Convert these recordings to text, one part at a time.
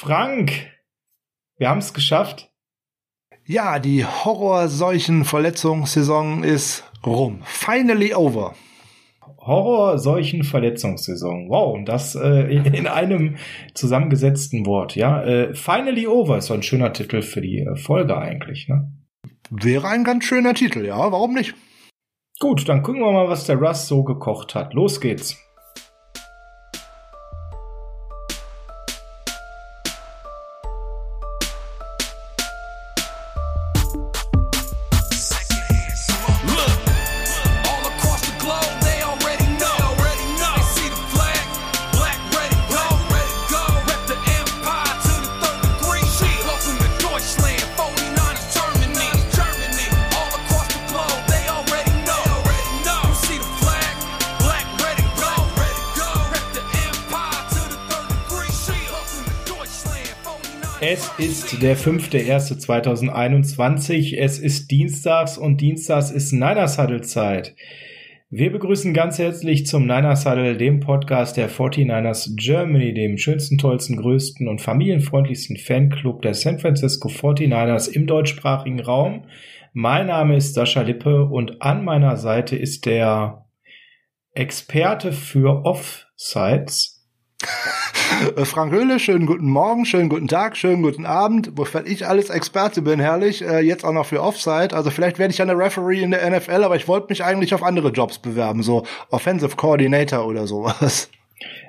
Frank, wir haben es geschafft. Ja, die Horrorseuchen-Verletzungssaison ist rum. Finally over. Horror-Seuchen-Verletzungssaison. Wow, und das äh, in einem zusammengesetzten Wort. Ja, äh, Finally Over ist so ein schöner Titel für die äh, Folge eigentlich. Ne? Wäre ein ganz schöner Titel, ja, warum nicht? Gut, dann gucken wir mal, was der Russ so gekocht hat. Los geht's. Der 5.1.2021. Es ist Dienstags und Dienstags ist Niners Huddle Zeit. Wir begrüßen ganz herzlich zum Niners Huddle, dem Podcast der 49ers Germany, dem schönsten, tollsten, größten und familienfreundlichsten Fanclub der San Francisco 49ers im deutschsprachigen Raum. Mein Name ist Sascha Lippe und an meiner Seite ist der Experte für Offsites, Frank Höhle, schönen guten Morgen, schönen guten Tag, schönen guten Abend. Wofür ich alles Experte bin, herrlich. Äh, jetzt auch noch für Offside. Also vielleicht werde ich ja eine Referee in der NFL, aber ich wollte mich eigentlich auf andere Jobs bewerben, so Offensive Coordinator oder sowas.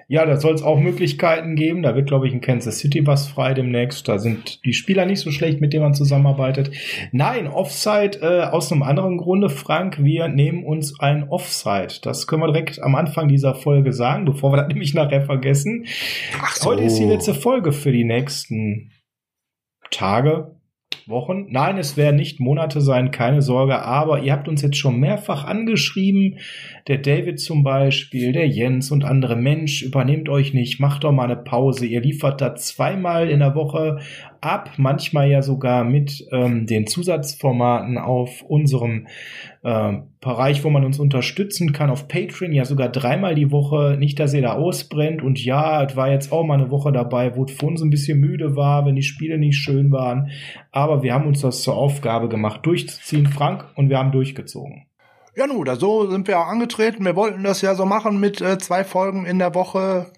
Ja, da soll es auch Möglichkeiten geben. Da wird, glaube ich, in Kansas City was frei demnächst. Da sind die Spieler nicht so schlecht, mit denen man zusammenarbeitet. Nein, Offside äh, aus einem anderen Grunde, Frank. Wir nehmen uns ein Offside. Das können wir direkt am Anfang dieser Folge sagen, bevor wir das nämlich nachher vergessen. Ach so. Heute ist die letzte Folge für die nächsten Tage, Wochen. Nein, es werden nicht Monate sein, keine Sorge, aber ihr habt uns jetzt schon mehrfach angeschrieben. Der David zum Beispiel, der Jens und andere Mensch, übernehmt euch nicht, macht doch mal eine Pause. Ihr liefert da zweimal in der Woche ab, manchmal ja sogar mit ähm, den Zusatzformaten auf unserem äh, Bereich, wo man uns unterstützen kann, auf Patreon, ja sogar dreimal die Woche. Nicht, dass ihr da ausbrennt und ja, es war jetzt auch mal eine Woche dabei, wo es für uns ein bisschen müde war, wenn die Spiele nicht schön waren. Aber wir haben uns das zur Aufgabe gemacht, durchzuziehen, Frank, und wir haben durchgezogen. Ja, nun, da so sind wir auch angetreten. Wir wollten das ja so machen mit äh, zwei Folgen in der Woche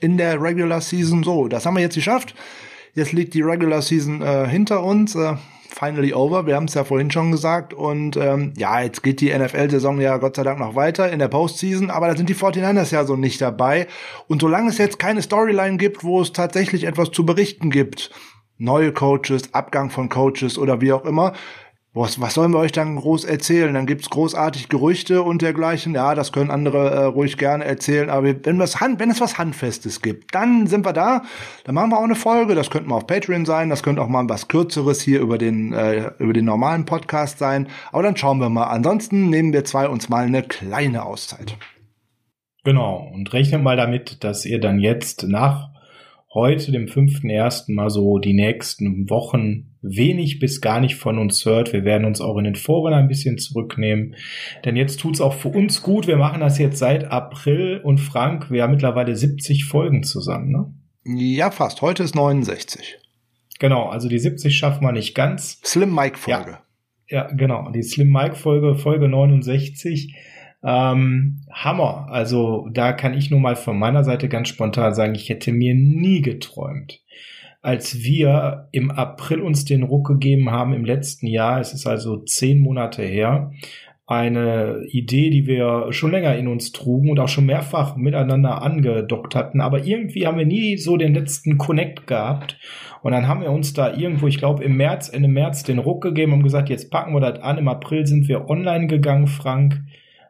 in der Regular Season. So, das haben wir jetzt geschafft. Jetzt liegt die Regular Season äh, hinter uns. Äh, finally over. Wir haben es ja vorhin schon gesagt. Und ähm, ja, jetzt geht die NFL-Saison ja Gott sei Dank noch weiter in der Postseason, aber da sind die 49ers ja so nicht dabei. Und solange es jetzt keine Storyline gibt, wo es tatsächlich etwas zu berichten gibt, neue Coaches, Abgang von Coaches oder wie auch immer, was, was sollen wir euch dann groß erzählen? Dann gibt's großartig Gerüchte und dergleichen. Ja, das können andere äh, ruhig gerne erzählen. Aber wenn, was Hand, wenn es was Handfestes gibt, dann sind wir da. Dann machen wir auch eine Folge. Das könnte mal auf Patreon sein. Das könnte auch mal was Kürzeres hier über den, äh, über den normalen Podcast sein. Aber dann schauen wir mal. Ansonsten nehmen wir zwei uns mal eine kleine Auszeit. Genau. Und rechnet mal damit, dass ihr dann jetzt nach heute, dem fünften ersten Mal so die nächsten Wochen wenig bis gar nicht von uns hört. Wir werden uns auch in den Foren ein bisschen zurücknehmen. Denn jetzt tut's auch für uns gut. Wir machen das jetzt seit April und Frank, wir haben mittlerweile 70 Folgen zusammen, ne? Ja, fast. Heute ist 69. Genau, also die 70 schaffen wir nicht ganz. Slim Mike Folge. Ja, ja genau. Die Slim Mike Folge, Folge 69. Ähm, Hammer. Also da kann ich nur mal von meiner Seite ganz spontan sagen, ich hätte mir nie geträumt, als wir im April uns den Ruck gegeben haben im letzten Jahr, es ist also zehn Monate her, eine Idee, die wir schon länger in uns trugen und auch schon mehrfach miteinander angedockt hatten, aber irgendwie haben wir nie so den letzten Connect gehabt. Und dann haben wir uns da irgendwo, ich glaube im März, Ende März den Ruck gegeben und gesagt, jetzt packen wir das an. Im April sind wir online gegangen, Frank.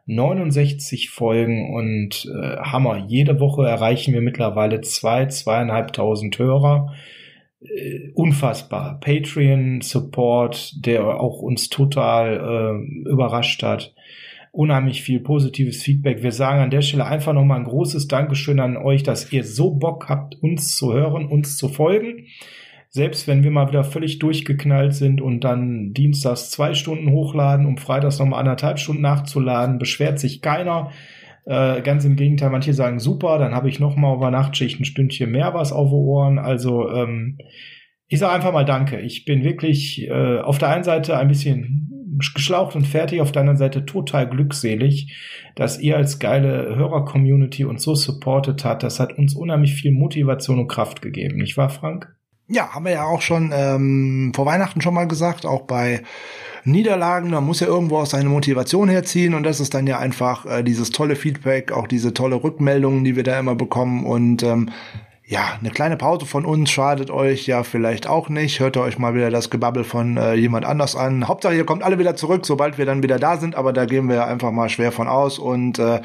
69 Folgen und äh, Hammer. Jede Woche erreichen wir mittlerweile zwei, zweieinhalbtausend Hörer. Äh, unfassbar. Patreon-Support, der auch uns total äh, überrascht hat. Unheimlich viel positives Feedback. Wir sagen an der Stelle einfach nochmal ein großes Dankeschön an euch, dass ihr so Bock habt, uns zu hören, uns zu folgen selbst wenn wir mal wieder völlig durchgeknallt sind und dann dienstags zwei Stunden hochladen, um freitags nochmal anderthalb Stunden nachzuladen, beschwert sich keiner. Äh, ganz im Gegenteil, manche sagen super, dann habe ich noch mal über Nachtschicht ein Stündchen mehr was auf die Ohren. Also ähm, ich sage einfach mal Danke. Ich bin wirklich äh, auf der einen Seite ein bisschen geschlaucht und fertig, auf der anderen Seite total glückselig, dass ihr als geile Hörer-Community uns so supportet hat. Das hat uns unheimlich viel Motivation und Kraft gegeben. Nicht wahr, Frank? Ja, haben wir ja auch schon ähm, vor Weihnachten schon mal gesagt, auch bei Niederlagen, da muss ja irgendwo auch seine Motivation herziehen und das ist dann ja einfach äh, dieses tolle Feedback, auch diese tolle Rückmeldungen, die wir da immer bekommen und ähm, ja, eine kleine Pause von uns schadet euch ja vielleicht auch nicht. Hört euch mal wieder das Gebabbel von äh, jemand anders an. Hauptsache, ihr kommt alle wieder zurück, sobald wir dann wieder da sind, aber da gehen wir einfach mal schwer von aus und äh,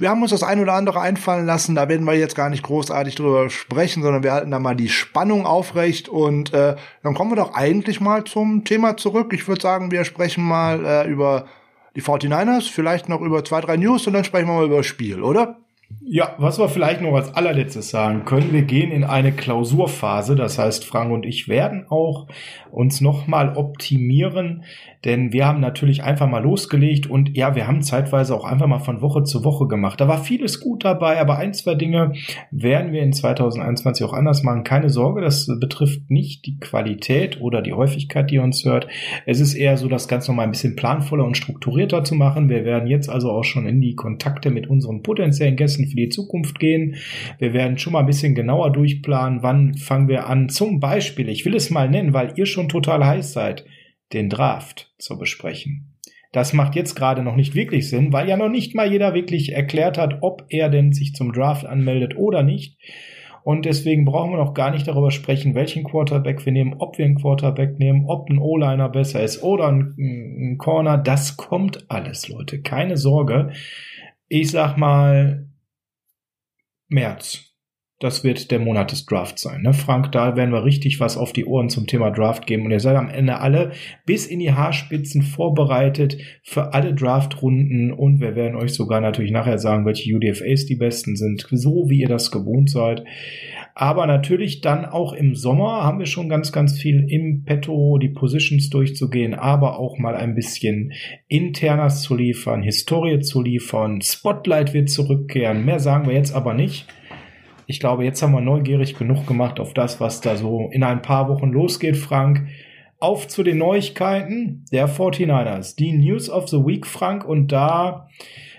wir haben uns das ein oder andere einfallen lassen, da werden wir jetzt gar nicht großartig drüber sprechen, sondern wir halten da mal die Spannung aufrecht und äh, dann kommen wir doch eigentlich mal zum Thema zurück. Ich würde sagen, wir sprechen mal äh, über die 49ers, vielleicht noch über zwei, drei News und dann sprechen wir mal über das Spiel, oder? Ja, was wir vielleicht noch als allerletztes sagen können, wir gehen in eine Klausurphase. Das heißt, Frank und ich werden auch uns nochmal optimieren, denn wir haben natürlich einfach mal losgelegt und ja, wir haben zeitweise auch einfach mal von Woche zu Woche gemacht. Da war vieles gut dabei, aber ein, zwei Dinge werden wir in 2021 auch anders machen. Keine Sorge, das betrifft nicht die Qualität oder die Häufigkeit, die uns hört. Es ist eher so, das Ganze nochmal ein bisschen planvoller und strukturierter zu machen. Wir werden jetzt also auch schon in die Kontakte mit unseren potenziellen Gästen für die Zukunft gehen. Wir werden schon mal ein bisschen genauer durchplanen, wann fangen wir an. Zum Beispiel, ich will es mal nennen, weil ihr schon total heiß seid den Draft zu besprechen. Das macht jetzt gerade noch nicht wirklich Sinn, weil ja noch nicht mal jeder wirklich erklärt hat, ob er denn sich zum Draft anmeldet oder nicht. Und deswegen brauchen wir noch gar nicht darüber sprechen, welchen Quarterback wir nehmen, ob wir einen Quarterback nehmen, ob ein O-Liner besser ist oder ein, ein Corner. Das kommt alles, Leute. Keine Sorge. Ich sag mal März das wird der Monat des Drafts sein. Ne? Frank, da werden wir richtig was auf die Ohren zum Thema Draft geben. Und ihr seid am Ende alle bis in die Haarspitzen vorbereitet für alle Draftrunden. Und wir werden euch sogar natürlich nachher sagen, welche UDFAs die besten sind, so wie ihr das gewohnt seid. Aber natürlich dann auch im Sommer haben wir schon ganz, ganz viel im Petto, die Positions durchzugehen, aber auch mal ein bisschen Internas zu liefern, Historie zu liefern. Spotlight wird zurückkehren. Mehr sagen wir jetzt aber nicht. Ich glaube, jetzt haben wir neugierig genug gemacht auf das, was da so in ein paar Wochen losgeht, Frank. Auf zu den Neuigkeiten der 49ers. Die News of the Week, Frank. Und da,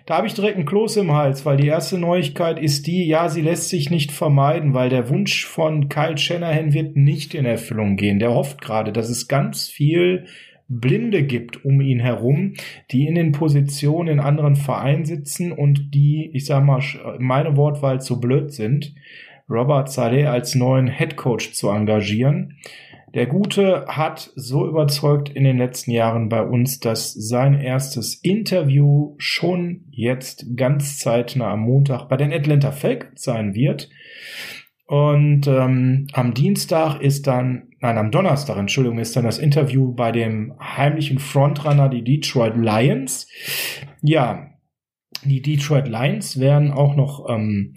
da habe ich direkt einen Kloß im Hals, weil die erste Neuigkeit ist die, ja, sie lässt sich nicht vermeiden, weil der Wunsch von Kyle Shanahan wird nicht in Erfüllung gehen. Der hofft gerade, dass es ganz viel Blinde gibt um ihn herum, die in den Positionen in anderen Vereinen sitzen und die, ich sag mal, meine Wortwahl zu blöd sind, Robert Saleh als neuen Head Coach zu engagieren. Der Gute hat so überzeugt in den letzten Jahren bei uns, dass sein erstes Interview schon jetzt ganz zeitnah am Montag bei den Atlanta Falcons sein wird. Und ähm, am Dienstag ist dann, nein, am Donnerstag, Entschuldigung, ist dann das Interview bei dem heimlichen Frontrunner, die Detroit Lions. Ja, die Detroit Lions werden auch noch ähm,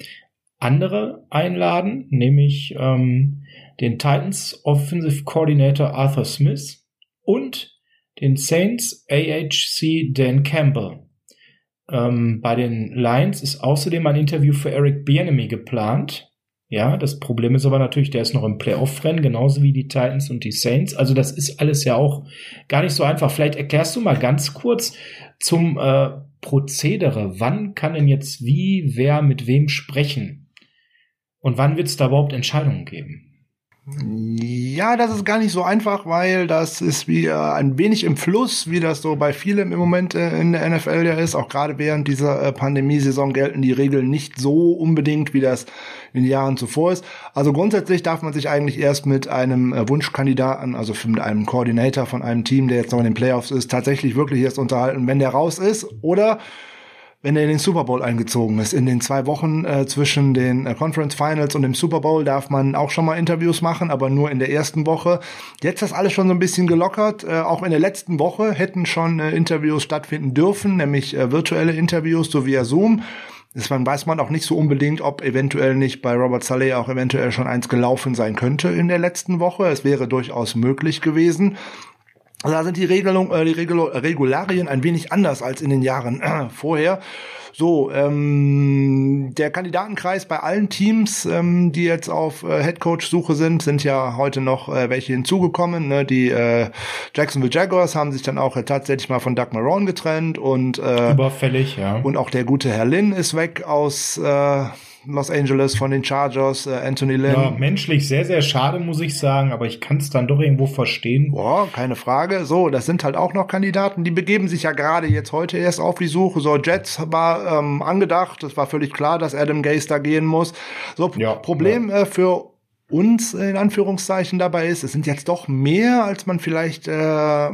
andere einladen, nämlich ähm, den Titans Offensive Coordinator Arthur Smith und den Saints AHC Dan Campbell. Ähm, bei den Lions ist außerdem ein Interview für Eric Bienemy geplant. Ja, das Problem ist aber natürlich, der ist noch im Playoff-Rennen, genauso wie die Titans und die Saints. Also das ist alles ja auch gar nicht so einfach. Vielleicht erklärst du mal ganz kurz zum äh, Prozedere. Wann kann denn jetzt wie, wer mit wem sprechen? Und wann wird es da überhaupt Entscheidungen geben? Ja, das ist gar nicht so einfach, weil das ist wie äh, ein wenig im Fluss, wie das so bei vielen im Moment äh, in der NFL ja ist. Auch gerade während dieser äh, Pandemiesaison gelten die Regeln nicht so unbedingt, wie das in den Jahren zuvor ist. Also grundsätzlich darf man sich eigentlich erst mit einem Wunschkandidaten, also mit einem Coordinator von einem Team, der jetzt noch in den Playoffs ist, tatsächlich wirklich erst unterhalten, wenn der raus ist oder wenn er in den Super Bowl eingezogen ist. In den zwei Wochen äh, zwischen den äh, Conference Finals und dem Super Bowl darf man auch schon mal Interviews machen, aber nur in der ersten Woche. Jetzt ist alles schon so ein bisschen gelockert. Äh, auch in der letzten Woche hätten schon äh, Interviews stattfinden dürfen, nämlich äh, virtuelle Interviews so via Zoom. Deswegen weiß man auch nicht so unbedingt, ob eventuell nicht bei Robert Saleh auch eventuell schon eins gelaufen sein könnte in der letzten Woche. Es wäre durchaus möglich gewesen. Da sind die, Regelung, äh, die Regul Regularien ein wenig anders als in den Jahren äh, vorher. So, ähm, der Kandidatenkreis bei allen Teams, ähm, die jetzt auf äh, Headcoach-Suche sind, sind ja heute noch äh, welche hinzugekommen. Ne? Die äh, Jacksonville Jaguars haben sich dann auch äh, tatsächlich mal von Doug Marone getrennt und äh, überfällig, ja. Und auch der gute Herr Lynn ist weg aus äh, Los Angeles von den Chargers, äh, Anthony Lynn. Ja, menschlich sehr, sehr schade, muss ich sagen, aber ich kann es dann doch irgendwo verstehen. Boah, keine Frage. So, das sind halt auch noch Kandidaten, die begeben sich ja gerade jetzt heute erst auf die Suche. So, Jets war ähm, angedacht, es war völlig klar, dass Adam Gase da gehen muss. So, ja, Problem ja. Äh, für uns in Anführungszeichen dabei ist, es sind jetzt doch mehr, als man vielleicht äh,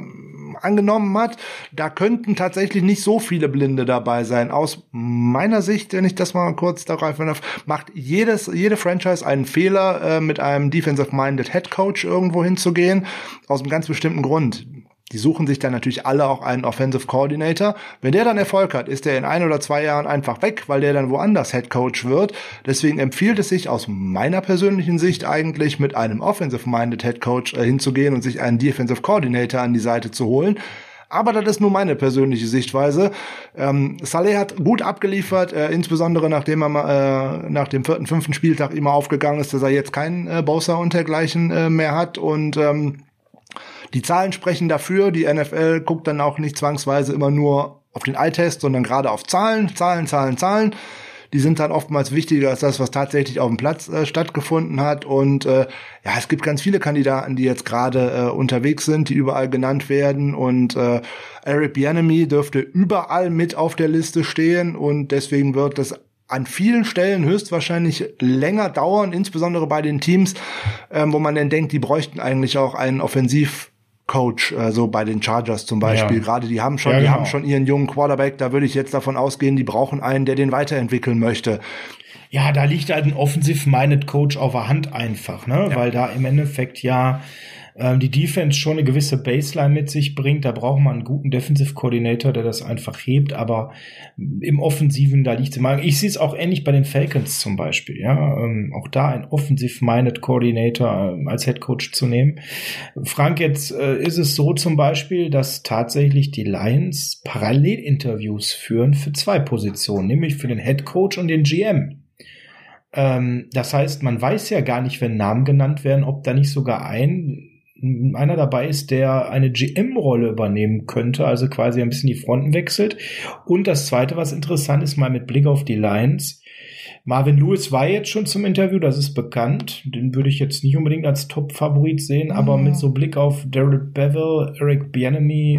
angenommen hat. Da könnten tatsächlich nicht so viele Blinde dabei sein. Aus meiner Sicht, wenn ich das mal kurz darauf darf, macht jedes, jede Franchise einen Fehler, äh, mit einem defensive-minded Head Coach irgendwo hinzugehen. Aus einem ganz bestimmten Grund. Die suchen sich dann natürlich alle auch einen Offensive Coordinator. Wenn der dann Erfolg hat, ist der in ein oder zwei Jahren einfach weg, weil der dann woanders Head Coach wird. Deswegen empfiehlt es sich aus meiner persönlichen Sicht eigentlich mit einem Offensive-minded Head Coach äh, hinzugehen und sich einen Defensive Coordinator an die Seite zu holen. Aber das ist nur meine persönliche Sichtweise. Ähm, Saleh hat gut abgeliefert, äh, insbesondere nachdem er äh, nach dem vierten, fünften Spieltag immer aufgegangen ist, dass er jetzt keinen äh, Bowser und dergleichen äh, mehr hat und ähm, die Zahlen sprechen dafür. Die NFL guckt dann auch nicht zwangsweise immer nur auf den Eye-Test, sondern gerade auf Zahlen, Zahlen, Zahlen, Zahlen. Die sind dann oftmals wichtiger als das, was tatsächlich auf dem Platz äh, stattgefunden hat. Und äh, ja, es gibt ganz viele Kandidaten, die jetzt gerade äh, unterwegs sind, die überall genannt werden. Und äh, Eric Bianemi dürfte überall mit auf der Liste stehen. Und deswegen wird das an vielen Stellen höchstwahrscheinlich länger dauern, insbesondere bei den Teams, ähm, wo man dann denkt, die bräuchten eigentlich auch einen Offensiv Coach, äh, so bei den Chargers zum Beispiel. Ja. Gerade die haben schon, ja, genau. die haben schon ihren jungen Quarterback. Da würde ich jetzt davon ausgehen, die brauchen einen, der den weiterentwickeln möchte. Ja, da liegt halt ein offensive-minded Coach auf der Hand einfach, ne? Ja. Weil da im Endeffekt ja ähm, die Defense schon eine gewisse Baseline mit sich bringt. Da braucht man einen guten Defensive Coordinator, der das einfach hebt. Aber im Offensiven, da liegt es im Ich sehe es auch ähnlich bei den Falcons zum Beispiel. Ja, ähm, auch da ein offensive-minded Coordinator äh, als Head Coach zu nehmen. Frank, jetzt äh, ist es so zum Beispiel, dass tatsächlich die Lions Parallelinterviews führen für zwei Positionen, nämlich für den Head Coach und den GM. Ähm, das heißt, man weiß ja gar nicht, wenn Namen genannt werden, ob da nicht sogar ein einer dabei ist, der eine GM-Rolle übernehmen könnte, also quasi ein bisschen die Fronten wechselt. Und das zweite, was interessant ist, mal mit Blick auf die Lions. Marvin Lewis war jetzt schon zum Interview, das ist bekannt. Den würde ich jetzt nicht unbedingt als Top-Favorit sehen, aber mit so Blick auf Daryl Bevel, Eric Bienemy,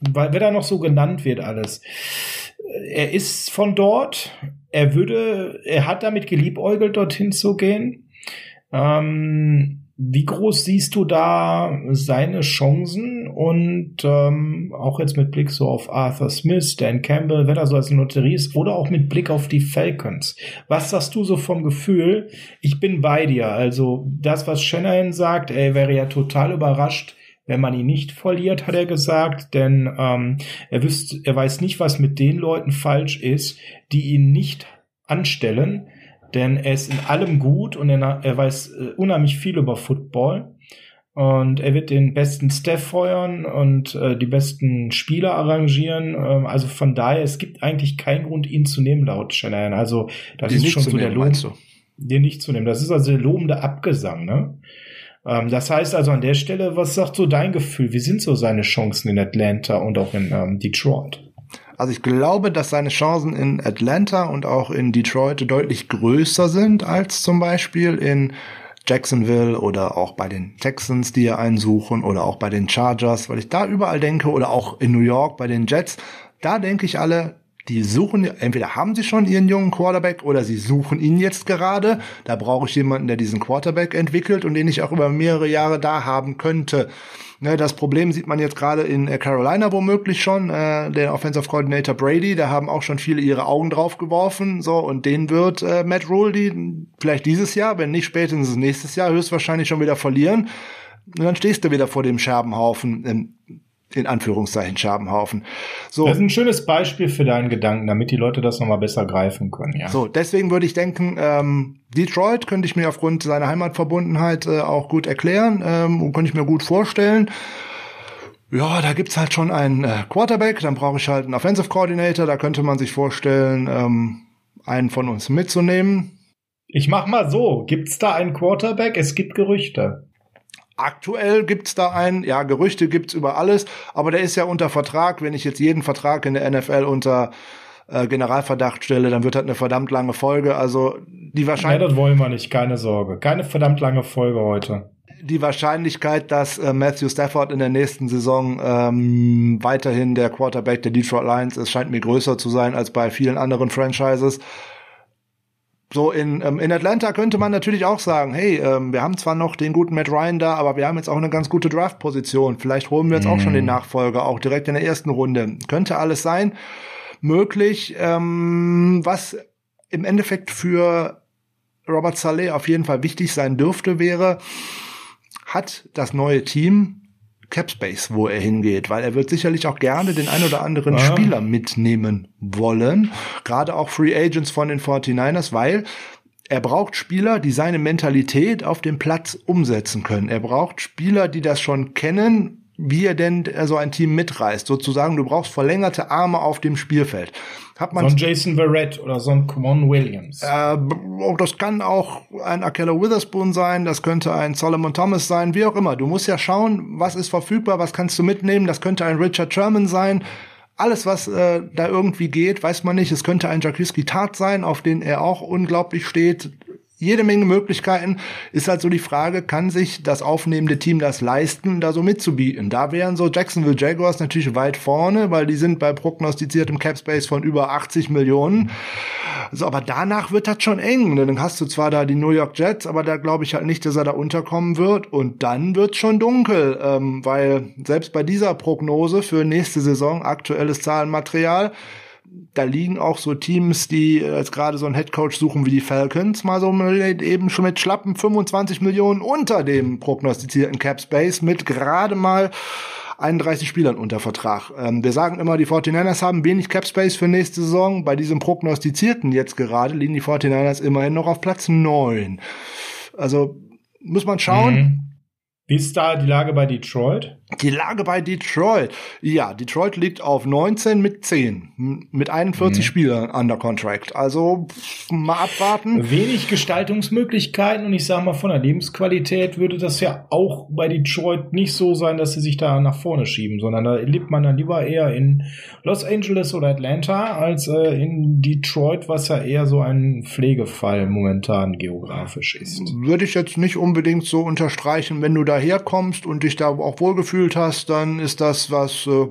weil wer da noch so genannt wird alles. Er ist von dort. Er würde, er hat damit geliebäugelt, dorthin zu gehen. Ähm, wie groß siehst du da seine Chancen und ähm, auch jetzt mit Blick so auf Arthur Smith, Dan Campbell, wenn er so als Lotterie ist, oder auch mit Blick auf die Falcons? Was sagst du so vom Gefühl? Ich bin bei dir. Also das, was Shanahan sagt, er wäre ja total überrascht, wenn man ihn nicht verliert, hat er gesagt, denn ähm, er, wüsst, er weiß nicht, was mit den Leuten falsch ist, die ihn nicht anstellen denn er ist in allem gut und er, er weiß äh, unheimlich viel über Football. Und er wird den besten Staff feuern und äh, die besten Spieler arrangieren. Ähm, also von daher, es gibt eigentlich keinen Grund, ihn zu nehmen, laut Shanahan. Also das die ist schon so der Lob, den nicht zu nehmen. Das ist also der lobende Abgesang, ne? Ähm, das heißt also an der Stelle, was sagt so dein Gefühl? Wie sind so seine Chancen in Atlanta und auch in ähm, Detroit? Also ich glaube, dass seine Chancen in Atlanta und auch in Detroit deutlich größer sind als zum Beispiel in Jacksonville oder auch bei den Texans, die er einsuchen oder auch bei den Chargers, weil ich da überall denke oder auch in New York bei den Jets, da denke ich alle, die suchen, entweder haben sie schon ihren jungen Quarterback oder sie suchen ihn jetzt gerade. Da brauche ich jemanden, der diesen Quarterback entwickelt und den ich auch über mehrere Jahre da haben könnte. Ne, das Problem sieht man jetzt gerade in äh, Carolina womöglich schon. Äh, der Offensive Coordinator Brady, da haben auch schon viele ihre Augen drauf geworfen. So, und den wird äh, Matt Rule die vielleicht dieses Jahr, wenn nicht spätestens nächstes Jahr, höchstwahrscheinlich schon wieder verlieren. Und dann stehst du wieder vor dem Scherbenhaufen. Ähm, in Anführungszeichen Scherbenhaufen. So. Das ist ein schönes Beispiel für deinen Gedanken, damit die Leute das nochmal besser greifen können, ja. So, deswegen würde ich denken, ähm, Detroit könnte ich mir aufgrund seiner Heimatverbundenheit äh, auch gut erklären ähm, und könnte ich mir gut vorstellen. Ja, da gibt's halt schon einen äh, Quarterback, dann brauche ich halt einen Offensive Coordinator, da könnte man sich vorstellen, ähm, einen von uns mitzunehmen. Ich mach mal so, gibt's da einen Quarterback? Es gibt Gerüchte. Aktuell gibt's da einen, ja, Gerüchte gibt's über alles, aber der ist ja unter Vertrag. Wenn ich jetzt jeden Vertrag in der NFL unter äh, Generalverdacht stelle, dann wird das eine verdammt lange Folge. Also die Wahrscheinlichkeit. Ja, das wollen wir nicht, keine Sorge. Keine verdammt lange Folge heute die Wahrscheinlichkeit, dass äh, Matthew Stafford in der nächsten Saison ähm, weiterhin der Quarterback der Detroit Lions ist, scheint mir größer zu sein als bei vielen anderen Franchises. So in, ähm, in Atlanta könnte man natürlich auch sagen, hey, ähm, wir haben zwar noch den guten Matt Ryan da, aber wir haben jetzt auch eine ganz gute Draft-Position. Vielleicht holen wir jetzt mm. auch schon den mhm. Nachfolger, auch direkt in der ersten Runde. Könnte alles sein. Möglich. Ähm, was im Endeffekt für Robert Saleh auf jeden Fall wichtig sein dürfte, wäre, hat das neue Team Capspace, wo er hingeht, weil er wird sicherlich auch gerne den ein oder anderen ah. Spieler mitnehmen wollen, gerade auch Free Agents von den 49ers, weil er braucht Spieler, die seine Mentalität auf dem Platz umsetzen können. Er braucht Spieler, die das schon kennen, wie er denn so ein Team mitreißt. Sozusagen, du brauchst verlängerte Arme auf dem Spielfeld. Hat man so ein Jason Verrett oder so ein Quon Williams. Äh, oh, das kann auch ein Akella Witherspoon sein, das könnte ein Solomon Thomas sein, wie auch immer. Du musst ja schauen, was ist verfügbar, was kannst du mitnehmen. Das könnte ein Richard Sherman sein. Alles, was äh, da irgendwie geht, weiß man nicht. Es könnte ein Jakiski Tat sein, auf den er auch unglaublich steht jede Menge Möglichkeiten. Ist halt so die Frage, kann sich das aufnehmende Team das leisten, da so mitzubieten? Da wären so Jacksonville Jaguars natürlich weit vorne, weil die sind bei prognostiziertem Cap Space von über 80 Millionen. So, aber danach wird das schon eng. Dann hast du zwar da die New York Jets, aber da glaube ich halt nicht, dass er da unterkommen wird. Und dann wird's schon dunkel, ähm, weil selbst bei dieser Prognose für nächste Saison aktuelles Zahlenmaterial da liegen auch so Teams, die jetzt gerade so einen Headcoach suchen wie die Falcons, mal so eben schon mit schlappen 25 Millionen unter dem prognostizierten Cap Space mit gerade mal 31 Spielern unter Vertrag. Ähm, wir sagen immer, die 49ers haben wenig Cap Space für nächste Saison. Bei diesem prognostizierten jetzt gerade liegen die 49ers immerhin noch auf Platz 9. Also muss man schauen. Mhm. Wie ist da die Lage bei Detroit? Die Lage bei Detroit. Ja, Detroit liegt auf 19 mit 10. Mit 41 mhm. Spielern under contract. Also mal abwarten. Wenig Gestaltungsmöglichkeiten und ich sage mal, von der Lebensqualität würde das ja auch bei Detroit nicht so sein, dass sie sich da nach vorne schieben, sondern da lebt man dann lieber eher in Los Angeles oder Atlanta als äh, in Detroit, was ja eher so ein Pflegefall momentan geografisch ist. Würde ich jetzt nicht unbedingt so unterstreichen, wenn du da herkommst und dich da auch wohlgefühlt gefühlt hast, dann ist das was. Äh,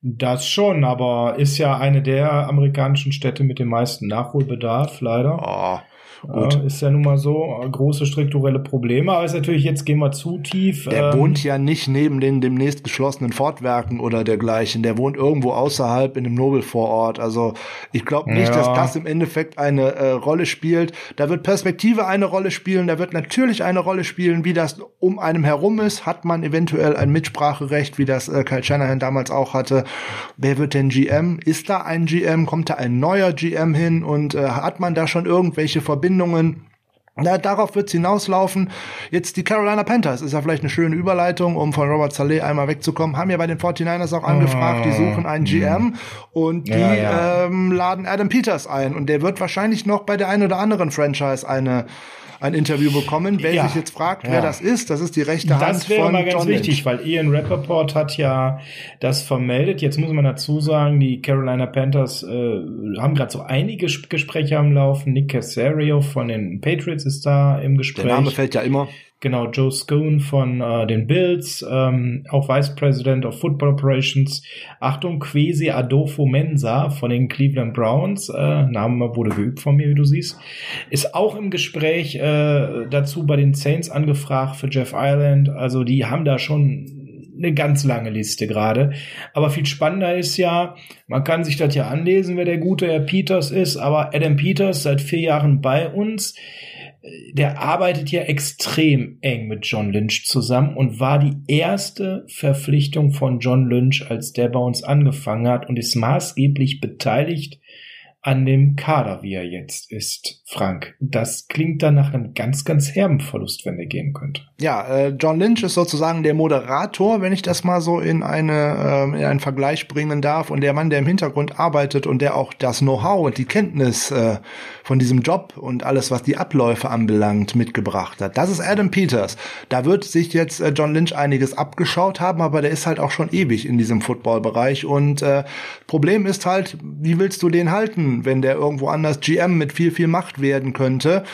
das schon, aber ist ja eine der amerikanischen Städte mit dem meisten Nachholbedarf, leider. Oh. Gut. Ja, ist ja nun mal so, große strukturelle Probleme, aber ist natürlich, jetzt gehen wir zu tief. Der ähm, wohnt ja nicht neben den demnächst geschlossenen Fortwerken oder dergleichen. Der wohnt irgendwo außerhalb in einem Nobelvorort. Also ich glaube nicht, ja. dass das im Endeffekt eine äh, Rolle spielt. Da wird Perspektive eine Rolle spielen, da wird natürlich eine Rolle spielen, wie das um einem herum ist. Hat man eventuell ein Mitspracherecht, wie das äh, Kyle Shanahan damals auch hatte. Wer wird denn GM? Ist da ein GM? Kommt da ein neuer GM hin? Und äh, hat man da schon irgendwelche Verbindungen? Verbindungen. Na, darauf wird's hinauslaufen. Jetzt die Carolina Panthers ist ja vielleicht eine schöne Überleitung, um von Robert Saleh einmal wegzukommen. Haben ja bei den 49ers auch angefragt, die suchen einen GM mhm. und die ja, ja. Ähm, laden Adam Peters ein. Und der wird wahrscheinlich noch bei der einen oder anderen Franchise eine ein Interview bekommen. Wer ja, sich jetzt fragt, ja. wer das ist, das ist die rechte das Hand Das wäre mal ganz John wichtig, weil Ian Rappaport hat ja das vermeldet. Jetzt muss man dazu sagen, die Carolina Panthers äh, haben gerade so einige Gespräche am Laufen. Nick Casario von den Patriots ist da im Gespräch. Der Name fällt ja immer. Genau, Joe Scone von äh, den Bills, ähm, auch Vice President of Football Operations. Achtung, Quesi Adolfo Mensa von den Cleveland Browns, äh, Name wurde geübt von mir, wie du siehst, ist auch im Gespräch äh, dazu bei den Saints angefragt für Jeff Ireland. Also die haben da schon eine ganz lange Liste gerade. Aber viel spannender ist ja, man kann sich das ja anlesen, wer der gute Herr Peters ist, aber Adam Peters seit vier Jahren bei uns der arbeitet ja extrem eng mit John Lynch zusammen und war die erste Verpflichtung von John Lynch, als der bei uns angefangen hat und ist maßgeblich beteiligt an dem Kader, wie er jetzt ist, Frank. Das klingt dann nach einem ganz, ganz herben Verlust, wenn er gehen könnte. Ja, äh, John Lynch ist sozusagen der Moderator, wenn ich das mal so in, eine, äh, in einen Vergleich bringen darf. Und der Mann, der im Hintergrund arbeitet und der auch das Know-how und die Kenntnis äh, von diesem Job und alles, was die Abläufe anbelangt, mitgebracht hat. Das ist Adam Peters. Da wird sich jetzt äh, John Lynch einiges abgeschaut haben, aber der ist halt auch schon ewig in diesem Footballbereich. Und äh, Problem ist halt, wie willst du den halten? Wenn der irgendwo anders GM mit viel, viel Macht werden könnte.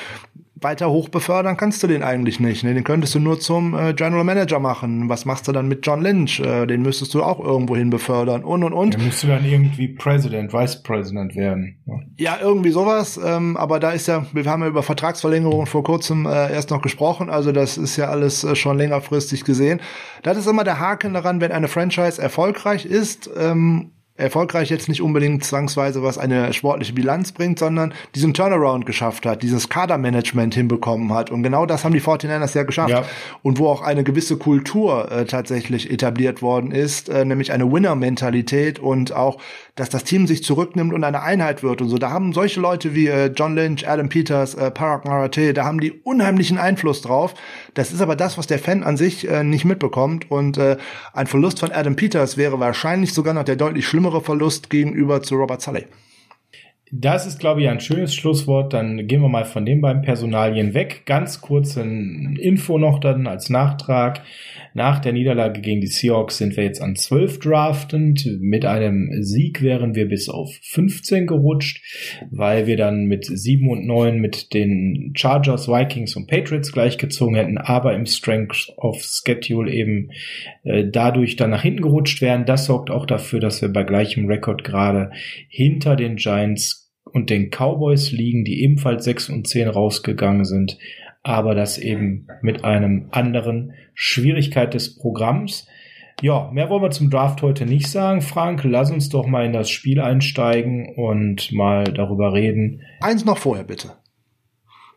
Weiter hoch befördern kannst du den eigentlich nicht. Ne? Den könntest du nur zum äh, General Manager machen. Was machst du dann mit John Lynch? Äh, den müsstest du auch irgendwo hin befördern und und und. Dann müsstest du dann irgendwie President, Vice President werden. Ja, ja irgendwie sowas. Ähm, aber da ist ja, wir haben ja über Vertragsverlängerung vor kurzem äh, erst noch gesprochen. Also das ist ja alles äh, schon längerfristig gesehen. Das ist immer der Haken daran, wenn eine Franchise erfolgreich ist. Ähm, erfolgreich jetzt nicht unbedingt zwangsweise was eine sportliche Bilanz bringt, sondern diesen Turnaround geschafft hat, dieses Kadermanagement hinbekommen hat. Und genau das haben die 49ers ja geschafft. Ja. Und wo auch eine gewisse Kultur äh, tatsächlich etabliert worden ist, äh, nämlich eine Winner-Mentalität und auch, dass das Team sich zurücknimmt und eine Einheit wird und so. Da haben solche Leute wie äh, John Lynch, Adam Peters, äh, Parag Marate, da haben die unheimlichen Einfluss drauf. Das ist aber das, was der Fan an sich äh, nicht mitbekommt. Und äh, ein Verlust von Adam Peters wäre wahrscheinlich sogar noch der deutlich schlimmere Verlust gegenüber zu Robert Sully. Das ist, glaube ich, ein schönes Schlusswort. Dann gehen wir mal von den beiden Personalien weg. Ganz kurz ein Info noch dann als Nachtrag. Nach der Niederlage gegen die Seahawks sind wir jetzt an 12 draftend. Mit einem Sieg wären wir bis auf 15 gerutscht, weil wir dann mit 7 und 9 mit den Chargers, Vikings und Patriots gleichgezogen hätten, aber im Strength of Schedule eben äh, dadurch dann nach hinten gerutscht wären. Das sorgt auch dafür, dass wir bei gleichem Rekord gerade hinter den Giants und den Cowboys liegen, die ebenfalls 6 und 10 rausgegangen sind aber das eben mit einem anderen Schwierigkeit des Programms. Ja, mehr wollen wir zum Draft heute nicht sagen. Frank, lass uns doch mal in das Spiel einsteigen und mal darüber reden. Eins noch vorher bitte.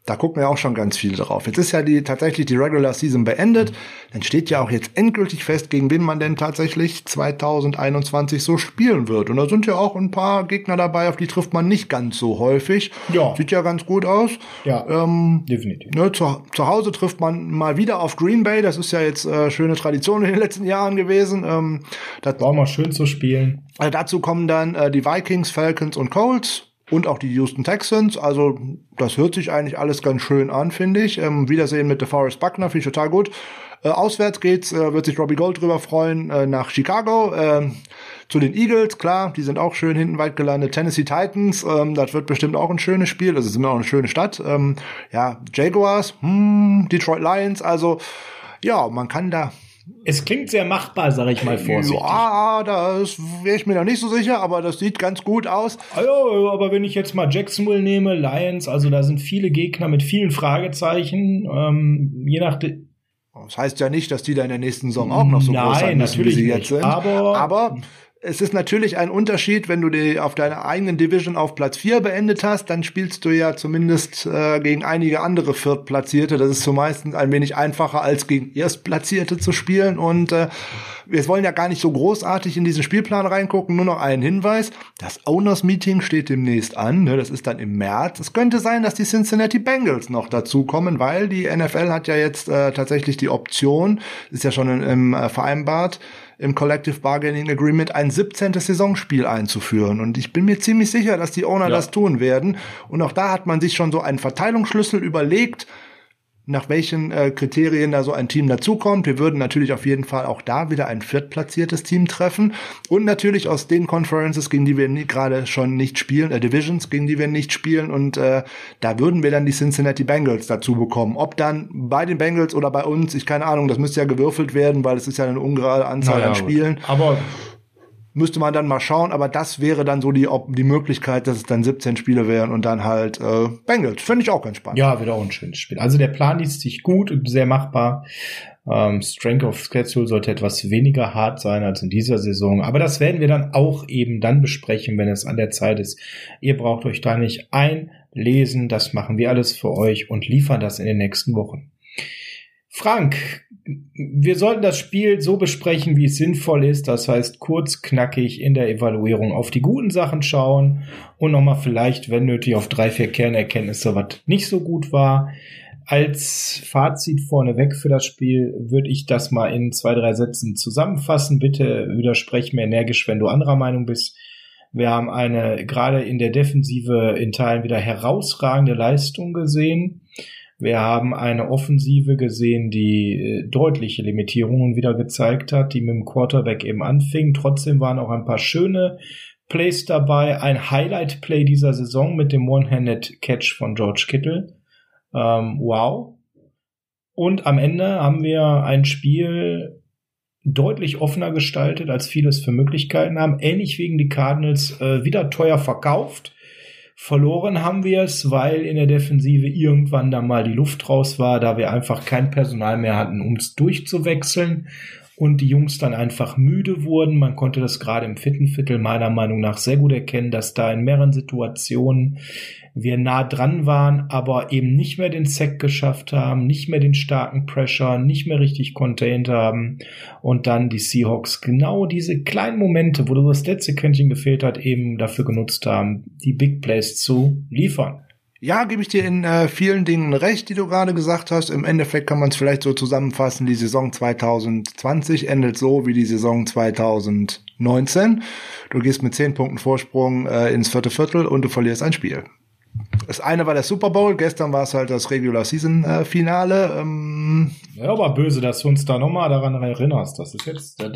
Da gucken wir auch schon ganz viel drauf. Jetzt ist ja die, tatsächlich die Regular Season beendet. Dann steht ja auch jetzt endgültig fest, gegen wen man denn tatsächlich 2021 so spielen wird. Und da sind ja auch ein paar Gegner dabei, auf die trifft man nicht ganz so häufig. Ja. Sieht ja ganz gut aus. Ja, ähm, definitiv. Ne, zu, zu Hause trifft man mal wieder auf Green Bay. Das ist ja jetzt äh, schöne Tradition in den letzten Jahren gewesen. Ähm, das war mal schön zu spielen. Äh, dazu kommen dann äh, die Vikings, Falcons und Colts und auch die Houston Texans. Also das hört sich eigentlich alles ganz schön an, finde ich. Ähm, Wiedersehen mit DeForest Buckner, finde ich total gut. Äh, auswärts geht's, äh, wird sich Robbie Gold drüber freuen, äh, nach Chicago. Äh, zu den Eagles, klar, die sind auch schön hinten weit gelandet. Tennessee Titans, ähm, das wird bestimmt auch ein schönes Spiel. Das ist immer auch eine schöne Stadt. Ähm, ja, Jaguars, hm, Detroit Lions, also ja, man kann da es klingt sehr machbar, sage ich mal vorsichtig. Ja, das wäre ich mir noch nicht so sicher, aber das sieht ganz gut aus. Ja, aber wenn ich jetzt mal Jacksonville nehme, Lions, also da sind viele Gegner mit vielen Fragezeichen, ähm, je nach das heißt ja nicht, dass die da in der nächsten Saison auch noch so Nein, groß sein müssen, wie sie jetzt sind. Aber, aber es ist natürlich ein Unterschied, wenn du die auf deiner eigenen Division auf Platz 4 beendet hast, dann spielst du ja zumindest äh, gegen einige andere Viertplatzierte. Das ist zumeist ein wenig einfacher als gegen Erstplatzierte zu spielen. Und äh, wir wollen ja gar nicht so großartig in diesen Spielplan reingucken. Nur noch einen Hinweis. Das Owners Meeting steht demnächst an. Ne? Das ist dann im März. Es könnte sein, dass die Cincinnati Bengals noch dazukommen, weil die NFL hat ja jetzt äh, tatsächlich die Option, ist ja schon im, äh, vereinbart, im Collective Bargaining Agreement ein 17. Saisonspiel einzuführen. Und ich bin mir ziemlich sicher, dass die Owner ja. das tun werden. Und auch da hat man sich schon so einen Verteilungsschlüssel überlegt, nach welchen äh, Kriterien da so ein Team dazukommt. Wir würden natürlich auf jeden Fall auch da wieder ein viertplatziertes Team treffen und natürlich aus den Conferences, gegen die wir gerade schon nicht spielen, äh, Divisions, gegen die wir nicht spielen und äh, da würden wir dann die Cincinnati Bengals dazu bekommen. Ob dann bei den Bengals oder bei uns, ich keine Ahnung, das müsste ja gewürfelt werden, weil es ist ja eine ungerade Anzahl naja, an Spielen. Aber müsste man dann mal schauen, aber das wäre dann so die, die Möglichkeit, dass es dann 17 Spiele wären und dann halt äh, Bengals. Finde ich auch ganz spannend. Ja, wird auch ein schönes Spiel. Also der Plan liest sich gut und sehr machbar. Ähm, Strength of Schedule sollte etwas weniger hart sein als in dieser Saison. Aber das werden wir dann auch eben dann besprechen, wenn es an der Zeit ist. Ihr braucht euch da nicht einlesen. Das machen wir alles für euch und liefern das in den nächsten Wochen. Frank, wir sollten das Spiel so besprechen, wie es sinnvoll ist. Das heißt, kurz, knackig in der Evaluierung auf die guten Sachen schauen und nochmal vielleicht, wenn nötig, auf drei, vier Kernerkenntnisse, was nicht so gut war. Als Fazit vorneweg für das Spiel würde ich das mal in zwei, drei Sätzen zusammenfassen. Bitte widersprech mir energisch, wenn du anderer Meinung bist. Wir haben eine gerade in der Defensive in Teilen wieder herausragende Leistung gesehen. Wir haben eine Offensive gesehen, die äh, deutliche Limitierungen wieder gezeigt hat, die mit dem Quarterback eben anfing. Trotzdem waren auch ein paar schöne Plays dabei. Ein Highlight-Play dieser Saison mit dem One-Handed Catch von George Kittle. Ähm, wow. Und am Ende haben wir ein Spiel deutlich offener gestaltet, als vieles für Möglichkeiten haben. Ähnlich wegen die Cardinals äh, wieder teuer verkauft Verloren haben wir es, weil in der Defensive irgendwann da mal die Luft raus war, da wir einfach kein Personal mehr hatten, um es durchzuwechseln und die Jungs dann einfach müde wurden. Man konnte das gerade im vierten Viertel meiner Meinung nach sehr gut erkennen, dass da in mehreren Situationen wir nah dran waren, aber eben nicht mehr den Sack geschafft haben, nicht mehr den starken Pressure, nicht mehr richtig contained haben und dann die Seahawks genau diese kleinen Momente, wo das letzte Quäntchen gefehlt hat, eben dafür genutzt haben, die Big Plays zu liefern. Ja, gebe ich dir in äh, vielen Dingen recht, die du gerade gesagt hast. Im Endeffekt kann man es vielleicht so zusammenfassen, die Saison 2020 endet so wie die Saison 2019. Du gehst mit zehn Punkten Vorsprung äh, ins vierte Viertel und du verlierst ein Spiel. Das eine war der Super Bowl, gestern war es halt das Regular Season äh, Finale. Ähm, ja, aber böse, dass du uns da nochmal daran erinnerst. Das ist jetzt, das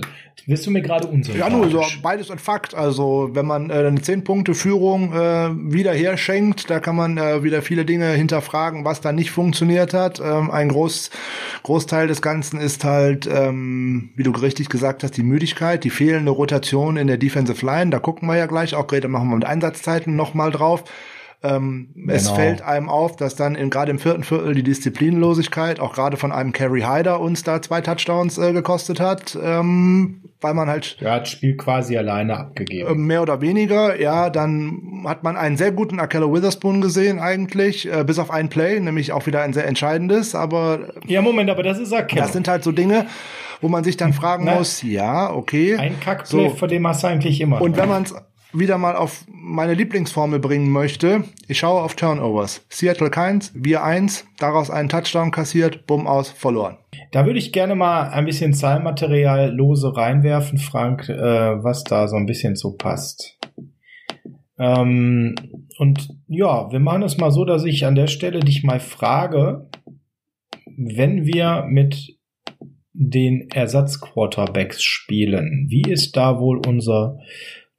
wirst du mir gerade unsympathisch. Ja, nur so beides ein Fakt. Also wenn man äh, eine 10 Punkte Führung äh, wieder herschenkt, da kann man äh, wieder viele Dinge hinterfragen, was da nicht funktioniert hat. Ähm, ein Groß, Großteil des Ganzen ist halt, ähm, wie du richtig gesagt hast, die Müdigkeit, die fehlende Rotation in der Defensive Line. Da gucken wir ja gleich auch, gerade machen wir mit Einsatzzeiten nochmal drauf. Ähm, genau. Es fällt einem auf, dass dann in, gerade im vierten Viertel die Disziplinlosigkeit auch gerade von einem Carrie Hyder uns da zwei Touchdowns äh, gekostet hat, ähm, weil man halt er hat das Spiel quasi alleine abgegeben. Äh, mehr oder weniger, ja. Dann hat man einen sehr guten Akello Witherspoon gesehen eigentlich, äh, bis auf ein Play, nämlich auch wieder ein sehr entscheidendes. Aber ja, Moment, aber das ist Akello. Das sind halt so Dinge, wo man sich dann fragen Nein. muss, ja, okay. Ein Kackplay, so. vor dem hast du eigentlich immer. Und wenn man es wieder mal auf meine Lieblingsformel bringen möchte, ich schaue auf Turnovers. Seattle keins, wir eins, daraus einen Touchdown kassiert, bumm aus, verloren. Da würde ich gerne mal ein bisschen Zahlmaterial lose reinwerfen, Frank, äh, was da so ein bisschen so passt. Ähm, und ja, wir machen es mal so, dass ich an der Stelle dich mal frage, wenn wir mit den Ersatzquarterbacks spielen, wie ist da wohl unser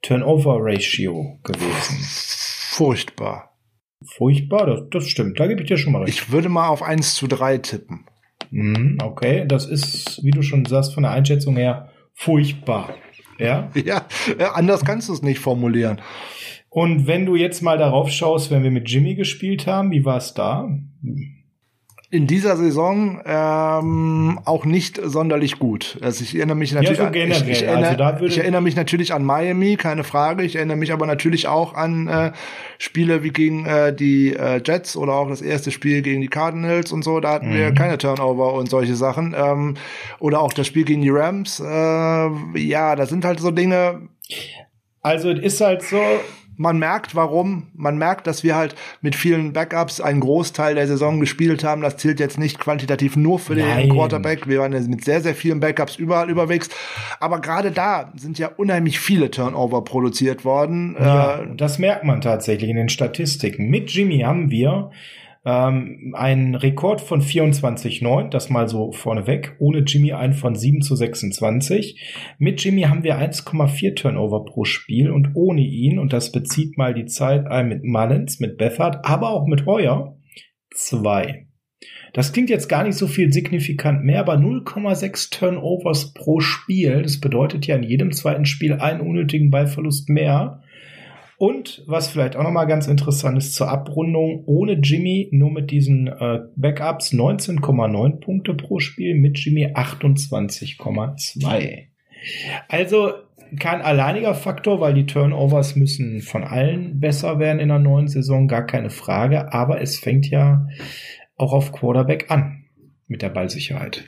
Turnover-Ratio gewesen. Furchtbar. Furchtbar, das, das stimmt. Da gebe ich dir schon mal recht. Ich würde mal auf 1 zu 3 tippen. Mm, okay, das ist, wie du schon sagst, von der Einschätzung her furchtbar. Ja, ja äh, anders kannst du es nicht formulieren. Und wenn du jetzt mal darauf schaust, wenn wir mit Jimmy gespielt haben, wie war es da? In dieser Saison ähm, auch nicht sonderlich gut. Also ich erinnere mich natürlich ja, so an, ich, ich, erinnere, also ich erinnere mich natürlich an Miami, keine Frage. Ich erinnere mich aber natürlich auch an äh, Spiele wie gegen äh, die äh, Jets oder auch das erste Spiel gegen die Cardinals und so. Da hatten mhm. wir keine Turnover und solche Sachen. Ähm, oder auch das Spiel gegen die Rams. Äh, ja, das sind halt so Dinge. Also es ist halt so, man merkt, warum. Man merkt, dass wir halt mit vielen Backups einen Großteil der Saison gespielt haben. Das zählt jetzt nicht quantitativ nur für den Nein. Quarterback. Wir waren mit sehr, sehr vielen Backups überall überwegs. Aber gerade da sind ja unheimlich viele Turnover produziert worden. Ja, äh, das merkt man tatsächlich in den Statistiken. Mit Jimmy haben wir ähm, ein Rekord von 24,9, das mal so vorneweg. Ohne Jimmy ein von 7 zu 26. Mit Jimmy haben wir 1,4 Turnover pro Spiel und ohne ihn, und das bezieht mal die Zeit ein mit Mullins, mit Bethard, aber auch mit Heuer, zwei. Das klingt jetzt gar nicht so viel signifikant mehr, aber 0,6 Turnovers pro Spiel. Das bedeutet ja in jedem zweiten Spiel einen unnötigen Ballverlust mehr. Und was vielleicht auch nochmal ganz interessant ist zur Abrundung, ohne Jimmy nur mit diesen äh, Backups 19,9 Punkte pro Spiel, mit Jimmy 28,2. Also kein alleiniger Faktor, weil die Turnovers müssen von allen besser werden in der neuen Saison, gar keine Frage, aber es fängt ja auch auf Quarterback an. mit der Ballsicherheit.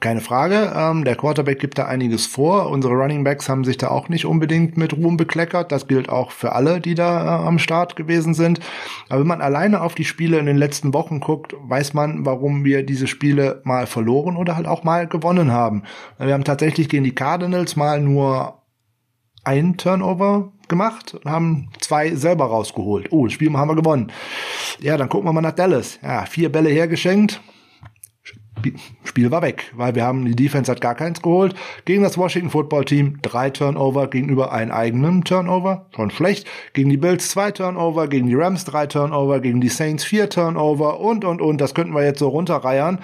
Keine Frage. Ähm, der Quarterback gibt da einiges vor. Unsere Running Backs haben sich da auch nicht unbedingt mit Ruhm bekleckert. Das gilt auch für alle, die da äh, am Start gewesen sind. Aber wenn man alleine auf die Spiele in den letzten Wochen guckt, weiß man, warum wir diese Spiele mal verloren oder halt auch mal gewonnen haben. Wir haben tatsächlich gegen die Cardinals mal nur ein Turnover gemacht und haben zwei selber rausgeholt. Oh, das Spiel haben wir gewonnen. Ja, dann gucken wir mal nach Dallas. Ja, vier Bälle hergeschenkt, Spiel war weg, weil wir haben, die Defense hat gar keins geholt. Gegen das Washington Football Team drei Turnover gegenüber einem eigenen Turnover, schon schlecht. Gegen die Bills zwei Turnover, gegen die Rams drei Turnover, gegen die Saints vier Turnover und, und, und. Das könnten wir jetzt so runterreiern.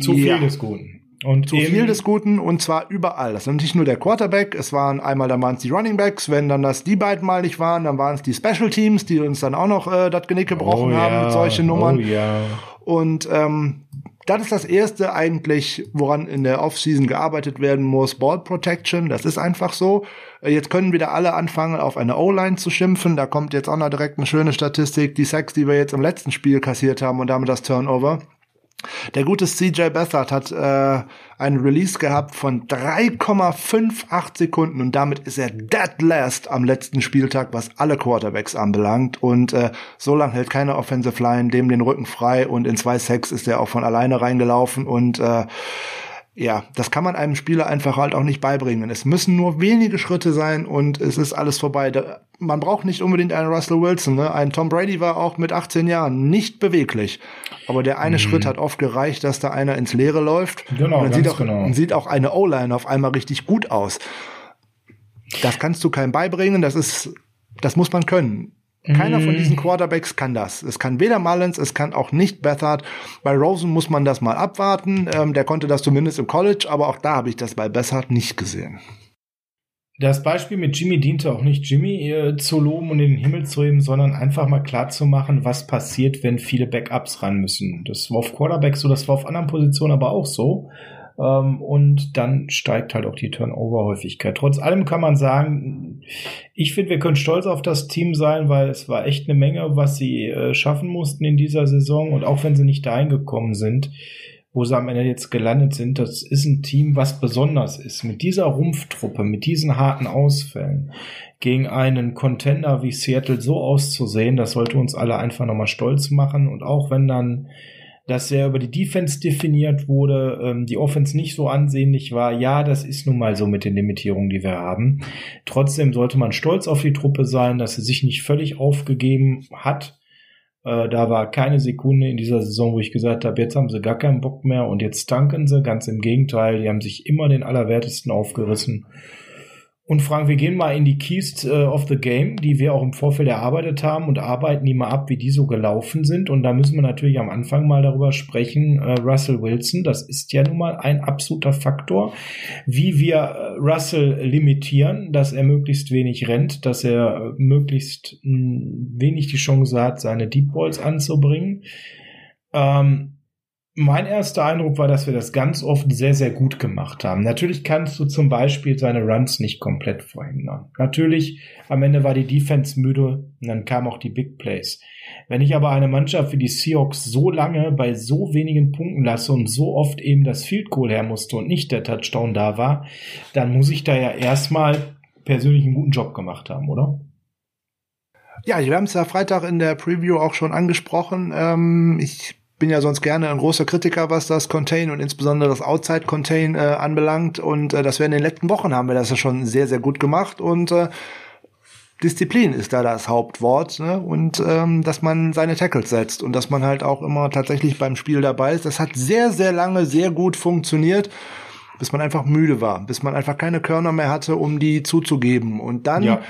Zu ja. viel des Guten. Und zu viel des Guten und zwar überall. Das ist nicht nur der Quarterback, es waren einmal, dann waren es die Running Backs, wenn dann das die beiden mal nicht waren, dann waren es die Special Teams, die uns dann auch noch äh, das Genick gebrochen oh, haben ja. mit solchen Nummern. Oh, ja. Und ähm, das ist das erste eigentlich, woran in der Offseason gearbeitet werden muss. Ball Protection, das ist einfach so. Äh, jetzt können wieder alle anfangen, auf eine O-Line zu schimpfen. Da kommt jetzt auch noch direkt eine schöne Statistik. Die Sacks, die wir jetzt im letzten Spiel kassiert haben und damit das Turnover. Der gute CJ Beathard hat äh, einen Release gehabt von 3,58 Sekunden und damit ist er dead last am letzten Spieltag, was alle Quarterbacks anbelangt. Und äh, so lange hält keine Offensive Line dem den Rücken frei und in zwei Sacks ist er auch von alleine reingelaufen und äh, ja, das kann man einem Spieler einfach halt auch nicht beibringen. Es müssen nur wenige Schritte sein und es ist alles vorbei. Da, man braucht nicht unbedingt einen Russell Wilson. Ne? Ein Tom Brady war auch mit 18 Jahren nicht beweglich. Aber der eine mhm. Schritt hat oft gereicht, dass da einer ins Leere läuft. Genau, und dann sieht auch, genau. sieht auch eine O-Line auf einmal richtig gut aus. Das kannst du keinem beibringen. Das ist, das muss man können. Keiner von diesen mhm. Quarterbacks kann das. Es kann weder Mullins, es kann auch nicht Bethard. Bei Rosen muss man das mal abwarten. Ähm, der konnte das zumindest im College, aber auch da habe ich das bei Bethard nicht gesehen. Das Beispiel mit Jimmy diente auch nicht Jimmy äh, zu loben und in den Himmel zu heben, sondern einfach mal klar zu machen, was passiert, wenn viele Backups ran müssen. Das war auf Quarterback so, das war auf anderen Positionen aber auch so. Ähm, und dann steigt halt auch die Turnover-Häufigkeit. Trotz allem kann man sagen, ich finde, wir können stolz auf das Team sein, weil es war echt eine Menge, was sie äh, schaffen mussten in dieser Saison. Und auch wenn sie nicht dahin gekommen sind, wo sie am Ende jetzt gelandet sind, das ist ein Team, was besonders ist. Mit dieser Rumpftruppe, mit diesen harten Ausfällen gegen einen Contender wie Seattle so auszusehen, das sollte uns alle einfach nochmal stolz machen. Und auch wenn dann dass er über die Defense definiert wurde, ähm, die Offense nicht so ansehnlich war. Ja, das ist nun mal so mit den Limitierungen, die wir haben. Trotzdem sollte man stolz auf die Truppe sein, dass sie sich nicht völlig aufgegeben hat. Äh, da war keine Sekunde in dieser Saison, wo ich gesagt habe, jetzt haben sie gar keinen Bock mehr und jetzt tanken sie. Ganz im Gegenteil, die haben sich immer den Allerwertesten aufgerissen. Und Frank, wir gehen mal in die Keys äh, of the Game, die wir auch im Vorfeld erarbeitet haben und arbeiten die mal ab, wie die so gelaufen sind. Und da müssen wir natürlich am Anfang mal darüber sprechen. Äh, Russell Wilson, das ist ja nun mal ein absoluter Faktor, wie wir äh, Russell limitieren, dass er möglichst wenig rennt, dass er möglichst mh, wenig die Chance hat, seine Deep Balls anzubringen. Ähm, mein erster Eindruck war, dass wir das ganz oft sehr, sehr gut gemacht haben. Natürlich kannst du zum Beispiel seine Runs nicht komplett verhindern. Natürlich, am Ende war die Defense müde und dann kamen auch die Big Plays. Wenn ich aber eine Mannschaft wie die Seahawks so lange bei so wenigen Punkten lasse und so oft eben das Field Goal her musste und nicht der Touchdown da war, dann muss ich da ja erstmal persönlich einen guten Job gemacht haben, oder? Ja, wir haben es ja Freitag in der Preview auch schon angesprochen. Ähm, ich bin ja sonst gerne ein großer Kritiker, was das Contain und insbesondere das Outside Contain äh, anbelangt. Und äh, das wir in den letzten Wochen haben wir das ja schon sehr, sehr gut gemacht. Und äh, Disziplin ist da das Hauptwort. Ne? Und ähm, dass man seine Tackles setzt und dass man halt auch immer tatsächlich beim Spiel dabei ist. Das hat sehr, sehr lange sehr gut funktioniert bis man einfach müde war, bis man einfach keine Körner mehr hatte, um die zuzugeben. Und dann ja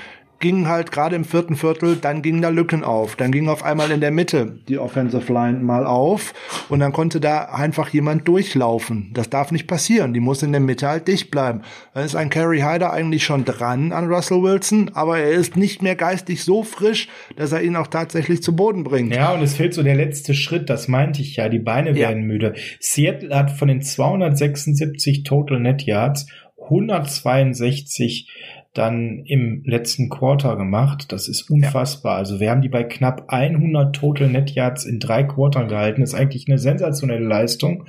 ging halt gerade im vierten Viertel, dann gingen da Lücken auf. Dann ging auf einmal in der Mitte die Offensive Line mal auf und dann konnte da einfach jemand durchlaufen. Das darf nicht passieren. Die muss in der Mitte halt dicht bleiben. Dann ist ein Carrie Hyder eigentlich schon dran an Russell Wilson, aber er ist nicht mehr geistig so frisch, dass er ihn auch tatsächlich zu Boden bringt. Ja, und es fehlt so der letzte Schritt, das meinte ich ja. Die Beine werden ja. müde. Seattle hat von den 276 Total Net Yards 162 dann im letzten Quarter gemacht. Das ist unfassbar. Ja. Also wir haben die bei knapp 100 Total Net Yards in drei Quartern gehalten. Das ist eigentlich eine sensationelle Leistung.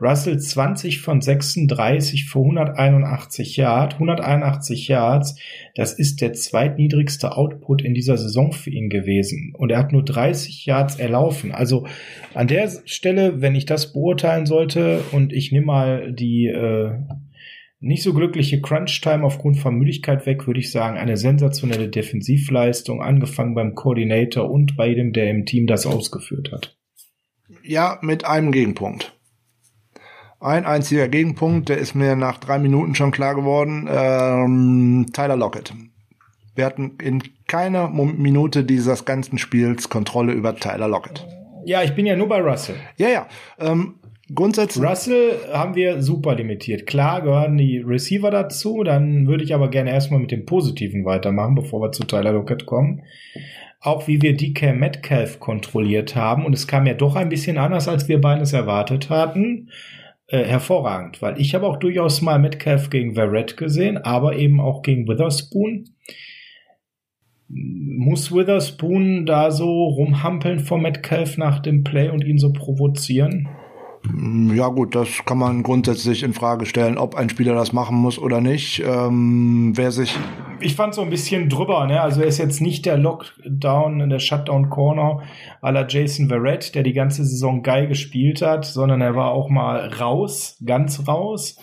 Russell 20 von 36 für 181 Yards. 181 Yards. Das ist der zweitniedrigste Output in dieser Saison für ihn gewesen. Und er hat nur 30 Yards erlaufen. Also an der Stelle, wenn ich das beurteilen sollte und ich nehme mal die äh, nicht so glückliche Crunch-Time aufgrund von Müdigkeit weg, würde ich sagen, eine sensationelle Defensivleistung, angefangen beim Koordinator und bei jedem, der im Team das ausgeführt hat. Ja, mit einem Gegenpunkt. Ein einziger Gegenpunkt, der ist mir nach drei Minuten schon klar geworden. Ähm, Tyler Lockett. Wir hatten in keiner Minute dieses ganzen Spiels Kontrolle über Tyler Lockett. Ja, ich bin ja nur bei Russell. Ja, ja. Ähm, grundsätzlich. Russell haben wir super limitiert. Klar gehören die Receiver dazu, dann würde ich aber gerne erstmal mit dem Positiven weitermachen, bevor wir zu Tyler Lockett kommen. Auch wie wir DK Metcalf kontrolliert haben und es kam ja doch ein bisschen anders, als wir beides erwartet hatten. Äh, hervorragend, weil ich habe auch durchaus mal Metcalf gegen Verrett gesehen, aber eben auch gegen Witherspoon. Muss Witherspoon da so rumhampeln vor Metcalf nach dem Play und ihn so provozieren? Mm, ja gut, das kann man grundsätzlich in Frage stellen, ob ein Spieler das machen muss oder nicht. Ähm, wer sich ich fand so ein bisschen drüber, ne? Also er ist jetzt nicht der Lockdown der Shutdown Corner aller Jason Verrett, der die ganze Saison geil gespielt hat, sondern er war auch mal raus, ganz raus.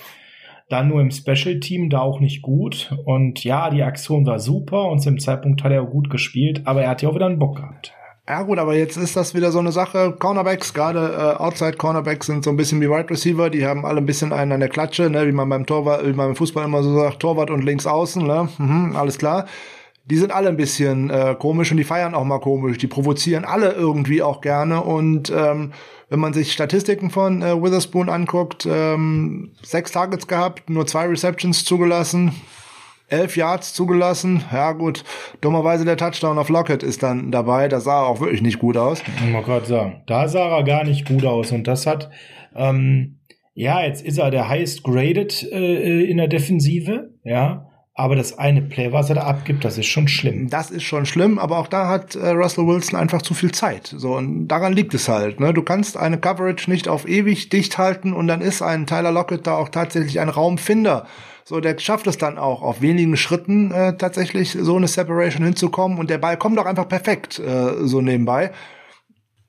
Dann nur im Special Team, da auch nicht gut. Und ja, die Aktion war super und zum Zeitpunkt hat er auch gut gespielt, aber er hat ja auch wieder einen Bock gehabt. Ja gut, aber jetzt ist das wieder so eine Sache. Cornerbacks, gerade äh, Outside Cornerbacks sind so ein bisschen wie Wide Receiver, die haben alle ein bisschen einen an der Klatsche, ne, wie man beim Torwart, wie man beim Fußball immer so sagt, Torwart und links außen, ne? Mhm, alles klar. Die sind alle ein bisschen äh, komisch und die feiern auch mal komisch. Die provozieren alle irgendwie auch gerne und ähm, wenn man sich Statistiken von äh, Witherspoon anguckt, ähm, sechs Targets gehabt, nur zwei Receptions zugelassen, elf Yards zugelassen. Ja gut, dummerweise der Touchdown auf Lockett ist dann dabei. Das sah auch wirklich nicht gut aus. Ich mal gerade sagen, da sah er gar nicht gut aus und das hat ähm, ja jetzt ist er der highest graded äh, in der Defensive, ja. Aber das eine Play, was er da abgibt, das ist schon schlimm. Das ist schon schlimm, aber auch da hat äh, Russell Wilson einfach zu viel Zeit. So, und daran liegt es halt. Ne? Du kannst eine Coverage nicht auf ewig dicht halten und dann ist ein Tyler Lockett da auch tatsächlich ein Raumfinder. So, der schafft es dann auch, auf wenigen Schritten äh, tatsächlich so eine Separation hinzukommen und der Ball kommt auch einfach perfekt äh, so nebenbei.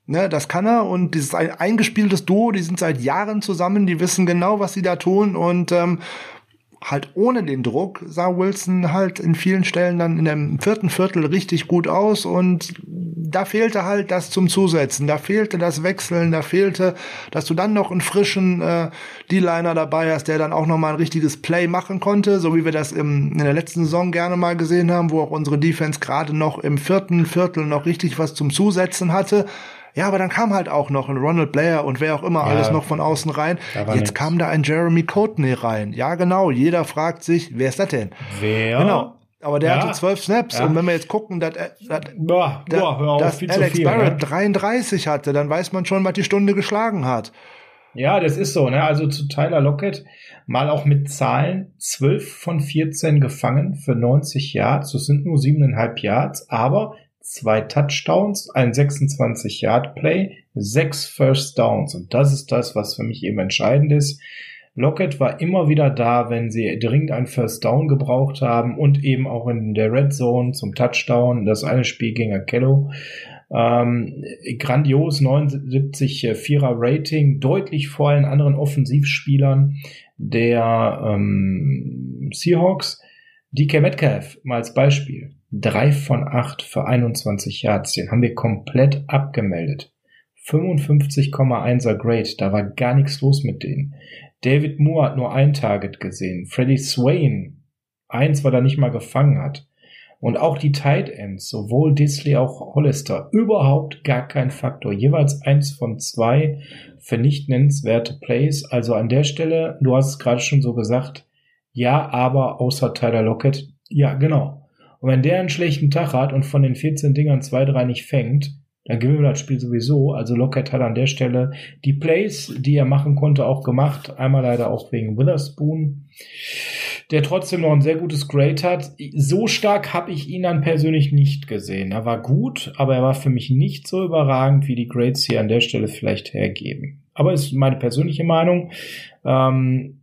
Ne, das kann er und dieses ein eingespieltes Duo, die sind seit Jahren zusammen, die wissen genau, was sie da tun und ähm, halt ohne den Druck sah Wilson halt in vielen Stellen dann in dem vierten Viertel richtig gut aus und da fehlte halt das zum Zusetzen, da fehlte das Wechseln, da fehlte, dass du dann noch einen frischen äh, D-Liner dabei hast, der dann auch noch mal ein richtiges Play machen konnte, so wie wir das im, in der letzten Saison gerne mal gesehen haben, wo auch unsere Defense gerade noch im vierten Viertel noch richtig was zum Zusetzen hatte. Ja, aber dann kam halt auch noch ein Ronald Blair und wer auch immer ja, alles noch von außen rein. Jetzt nix. kam da ein Jeremy Courtney rein. Ja, genau. Jeder fragt sich, wer ist das denn? Wer? Genau. Aber der ja. hatte zwölf Snaps. Ja. Und wenn wir jetzt gucken, dass, dass, boah, boah, dass Alex viel, Barrett ne? 33 hatte, dann weiß man schon, was die Stunde geschlagen hat. Ja, das ist so. Ne? Also zu Tyler Lockett mal auch mit Zahlen. 12 von 14 gefangen für 90 Yards. Das sind nur siebeneinhalb Yards. Aber zwei Touchdowns, ein 26-Yard-Play, sechs First Downs. Und das ist das, was für mich eben entscheidend ist. Lockett war immer wieder da, wenn sie dringend ein First Down gebraucht haben und eben auch in der Red Zone zum Touchdown. Das eine Spiel gegen Akello. Ähm, grandios 79 Vierer Rating, deutlich vor allen anderen Offensivspielern der ähm, Seahawks. DK Metcalf mal als Beispiel Drei von acht für 21 Yards. Den haben wir komplett abgemeldet. 55,1er Grade. Da war gar nichts los mit denen. David Moore hat nur ein Target gesehen. Freddie Swain, eins, weil er nicht mal gefangen hat. Und auch die Tight Ends, sowohl Disley auch Hollister, überhaupt gar kein Faktor. Jeweils eins von zwei für nicht nennenswerte Plays. Also an der Stelle, du hast es gerade schon so gesagt, ja, aber außer Tyler Lockett, ja, genau. Und wenn der einen schlechten Tag hat und von den 14 Dingern zwei, drei nicht fängt, dann gewinnen wir das Spiel sowieso. Also Lockett hat an der Stelle die Plays, die er machen konnte, auch gemacht. Einmal leider auch wegen Witherspoon. der trotzdem noch ein sehr gutes Grade hat. So stark habe ich ihn dann persönlich nicht gesehen. Er war gut, aber er war für mich nicht so überragend, wie die Grades hier an der Stelle vielleicht hergeben. Aber ist meine persönliche Meinung. Ähm,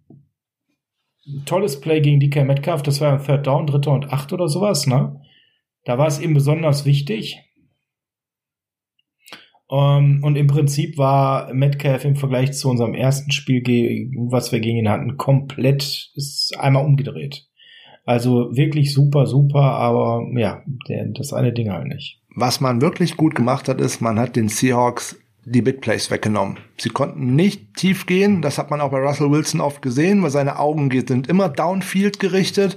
tolles Play gegen DK Metcalf, das war ja Third Down, Dritter und Acht oder sowas, ne? Da war es ihm besonders wichtig. Um, ähm, und im Prinzip war Metcalf im Vergleich zu unserem ersten Spiel, was wir gegen ihn hatten, komplett ist einmal umgedreht. Also wirklich super, super, aber ja, das eine Ding halt nicht. Was man wirklich gut gemacht hat, ist, man hat den Seahawks die Big Plays weggenommen. Sie konnten nicht tief gehen, das hat man auch bei Russell Wilson oft gesehen, weil seine Augen sind immer downfield gerichtet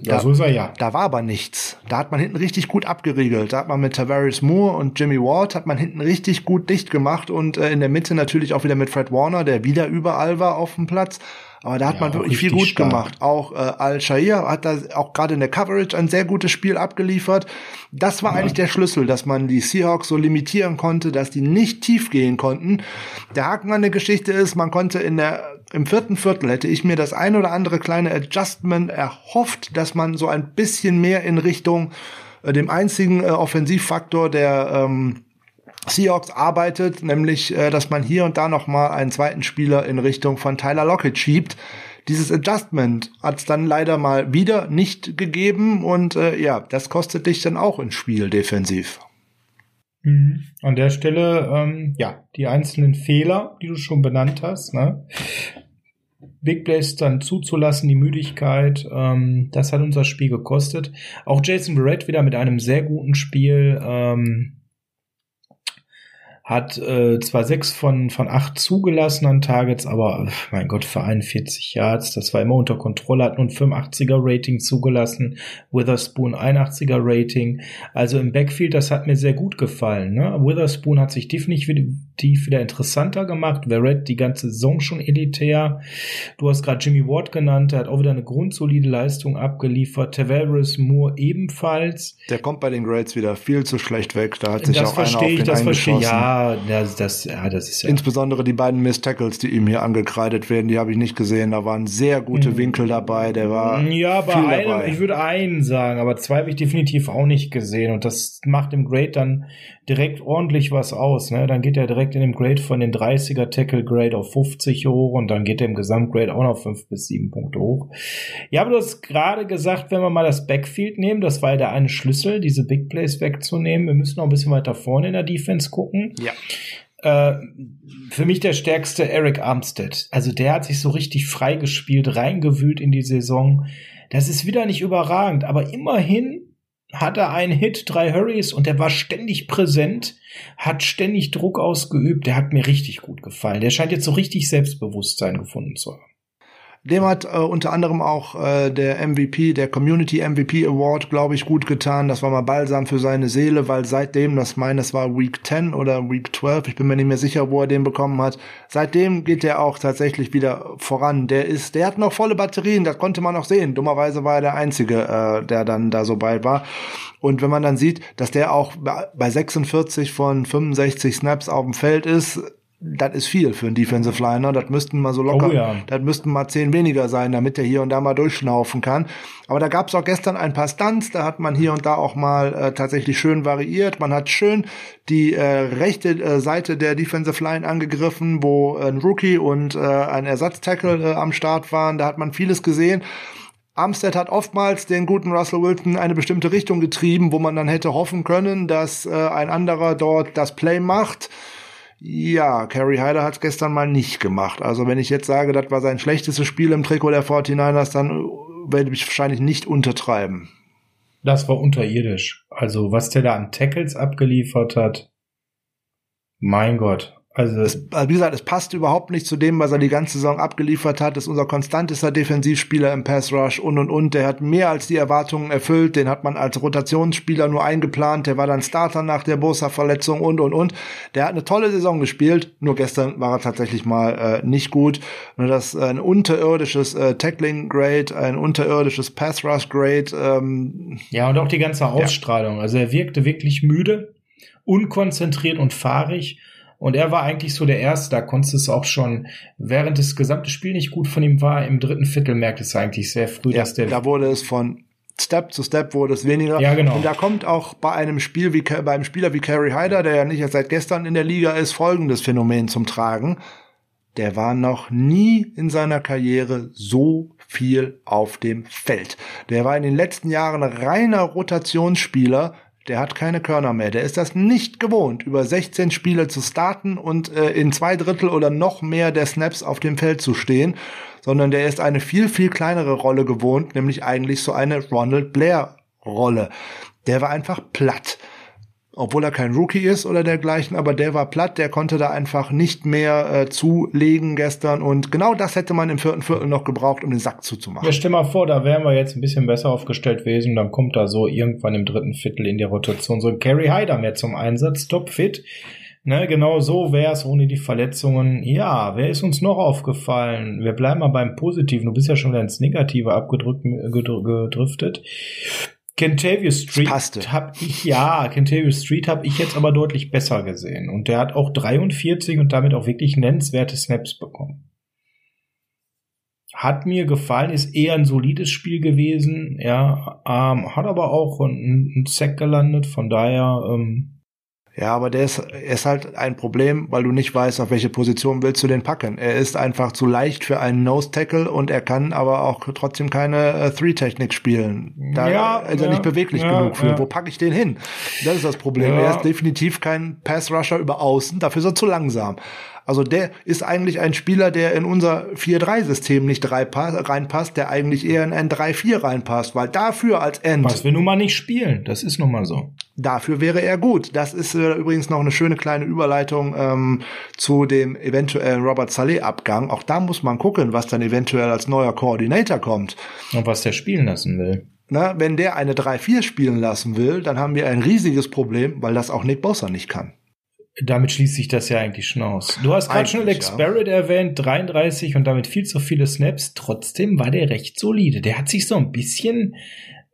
ja, da, so ist er ja. Da war aber nichts. Da hat man hinten richtig gut abgeriegelt. Da hat man mit Tavares Moore und Jimmy Ward hat man hinten richtig gut dicht gemacht und äh, in der Mitte natürlich auch wieder mit Fred Warner, der wieder überall war auf dem Platz. Aber da hat ja, man wirklich viel gut stark. gemacht. Auch äh, Al-Shair hat da auch gerade in der Coverage ein sehr gutes Spiel abgeliefert. Das war ja. eigentlich der Schlüssel, dass man die Seahawks so limitieren konnte, dass die nicht tief gehen konnten. Der Haken an der Geschichte ist, man konnte in der im vierten Viertel hätte ich mir das ein oder andere kleine Adjustment erhofft, dass man so ein bisschen mehr in Richtung äh, dem einzigen äh, Offensivfaktor der ähm, Seahawks arbeitet, nämlich, äh, dass man hier und da noch mal einen zweiten Spieler in Richtung von Tyler Lockett schiebt. Dieses Adjustment hat es dann leider mal wieder nicht gegeben und äh, ja, das kostet dich dann auch ins Spiel defensiv. Mhm. An der Stelle, ähm, ja, die einzelnen Fehler, die du schon benannt hast, ne? Big Plays dann zuzulassen, die Müdigkeit, ähm, das hat unser Spiel gekostet. Auch Jason Barrett wieder mit einem sehr guten Spiel. Ähm, hat äh, zwar sechs von, von acht zugelassenen Targets, aber mein Gott, für 41 Yards, das war immer unter Kontrolle, hat nun 85er Rating zugelassen, Witherspoon 81er Rating, also im Backfield, das hat mir sehr gut gefallen. Ne? Witherspoon hat sich definitiv wieder interessanter gemacht, Verrett die ganze Saison schon elitär, du hast gerade Jimmy Ward genannt, der hat auch wieder eine grundsolide Leistung abgeliefert, Tavares Moore ebenfalls. Der kommt bei den Grades wieder viel zu schlecht weg, da hat sich das auch einer auf den ich, das verstehe, ja, ja, das, ja, das ist ja. Insbesondere die beiden Miss Tackles, die ihm hier angekreidet werden, die habe ich nicht gesehen. Da waren sehr gute mhm. Winkel dabei. Der war. Ja, bei einem, dabei. ich würde einen sagen, aber zwei habe ich definitiv auch nicht gesehen. Und das macht im Grade dann direkt ordentlich was aus. Ne? Dann geht er direkt in dem Grade von den 30er Tackle Grade auf 50 hoch und dann geht er im Gesamtgrade auch noch 5 bis 7 Punkte hoch. Ja, aber du hast gerade gesagt, wenn wir mal das Backfield nehmen, das war ja der eine Schlüssel, diese Big Plays wegzunehmen. Wir müssen noch ein bisschen weiter vorne in der Defense gucken. Ja. Äh, für mich der stärkste Eric Armstead. Also der hat sich so richtig freigespielt, reingewühlt in die Saison. Das ist wieder nicht überragend, aber immerhin hat er einen Hit, drei Hurries und der war ständig präsent, hat ständig Druck ausgeübt. Der hat mir richtig gut gefallen. Der scheint jetzt so richtig Selbstbewusstsein gefunden zu haben. Dem hat äh, unter anderem auch äh, der MVP, der Community MVP Award, glaube ich, gut getan. Das war mal balsam für seine Seele, weil seitdem, das meine, es war Week 10 oder Week 12, ich bin mir nicht mehr sicher, wo er den bekommen hat. Seitdem geht er auch tatsächlich wieder voran. Der ist, der hat noch volle Batterien, das konnte man auch sehen. Dummerweise war er der Einzige, äh, der dann da so bei war. Und wenn man dann sieht, dass der auch bei 46 von 65 Snaps auf dem Feld ist, das ist viel für einen Defensive Liner. Das müssten mal so locker, oh ja. das müssten mal zehn weniger sein, damit er hier und da mal durchschnaufen kann. Aber da gab es auch gestern ein paar Stunts, da hat man hier und da auch mal äh, tatsächlich schön variiert. Man hat schön die äh, rechte äh, Seite der Defensive Line angegriffen, wo ein Rookie und äh, ein Ersatztackle äh, am Start waren. Da hat man vieles gesehen. Armstead hat oftmals den guten Russell Wilson eine bestimmte Richtung getrieben, wo man dann hätte hoffen können, dass äh, ein anderer dort das Play macht. Ja, Kerry Hyder hat es gestern mal nicht gemacht. Also wenn ich jetzt sage, das war sein schlechtestes Spiel im Trikot der 49ers, dann werde ich wahrscheinlich nicht untertreiben. Das war unterirdisch. Also was der da an Tackles abgeliefert hat, mein Gott. Also, es, also wie gesagt, es passt überhaupt nicht zu dem, was er die ganze Saison abgeliefert hat. Das ist unser konstantester Defensivspieler im Pass Rush und und und. Der hat mehr als die Erwartungen erfüllt. Den hat man als Rotationsspieler nur eingeplant. Der war dann Starter nach der Bosa-Verletzung und und und. Der hat eine tolle Saison gespielt. Nur gestern war er tatsächlich mal äh, nicht gut. Nur das äh, ein unterirdisches äh, Tackling Grade, ein unterirdisches Pass Rush Grade. Ähm, ja und auch die ganze Ausstrahlung. Ja. Also er wirkte wirklich müde, unkonzentriert und fahrig Und er war eigentlich so der Erste, da konntest du es auch schon, während das gesamte Spiel nicht gut von ihm war, im dritten Viertel merkt es eigentlich sehr früh, Ja, dass der da wurde es von Step zu Step wurde es weniger. Ja, genau. Und da kommt auch bei einem Spiel wie bei einem Spieler wie Kerry Hyder, der ja nicht erst seit gestern in der Liga ist, folgendes Phänomen zum Tragen. Der war noch nie in seiner Karriere so viel auf dem Feld. Der war in den letzten Jahren reiner Rotationsspieler. Der hat keine Körner mehr. Der ist das nicht gewohnt, über 16 Spiele zu starten und äh, in zwei Drittel oder noch mehr der Snaps auf dem Feld zu stehen, sondern der ist eine viel, viel kleinere Rolle gewohnt, nämlich eigentlich so eine Ronald Blair Rolle. Der war einfach platt obwohl er kein Rookie ist oder dergleichen, aber der war platt, der konnte da einfach nicht mehr äh, zulegen gestern und genau das hätte man im vierten Viertel noch gebraucht, um den Sack zuzumachen. Ja, stell mal vor, da wären wir jetzt ein bisschen besser aufgestellt gewesen, dann kommt da so irgendwann im dritten Viertel in der Rotation so ein Carry Hyder mehr zum Einsatz, topfit. Ne, genau so wär's ohne die Verletzungen. Ja, wer ist uns noch aufgefallen? Wir bleiben mal beim Positiven. Du bist ja schon wieder ins Negative abgedrückt, gedr gedriftet. Kentavious Street hab ich, ja, Kentavious Street habe ich jetzt aber deutlich besser gesehen. Und der hat auch 43 und damit auch wirklich nennenswerte Snaps bekommen. Hat mir gefallen, ist eher ein solides Spiel gewesen, ja, ähm, hat aber auch einen, einen Sack gelandet, von daher, ähm, Ja, aber der ist, er ist halt ein Problem, weil du nicht weißt, auf welche Position willst du den packen. Er ist einfach zu leicht für einen Nose-Tackle und er kann aber auch trotzdem keine äh, Three-Technik spielen. Da Ja, ist er ja, nicht beweglich ja, genug für. Wo packe ich den hin? Das ist das Problem. Er ist definitiv kein Pass-Rusher über außen, dafür ist er zu langsam. Also der ist eigentlich ein Spieler, der in unser 4-3-System nicht reinpa- reinpasst, der eigentlich eher in ein 3-4 reinpasst, weil dafür als End was wir nun mal nicht spielen. Das ist nun mal so. Dafür wäre er gut. Das ist äh, übrigens noch eine schöne kleine Überleitung ähm, zu dem eventuellen Robert Saleh-Abgang. Auch da muss man gucken, was dann eventuell als neuer Koordinator kommt. Und was der spielen lassen will. Na, wenn der eine 3-4 spielen lassen will, dann haben wir ein riesiges Problem, weil das auch Nick Bosa nicht kann. Damit schließt sich das ja eigentlich schon aus. Du hast gerade schon Alex ja. Barrett erwähnt, 33 und damit viel zu viele Snaps. Trotzdem war der recht solide. Der hat sich so ein bisschen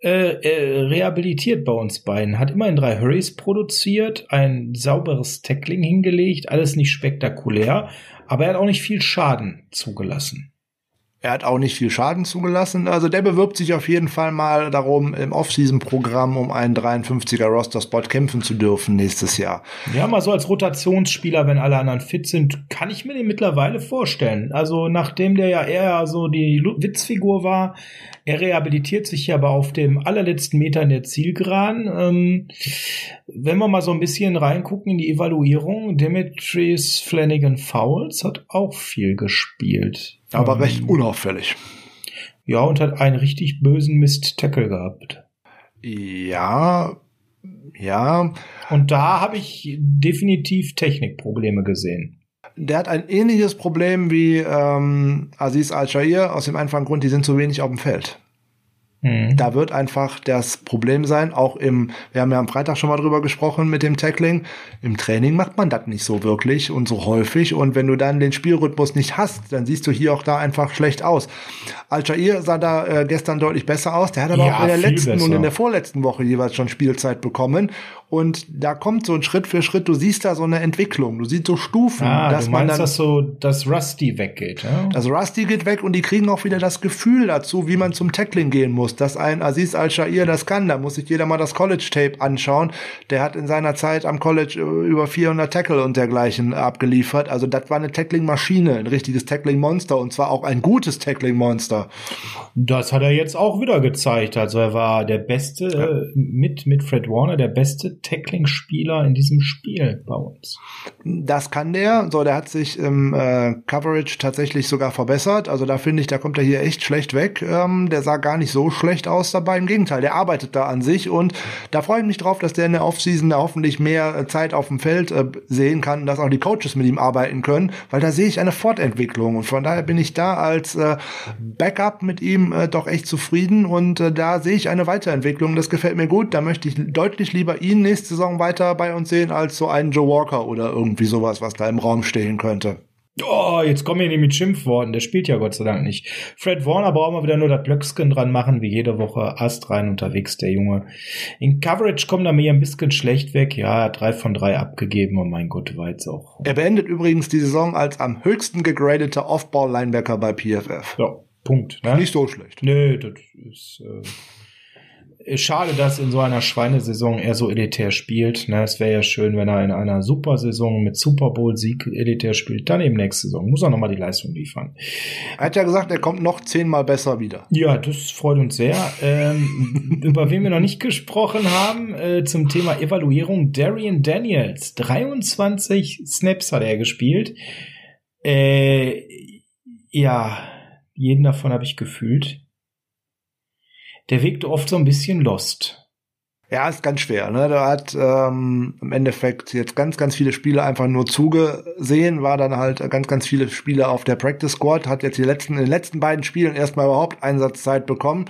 äh, äh, rehabilitiert bei uns beiden. Hat immerhin drei Hurries produziert, ein sauberes Tackling hingelegt, alles nicht spektakulär, aber er hat auch nicht viel Schaden zugelassen. Er hat auch nicht viel Schaden zugelassen. Also der bewirbt sich auf jeden Fall mal darum, im Off-Season-Programm um einen 53er Roster-Spot kämpfen zu dürfen nächstes Jahr. Ja, mal so als Rotationsspieler, wenn alle anderen fit sind, kann ich mir den mittlerweile vorstellen. Also nachdem der ja eher so die Witzfigur war, er rehabilitiert sich ja aber auf dem allerletzten Meter in der Zielgeraden. Ähm, wenn wir mal so ein bisschen reingucken in die Evaluierung, Demetrius Flanagan Fowles hat auch viel gespielt. Aber Ähm, recht unauffällig. Ja, und hat einen richtig bösen Mist-Tackle gehabt. Ja, ja. Und da habe ich definitiv Technikprobleme gesehen. Der hat ein ähnliches Problem wie ähm, Aziz Al-Shair, aus dem einfachen Grund, die sind zu wenig auf dem Feld. Mhm. Da wird einfach das Problem sein, auch im, wir haben ja am Freitag schon mal drüber gesprochen mit dem Tackling, im Training macht man das nicht so wirklich und so häufig und wenn du dann den Spielrhythmus nicht hast, dann siehst du hier auch da einfach schlecht aus. Al-Shair sah da äh, gestern deutlich besser aus, der hat aber Ja, auch in der letzten besser. und in der vorletzten Woche jeweils schon Spielzeit bekommen und da kommt so ein Schritt für Schritt, du siehst da so eine Entwicklung, du siehst so Stufen, Ah, dass du man meinst, dann dass so das Rusty weggeht, ja? also Rusty geht weg und die kriegen auch wieder das Gefühl dazu, wie man zum Tackling gehen muss. Dass ein Aziz Al-Shair das kann, da muss sich jeder mal das College-Tape anschauen. Der hat in seiner Zeit am College äh, über 400 Tackle und dergleichen abgeliefert. Also das war eine Tackling-Maschine, ein richtiges Tackling-Monster und zwar auch ein gutes Tackling-Monster. Das hat er jetzt auch wieder gezeigt. Also er war der beste, äh, mit, mit Fred Warner, der beste Tackling-Spieler in diesem Spiel bei uns. Das kann der. So, der hat sich im äh, Coverage tatsächlich sogar verbessert. Also da finde ich, da kommt er hier echt schlecht weg. Ähm, der sah gar nicht so schlecht aus dabei. Im Gegenteil, der arbeitet da an sich und da freue ich mich drauf, dass der in der Offseason da hoffentlich mehr äh, Zeit auf dem Feld äh, sehen kann, dass auch die Coaches mit ihm arbeiten können, weil da sehe ich eine Fortentwicklung und von daher bin ich da als äh, Backup mit ihm äh, doch echt zufrieden und äh, da sehe ich eine Weiterentwicklung. Das gefällt mir gut. Da möchte ich deutlich lieber ihn nächste Saison weiter bei uns sehen als so einen Joe Walker oder irgendwie sowas, was da im Raum stehen könnte. Oh, jetzt kommen wir nicht mit Schimpfworten. Der spielt ja Gott sei Dank nicht. Fred Warner brauchen wir wieder nur das Löcksken dran machen, wie jede Woche. Ast rein unterwegs, der Junge. In Coverage kommt er mir ein bisschen schlecht weg. Ja, er hat drei von drei abgegeben. Und mein Gott, war jetzt auch. Er beendet übrigens die Saison als am höchsten gegradeter Off-Ball-Linebacker bei PFF. Ja, Punkt. Ne? Nicht so schlecht. Nee, das ist. Äh Schade, dass in so einer Schweinesaison er so elitär spielt. Ne? Es wäre ja schön, wenn er in einer Supersaison mit Super Bowl-Sieg elitär spielt. Dann eben nächste Saison. Muss er nochmal die Leistung liefern. Er hat ja gesagt, er kommt noch zehnmal besser wieder. Ja, das freut uns sehr. Ähm, über wen wir noch nicht gesprochen haben, äh, zum Thema Evaluierung. Darian Daniels. 23 Snaps hat er gespielt. Äh, ja, jeden davon habe ich gefühlt der wirkte oft so ein bisschen lost. Ja, ist ganz schwer. Ne? Da hat ähm, im Endeffekt jetzt ganz, ganz viele Spiele einfach nur zugesehen, war dann halt ganz, ganz viele Spiele auf der Practice Squad, hat jetzt die letzten, in den letzten beiden Spielen erstmal überhaupt Einsatzzeit bekommen.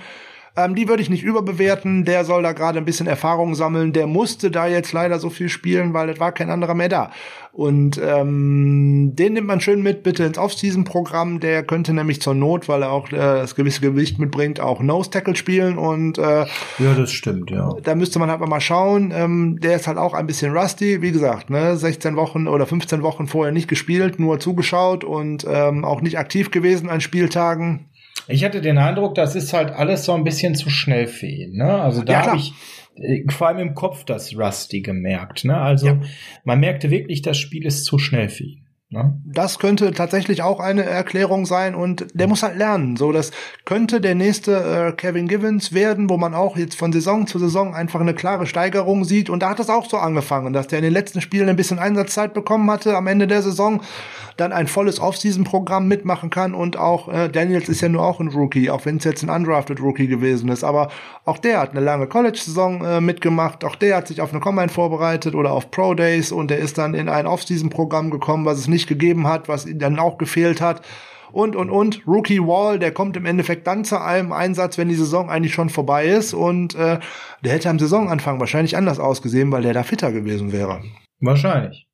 Ähm, die würde ich nicht überbewerten. Der soll da gerade ein bisschen Erfahrung sammeln. Der musste da jetzt leider so viel spielen, weil es war kein anderer mehr da. Und ähm, den nimmt man schön mit, bitte ins Off-Season-Programm. Der könnte nämlich zur Not, weil er auch äh, das gewisse Gewicht mitbringt, auch Nose-Tackle spielen. Und äh, ja, das stimmt, ja. Da müsste man halt mal schauen. Ähm, der ist halt auch ein bisschen rusty, wie gesagt, ne, 16 Wochen oder 15 Wochen vorher nicht gespielt, nur zugeschaut und ähm, auch nicht aktiv gewesen an Spieltagen. Ich hatte den Eindruck, das ist halt alles so ein bisschen zu schnell für ihn. Ne? Also da ja, habe ich äh, vor allem im Kopf das Rusty gemerkt. Ne? Also ja. man merkte wirklich, das Spiel ist zu schnell für ihn. Ne? Das könnte tatsächlich auch eine Erklärung sein und der muss halt lernen. So, das könnte der nächste äh, Kevin Givens werden, wo man auch jetzt von Saison zu Saison einfach eine klare Steigerung sieht. Und da hat das auch so angefangen, dass der in den letzten Spielen ein bisschen Einsatzzeit bekommen hatte am Ende der Saison dann ein volles Off-Season-Programm mitmachen kann und auch äh, Daniels ist ja nur auch ein Rookie, auch wenn es jetzt ein undrafted Rookie gewesen ist, aber auch der hat eine lange College-Saison äh, mitgemacht, auch der hat sich auf eine Combine vorbereitet oder auf Pro Days und der ist dann in ein Off-Season-Programm gekommen, was es nicht gegeben hat, was ihm dann auch gefehlt hat und, und, und. Rookie Wall, der kommt im Endeffekt dann zu einem Einsatz, wenn die Saison eigentlich schon vorbei ist. Und äh, der hätte am Saisonanfang wahrscheinlich anders ausgesehen, weil der da fitter gewesen wäre. Wahrscheinlich.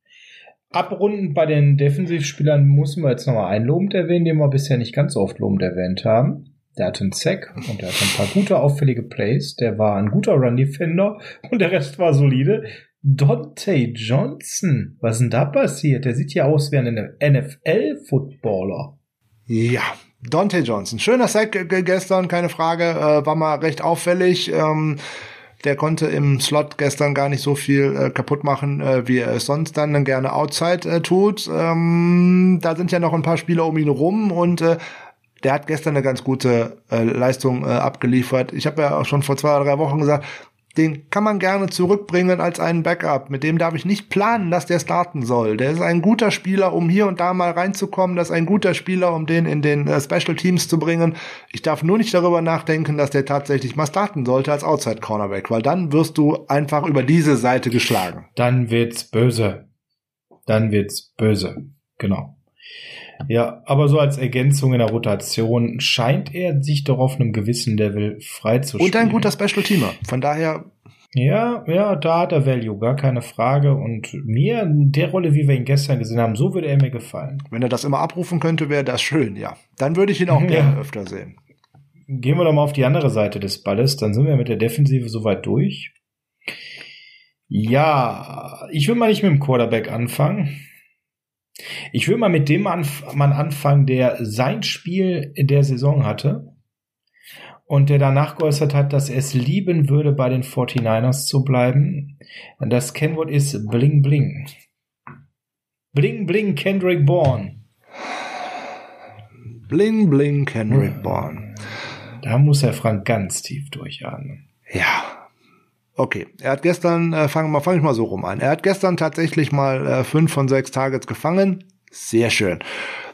Abrundend bei den Defensivspielern müssen wir jetzt nochmal einen lobend erwähnen, den wir bisher nicht ganz so oft lobend erwähnt haben. Der hatte einen Sack und der hatte ein paar gute, auffällige Plays. Der war ein guter Run-Defender und der Rest war solide. Dante Johnson, was ist denn da passiert? Der sieht ja aus wie ein NFL-Footballer. Ja, Dante Johnson. Schöner Sack gestern, keine Frage. Äh, war mal recht auffällig. Ähm, der konnte im Slot gestern gar nicht so viel äh, kaputt machen, äh, wie er es sonst dann gerne outside äh, tut. Ähm, da sind ja noch ein paar Spieler um ihn rum und äh, der hat gestern eine ganz gute äh, Leistung abgeliefert. Ich habe ja auch schon vor zwei oder drei Wochen gesagt, den kann man gerne zurückbringen als einen Backup. Mit dem darf ich nicht planen, dass der starten soll. Der ist ein guter Spieler, um hier und da mal reinzukommen. Das ist ein guter Spieler, um den in den äh, Special Teams zu bringen. Ich darf nur nicht darüber nachdenken, dass der tatsächlich mal starten sollte als Outside Cornerback, weil dann wirst du einfach über diese Seite geschlagen. Dann wird's böse. Dann wird's böse. Genau. Ja, aber so als Ergänzung in der Rotation scheint er sich doch auf einem gewissen Level freizuspielen. Und ein guter Special Teamer. Von daher. Ja, ja, da hat er Value, gar keine Frage. Und mir, in der Rolle, wie wir ihn gestern gesehen haben, so würde er mir gefallen. Wenn er das immer abrufen könnte, wäre das schön, ja. Dann würde ich ihn auch gerne öfter sehen. Gehen wir doch mal auf die andere Seite des Balles, dann sind wir mit der Defensive soweit durch. Ja, ich will mal nicht mit dem Quarterback anfangen. Ich will mal mit dem anf Mann anfangen, der sein Spiel in der Saison hatte und der danach geäußert hat, dass er es lieben würde, bei den 49ers zu bleiben. Das Kennwort ist Bling Bling. Bling Bling Kendrick Bourne. Bling Bling Kendrick Bourne. Da muss Herr Frank ganz tief durchatmen. Ja, Okay, er hat gestern, äh, fangen wir fang ich mal so rum an. Er hat gestern tatsächlich mal äh, fünf von sechs Targets gefangen. Sehr schön.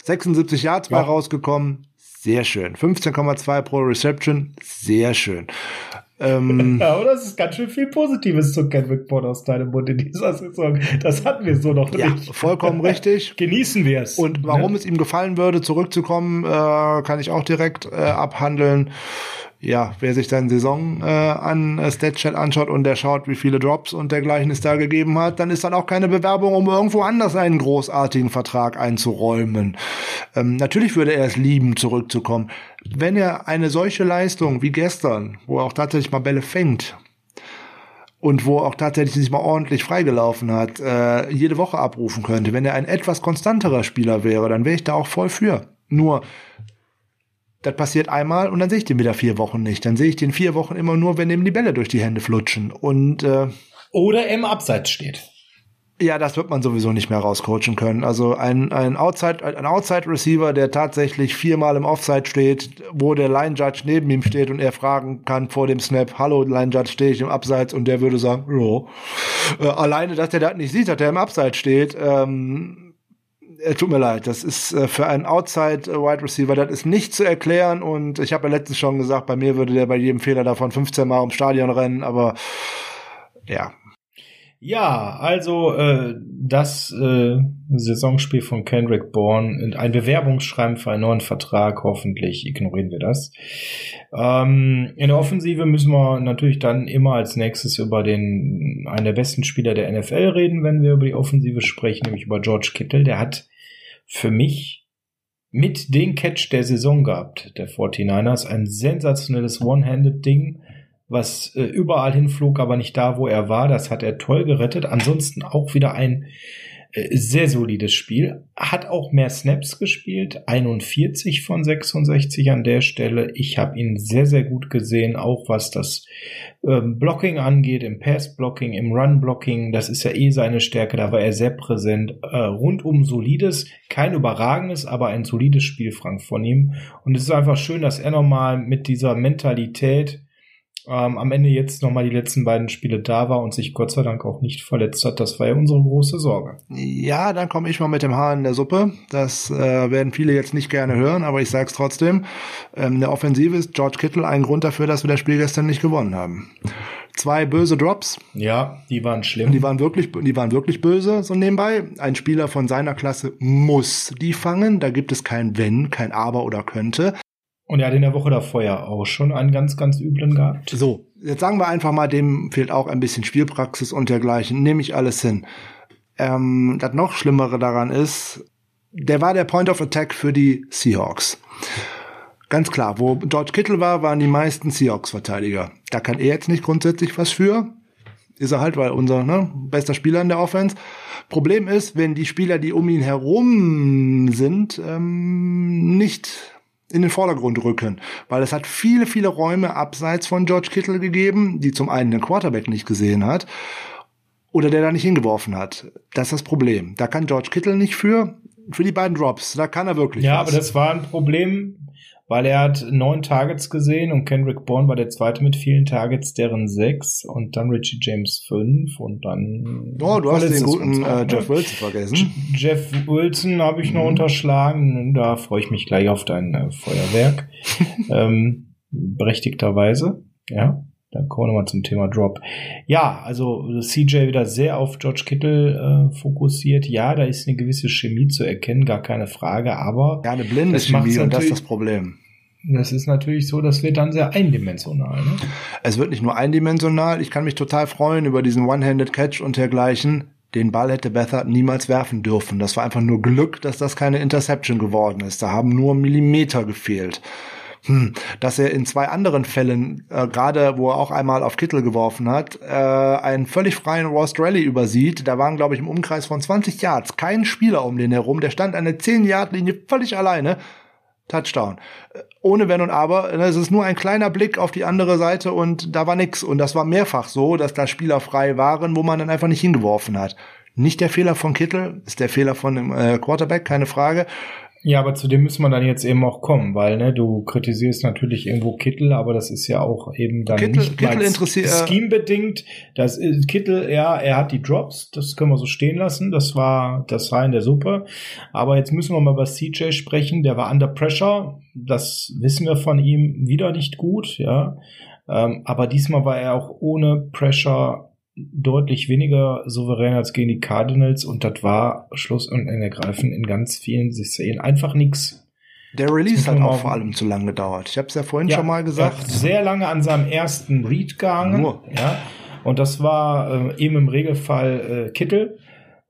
76 Yards ja. rausgekommen. Sehr schön. 15,2 pro Reception. Sehr schön. Ähm, ja, aber das ist ganz schön viel Positives zu Kendrick Bourne aus deinem Mund in dieser Saison. Das hatten wir so noch ja, nicht. vollkommen richtig. Genießen wir es. Und warum ne? es ihm gefallen würde, zurückzukommen, äh, kann ich auch direkt äh, abhandeln. Ja, wer sich dann Saison äh, an äh, Statchat anschaut und der schaut, wie viele Drops und dergleichen es da gegeben hat, dann ist dann auch keine Bewerbung, um irgendwo anders einen großartigen Vertrag einzuräumen. Ähm, natürlich würde er es lieben, zurückzukommen. Wenn er eine solche Leistung wie gestern, wo er auch tatsächlich mal Bälle fängt, und wo auch tatsächlich sich mal ordentlich freigelaufen hat, äh, jede Woche abrufen könnte. Wenn er ein etwas konstanterer Spieler wäre, dann wäre ich da auch voll für. Nur das passiert einmal und dann sehe ich den wieder vier Wochen nicht. Dann sehe ich den vier Wochen immer nur, wenn ihm die Bälle durch die Hände flutschen. Und äh, oder im Abseits steht. Ja, das wird man sowieso nicht mehr rauscoachen können. Also ein, ein Outside, ein Outside Receiver, der tatsächlich viermal im Offside steht, wo der Line Judge neben ihm steht und er fragen kann vor dem Snap, hallo Line Judge, stehe ich im Abseits? Und der würde sagen, ja. Äh, alleine, dass der das nicht sieht, dass der im Abseits steht, ähm, äh, tut mir leid, das ist äh, für einen Outside äh, Receiver, das ist nicht zu erklären und ich habe ja letztens schon gesagt, bei mir würde der bei jedem Fehler davon 15 Mal ums Stadion rennen, aber ja. Ja, also äh, das äh, Saisonspiel von Kendrick Bourne, ein Bewerbungsschreiben für einen neuen Vertrag, hoffentlich ignorieren wir das. Ähm, in der Offensive müssen wir natürlich dann immer als nächstes über den einen der besten Spieler der NFL reden, wenn wir über die Offensive sprechen, nämlich über George Kittle. Der hat für mich mit den Catch der Saison gehabt, der 49ers, ein sensationelles One-Handed-Ding was äh, überall hinflog, aber nicht da, wo er war. Das hat er toll gerettet. Ansonsten auch wieder ein äh, sehr solides Spiel. Hat auch mehr Snaps gespielt, 41 von 66 an der Stelle. Ich habe ihn sehr, sehr gut gesehen, auch was das ähm, Blocking angeht, im Pass-Blocking, im Run-Blocking. Das ist ja eh seine Stärke, da war er sehr präsent. Äh, rundum solides, kein überragendes, aber ein solides Spiel, Frank, von ihm. Und es ist einfach schön, dass er nochmal mit dieser Mentalität ähm, am Ende jetzt nochmal die letzten beiden Spiele da war und sich Gott sei Dank auch nicht verletzt hat. Das war ja unsere große Sorge. Ja, dann komme ich mal mit dem Haar in der Suppe. Das äh, werden viele jetzt nicht gerne hören, aber ich sage es trotzdem. Ähm, der Offensive ist George Kittle ein Grund dafür, dass wir das Spiel gestern nicht gewonnen haben. Zwei böse Drops. Ja, die waren schlimm. Die waren wirklich, die waren wirklich böse, so nebenbei. Ein Spieler von seiner Klasse muss die fangen. Da gibt es kein Wenn, kein Aber oder könnte. Und er hat in der Woche davor ja auch schon einen ganz, ganz üblen gehabt. So, jetzt sagen wir einfach mal, dem fehlt auch ein bisschen Spielpraxis und dergleichen. Nehme ich alles hin. Ähm, das noch Schlimmere daran ist, der war der Point of Attack für die Seahawks. Ganz klar, wo George Kittle war, waren die meisten Seahawks-Verteidiger. Da kann er jetzt nicht grundsätzlich was für. Ist er halt, weil unser ne, bester Spieler in der Offense. Problem ist, wenn die Spieler, die um ihn herum sind, ähm, nicht in den Vordergrund rücken, weil es hat viele, viele Räume abseits von George Kittle gegeben, die zum einen den Quarterback nicht gesehen hat oder der da nicht hingeworfen hat. Das ist das Problem. Da kann George Kittle nicht für, für die beiden Drops. Da kann er wirklich. Ja, was. aber das war ein Problem, weil er hat neun Targets gesehen und Kendrick Bourne war der zweite mit vielen Targets, deren sechs und dann Richie James fünf und dann. Oh, du hast den guten äh, Jeff Wilson vergessen. Jeff Wilson habe ich noch mhm. unterschlagen. Da freue ich mich gleich auf dein äh, Feuerwerk. ähm, berechtigterweise, ja. Dann kommen wir nochmal zum Thema Drop. Ja, also CJ wieder sehr auf George Kittle äh, fokussiert. Ja, da ist eine gewisse Chemie zu erkennen, gar keine Frage, aber. Ja, eine blinde Chemie und das ist das Problem. Das ist natürlich so, das wird dann sehr eindimensional. Ne? Es wird nicht nur eindimensional, ich kann mich total freuen über diesen One-Handed Catch und dergleichen. Den Ball hätte Bethard niemals werfen dürfen. Das war einfach nur Glück, dass das keine Interception geworden ist. Da haben nur Millimeter gefehlt hm, dass er in zwei anderen Fällen, äh, gerade wo er auch einmal auf Kittel geworfen hat, äh, einen völlig freien Ross Rally übersieht. Da waren, glaube ich, im Umkreis von 20 Yards kein Spieler um den herum. Der stand an der 10-Yard-Linie völlig alleine. Touchdown. Äh, ohne Wenn und Aber. Es ist nur ein kleiner Blick auf die andere Seite und da war nix. Und das war mehrfach so, dass da Spieler frei waren, wo man dann einfach nicht hingeworfen hat. Nicht der Fehler von Kittel, ist der Fehler von dem äh, Quarterback, keine Frage. Ja, aber zu dem müssen wir dann jetzt eben auch kommen, weil ne, du kritisierst natürlich irgendwo Kittel, aber das ist ja auch eben dann Kittel, nicht Kittel interessiert Scheme bedingt. Das ist, Kittel, ja, er hat die Drops, das können wir so stehen lassen. Das war das war in der Suppe. Aber jetzt müssen wir mal über CJ sprechen. Der war under pressure. Das wissen wir von ihm wieder nicht gut, ja. Ähm, aber diesmal war er auch ohne Pressure deutlich weniger souverän als gegen die Cardinals und das war Schluss und ergreifend in ganz vielen Szenen einfach nix. Der Release hat auch vor allem zu lange gedauert. Ich habe es ja vorhin ja, schon mal gesagt. sehr lange an seinem ersten Read gehangen. Nur. Ja. Und das war äh, eben im Regelfall äh, Kittel.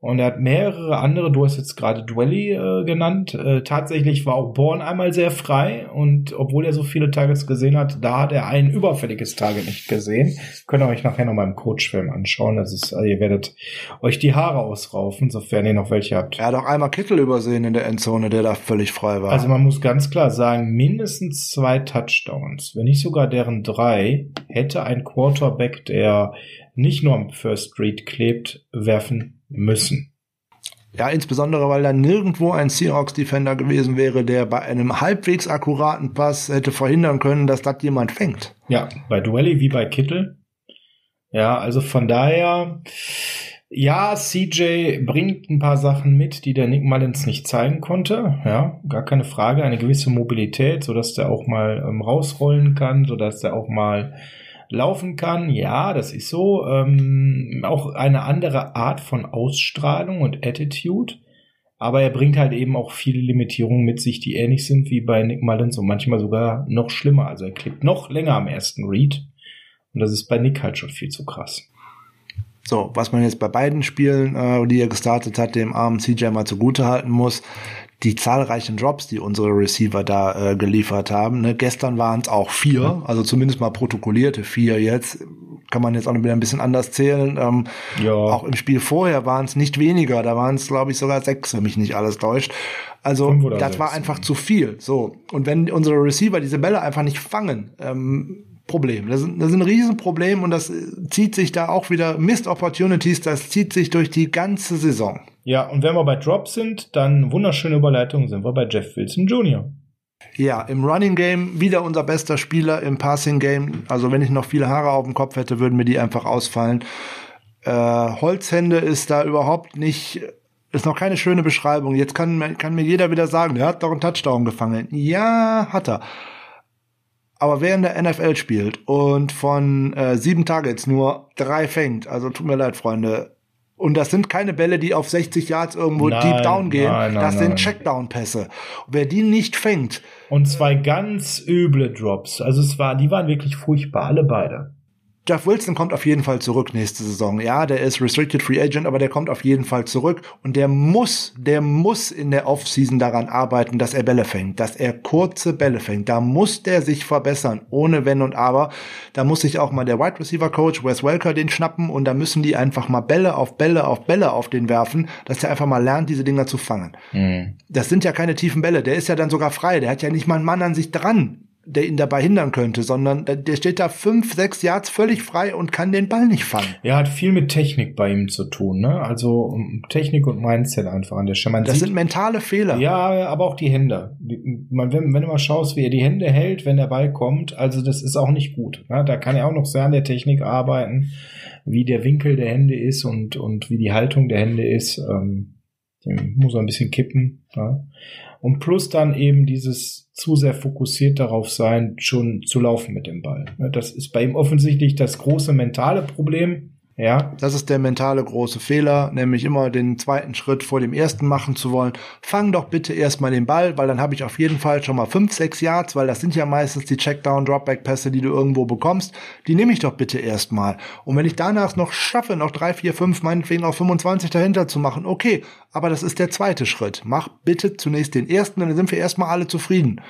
Und er hat mehrere andere, du hast jetzt gerade Dwelly äh, genannt. Äh, tatsächlich war auch Born einmal sehr frei und obwohl er so viele Targets gesehen hat, da hat er ein überfälliges Target nicht gesehen. Könnt ihr euch nachher noch mal im Coachfilm anschauen. Das ist, also ihr werdet euch die Haare ausraufen, sofern ihr noch welche habt. Er hat auch einmal Kittel übersehen in der Endzone, der da völlig frei war. Also man muss ganz klar sagen, mindestens zwei Touchdowns, wenn nicht sogar deren drei, hätte ein Quarterback, der nicht nur am First Street klebt, werfen müssen. Ja, insbesondere, weil da nirgendwo ein Seahawks-Defender gewesen wäre, der bei einem halbwegs akkuraten Pass hätte verhindern können, dass das jemand fängt. Ja, bei Duelli wie bei Kittel. Ja, also von daher, ja, CJ bringt ein paar Sachen mit, die der Nick Mullins nicht zeigen konnte. Ja, gar keine Frage. Eine gewisse Mobilität, so dass der auch mal ähm, rausrollen kann, so dass der auch mal laufen kann. Ja, das ist so. Ähm, auch eine andere Art von Ausstrahlung und Attitude. Aber er bringt halt eben auch viele Limitierungen mit sich, die ähnlich sind wie bei Nick Mullins und manchmal sogar noch schlimmer. Also er klebt noch länger am ersten Read. Und das ist bei Nick halt schon viel zu krass. So, was man jetzt bei beiden Spielen, äh, die er gestartet hat, dem armen CJ mal zugute halten muss, die zahlreichen Drops, die unsere Receiver da äh, geliefert haben. Ne? Gestern waren es auch vier, also zumindest mal protokollierte vier jetzt. Kann man jetzt auch wieder ein bisschen anders zählen. Ähm, ja. Auch im Spiel vorher waren es nicht weniger, da waren es, glaube ich, sogar sechs, wenn mich nicht alles täuscht. Also das sechs, war einfach ja. zu viel. So. Und wenn unsere Receiver diese Bälle einfach nicht fangen, ähm, Problem. Das ist, das ist ein Riesenproblem und das zieht sich da auch wieder Missed Opportunities, das zieht sich durch die ganze Saison. Ja, und wenn wir bei Drops sind, dann wunderschöne Überleitung sind wir bei Jeff Wilson Jr. Ja, im Running Game wieder unser bester Spieler, im Passing Game. Also wenn ich noch viele Haare auf dem Kopf hätte, würden mir die einfach ausfallen. Äh, Holzhände ist da überhaupt nicht, ist noch keine schöne Beschreibung. Jetzt kann, kann mir jeder wieder sagen, der hat doch einen Touchdown gefangen. Ja, hat er. Aber wer in der NFL spielt und von äh, sieben Targets nur drei fängt, also tut mir leid, Freunde, und das sind keine Bälle, die auf 60 Yards irgendwo nein, deep down gehen. Nein, nein, das sind Checkdown-Pässe. Wer die nicht fängt. Und zwei ganz üble Drops. Also es war, die waren wirklich furchtbar, alle beide. Jeff Wilson kommt auf jeden Fall zurück nächste Saison. Ja, der ist Restricted Free Agent, aber der kommt auf jeden Fall zurück und der muss, der muss in der Offseason daran arbeiten, dass er Bälle fängt, dass er kurze Bälle fängt. Da muss der sich verbessern, ohne Wenn und Aber. Da muss sich auch mal der Wide Receiver Coach Wes Welker den schnappen und da müssen die einfach mal Bälle auf Bälle auf Bälle auf den werfen, dass der einfach mal lernt, diese Dinger zu fangen. Mhm. Das sind ja keine tiefen Bälle. Der ist ja dann sogar frei. Der hat ja nicht mal einen Mann an sich dran der ihn dabei hindern könnte, sondern der steht da fünf, sechs Yards völlig frei und kann den Ball nicht fangen. Er hat viel mit Technik bei ihm zu tun, ne? Also Technik und Mindset einfach an der Stelle. das sieht, sind mentale Fehler. Ja, aber auch die Hände. Man, wenn, wenn du mal schaust, wie er die Hände hält, wenn der Ball kommt, also das ist auch nicht gut. Ne? Da kann er auch noch sehr an der Technik arbeiten, wie der Winkel der Hände ist und, und wie die Haltung der Hände ist. Ähm, muss er ein bisschen kippen. Ja? Und plus dann eben dieses zu sehr fokussiert darauf sein, schon zu laufen mit dem Ball. Das ist bei ihm offensichtlich das große mentale Problem. Ja. Das ist der mentale große Fehler, nämlich immer den zweiten Schritt vor dem ersten machen zu wollen. Fang doch bitte erstmal den Ball, weil dann habe ich auf jeden Fall schon mal fünf, sechs Yards, weil das sind ja meistens die Checkdown, Dropback-Pässe, die du irgendwo bekommst. Die nehme ich doch bitte erstmal. Und wenn ich danach noch schaffe, noch drei, vier, fünf, meinetwegen auch 25 dahinter zu machen, okay, aber das ist der zweite Schritt. Mach bitte zunächst den ersten, dann sind wir erstmal alle zufrieden.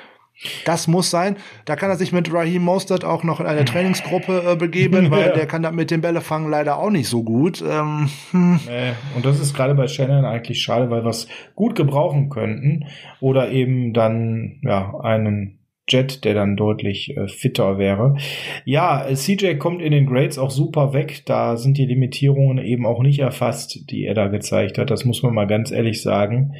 Das muss sein. Da kann er sich mit Raheem Mostert auch noch in eine Trainingsgruppe äh, begeben, weil ja. der kann da mit dem Bällefangen leider auch nicht so gut. Ähm, hm. nee. Und das ist gerade bei Shannon eigentlich schade, weil wir es gut gebrauchen könnten. Oder eben dann ja einen Jet, der dann deutlich äh, fitter wäre. Ja, CJ kommt in den Grades auch super weg. Da sind die Limitierungen eben auch nicht erfasst, die er da gezeigt hat. Das muss man mal ganz ehrlich sagen.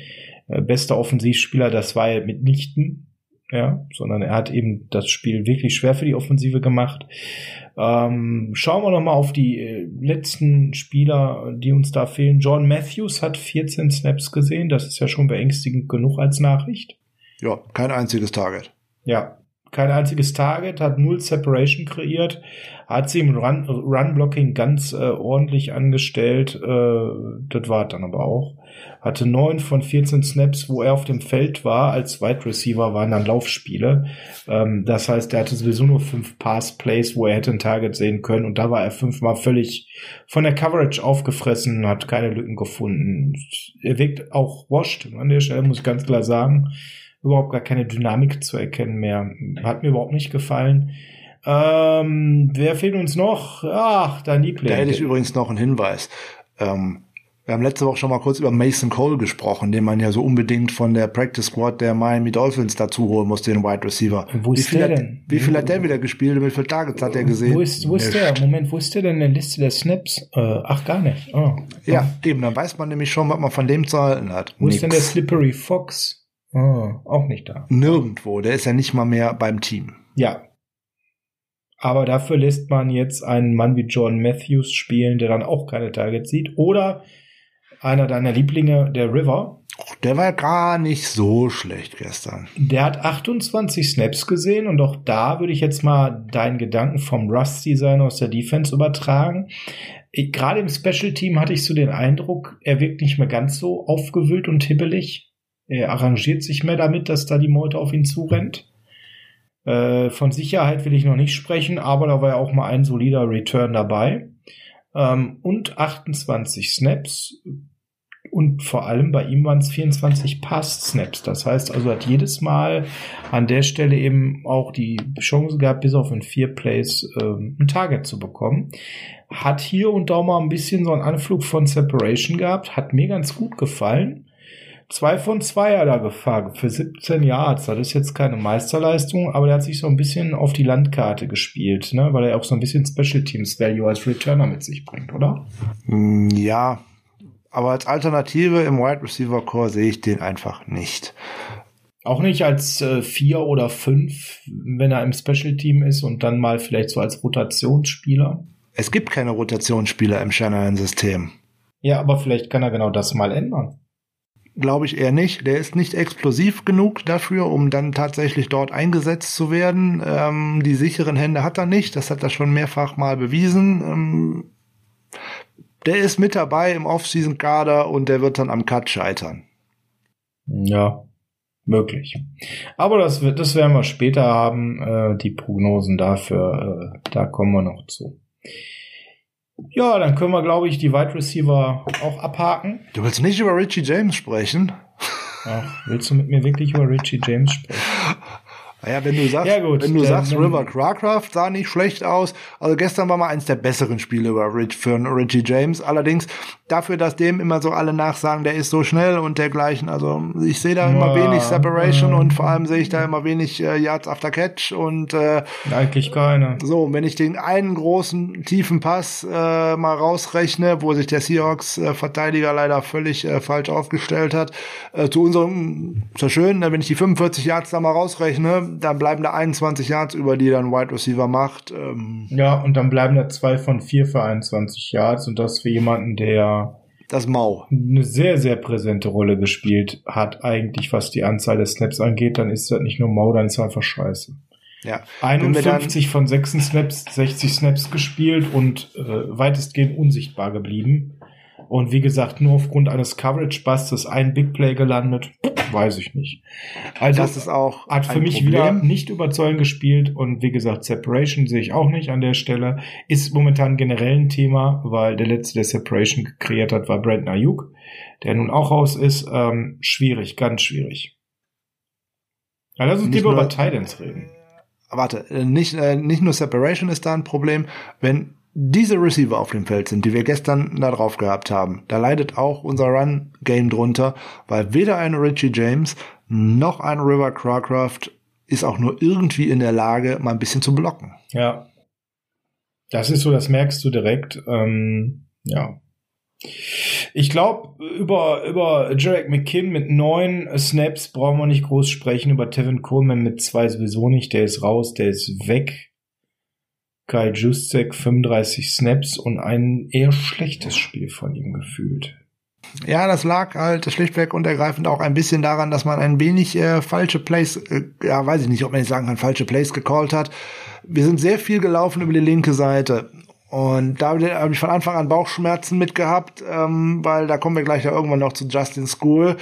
Äh, bester Offensivspieler, das war er mitnichten ja, sondern er hat eben das Spiel wirklich schwer für die Offensive gemacht. Ähm, schauen wir noch mal auf die äh, letzten Spieler, die uns da fehlen. John Matthews hat 14 Snaps gesehen, das ist ja schon beängstigend genug als Nachricht. Ja, kein einziges Target. Ja, kein einziges Target, hat null Separation kreiert, hat sie im Run-Blocking Run ganz äh, ordentlich angestellt. Äh, das war dann aber auch. Hatte neun von 14 Snaps, wo er auf dem Feld war. Als Wide Receiver waren dann Laufspiele. Ähm, das heißt, er hatte sowieso nur fünf Pass-Plays, wo er hätte ein Target sehen können. Und da war er fünfmal völlig von der Coverage aufgefressen, hat keine Lücken gefunden. Er wirkt auch washed. An der Stelle muss ich ganz klar sagen überhaupt gar keine Dynamik zu erkennen mehr. Hat mir überhaupt nicht gefallen. Ähm, wer fehlt uns noch? Ach, dein Liebling. Da hätte ich übrigens noch einen Hinweis. Ähm, wir haben letzte Woche schon mal kurz über Mason Cole gesprochen, den man ja so unbedingt von der Practice Squad der Miami Dolphins dazu holen muss, den Wide Receiver. Wo ist wie der hat, denn? Wie viel hat der wieder gespielt wie viele Targets hat er gesehen? Wo ist, wo ist der? Moment, wo ist der denn in der Liste der Snaps? Äh, ach, gar nicht. Oh. Ja, eben, dann weiß man nämlich schon, was man von dem zu halten hat. Wo Nix. ist denn der Slippery Fox? Oh, auch nicht da. Nirgendwo, der ist ja nicht mal mehr beim Team. Ja. Aber dafür lässt man jetzt einen Mann wie John Matthews spielen, der dann auch keine Targets sieht. Oder einer deiner Lieblinge, der River. Der war gar nicht so schlecht gestern. Der hat 28 Snaps gesehen und auch da würde ich jetzt mal deinen Gedanken vom Rust-Design aus der Defense übertragen. Gerade im Special Team hatte ich so den Eindruck, er wirkt nicht mehr ganz so aufgewühlt und hibbelig. Er arrangiert sich mehr damit, dass da die Meute auf ihn zurennt. Äh, von Sicherheit will ich noch nicht sprechen, aber da war ja auch mal ein solider Return dabei. Ähm, und 28 Snaps. Und vor allem bei ihm waren es 24 Pass-Snaps. Das heißt also, hat jedes Mal an der Stelle eben auch die Chance gehabt, bis auf in vier Plays ähm, ein Target zu bekommen. Hat hier und da mal ein bisschen so einen Anflug von Separation gehabt. Hat mir ganz gut gefallen. Zwei von zwei hat er gefahren für 17 Yards. Das ist jetzt keine Meisterleistung, aber der hat sich so ein bisschen auf die Landkarte gespielt, ne? weil er auch so ein bisschen Special Teams Value als Returner mit sich bringt, oder? Mm, Ja, aber als Alternative im Wide Receiver Core sehe ich den einfach nicht. Auch nicht als äh, vier oder fünf, wenn er im Special Team ist und dann mal vielleicht so als Rotationsspieler. Es gibt keine Rotationsspieler im Shanahan-System. Ja, aber vielleicht kann er genau das mal ändern. Glaube ich eher nicht. Der ist nicht explosiv genug dafür, um dann tatsächlich dort eingesetzt zu werden. Ähm, die sicheren Hände hat er nicht. Das hat er schon mehrfach mal bewiesen. Ähm, der ist mit dabei im Off-Season-Kader und der wird dann am Cut scheitern. Ja, möglich. Aber das wird, das werden wir später haben, äh, die Prognosen dafür, äh, da kommen wir noch zu. Ja, dann können wir, glaube ich, die Wide Receiver auch abhaken. Du willst nicht über Richie James sprechen? Ach, willst du mit mir wirklich über Richie James sprechen? Naja, wenn du sagst, Ja, gut, wenn du dann- sagst, dann- River Crawcraft sah nicht schlecht aus. Also gestern war mal eins der besseren Spiele über Rich, für Richie James. Allerdings dafür, dass dem immer so alle nachsagen, der ist so schnell und dergleichen. Also ich sehe da immer Ja, wenig Separation ja. und vor allem sehe ich da immer wenig äh, Yards after Catch und äh, Eigentlich keine. so, wenn ich den einen großen tiefen Pass äh, mal rausrechne, wo sich der Seahawks äh, Verteidiger leider völlig äh, falsch aufgestellt hat, äh, zu unserem, ist ja schön, wenn ich die 45 Yards da mal rausrechne, dann bleiben da 21 Yards über, die dann Wide Receiver macht. Ähm, Ja, und dann bleiben da zwei von vier für 21 Yards und das für jemanden, der das Mau. eine sehr, sehr präsente Rolle gespielt hat, eigentlich was die Anzahl der Snaps angeht, dann ist das nicht nur Mau, dann ist er einfach scheiße. Ja. Wenn wir 51 von 6 Snaps, 60 Snaps gespielt und äh, weitestgehend unsichtbar geblieben. Und wie gesagt, nur aufgrund eines Coverage-Bustes ein Big Play gelandet, weiß ich nicht. Also das ist auch hat für mich Problem. wieder nicht überzeugend gespielt und wie gesagt, Separation sehe ich auch nicht an der Stelle. Ist momentan generell ein Thema, weil der letzte, der Separation kreiert hat, war Brandon Ayuk, der nun auch raus ist. Ähm, schwierig, ganz schwierig. Ja, lass uns lieber über Titans reden. Warte, äh, nicht, äh, nicht nur Separation ist da ein Problem, wenn diese Receiver auf dem Feld sind, die wir gestern da drauf gehabt haben, da leidet auch unser Run-Game drunter, weil weder ein Richie James noch ein River Crawcraft ist auch nur irgendwie in der Lage, mal ein bisschen zu blocken. Ja. Das ist so, das merkst du direkt. Ähm, ja. Ich glaube, über, über Jarek McKinn mit neun Snaps brauchen wir nicht groß sprechen. Über Tevin Coleman mit zwei sowieso nicht. Der ist raus, der ist weg. Kai Justek 35 Snaps und ein eher schlechtes Spiel von ihm gefühlt. Ja, das lag halt schlichtweg und ergreifend auch ein bisschen daran, dass man ein wenig äh, falsche Plays, äh, ja, weiß ich nicht, ob man jetzt sagen kann, falsche Plays gecallt hat. Wir sind sehr viel gelaufen über die linke Seite. Und da habe ich von Anfang an Bauchschmerzen mitgehabt, ähm, weil da kommen wir gleich ja irgendwann noch zu Justin School.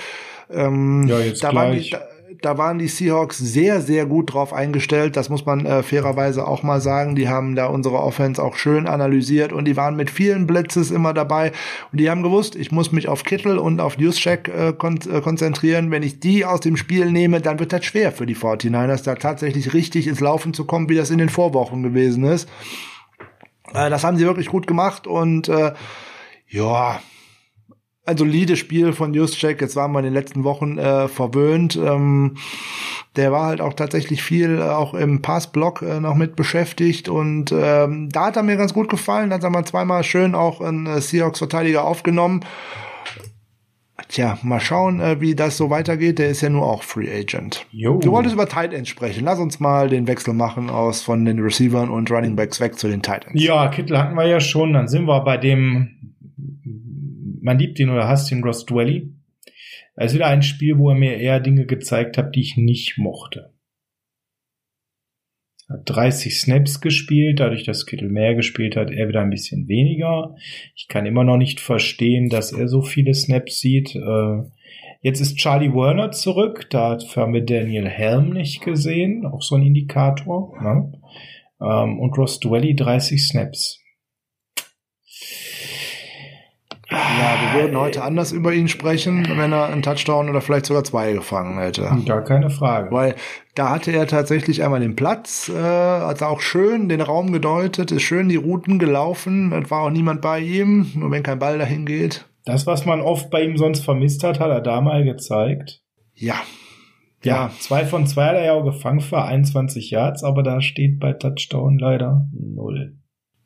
Ähm, ja, jetzt da gleich. Die, da, da waren die Seahawks sehr, sehr gut drauf eingestellt. Das muss man äh, fairerweise auch mal sagen. Die haben da unsere Offense auch schön analysiert und die waren mit vielen Blitzes immer dabei. Und die haben gewusst, ich muss mich auf Kittel und auf Juszczyk äh, kon äh, konzentrieren. Wenn ich die aus dem Spiel nehme, dann wird das schwer für die 49ers, da tatsächlich richtig ins Laufen zu kommen, wie das in den Vorwochen gewesen ist. Äh, das haben sie wirklich gut gemacht und äh, ja, ein solides Spiel von Juszczyk. Jetzt waren wir in den letzten Wochen äh, verwöhnt. Ähm, der war halt auch tatsächlich viel äh, auch im Passblock äh, noch mit beschäftigt und ähm, da hat er mir ganz gut gefallen. Da hat er mal zweimal schön auch einen äh, Seahawks-Verteidiger aufgenommen. Tja, mal schauen, äh, wie das so weitergeht. Der ist ja nur auch Free Agent. Jo. Du wolltest über Tight Ends sprechen. Lass uns mal den Wechsel machen aus von den Receivern und Running Backs weg zu den Tight Ends. Ja, Kittel hatten wir ja schon. Dann sind wir bei dem man liebt ihn oder hasst ihn, Ross Dwelly. Es ist wieder ein Spiel, wo er mir eher Dinge gezeigt hat, die ich nicht mochte. Hat 30 Snaps gespielt, dadurch, dass Kittel mehr gespielt hat, er wieder ein bisschen weniger. Ich kann immer noch nicht verstehen, dass er so viele Snaps sieht. Äh, jetzt ist Charlie Werner zurück, da haben wir Daniel Helm nicht gesehen, auch so ein Indikator. Ne? Ähm, und Ross Dwelly 30 Snaps. Ja, wir würden heute anders über ihn sprechen, wenn er einen Touchdown oder vielleicht sogar zwei gefangen hätte. Gar keine Frage. Weil da hatte er tatsächlich einmal den Platz, äh, hat auch schön den Raum gedeutet, ist schön die Routen gelaufen, es war auch niemand bei ihm, nur wenn kein Ball dahin geht. Das, was man oft bei ihm sonst vermisst hat, hat er da mal gezeigt. Ja. Ja, ja. zwei von zwei hat er ja auch gefangen für 21 Yards, aber da steht bei Touchdown leider null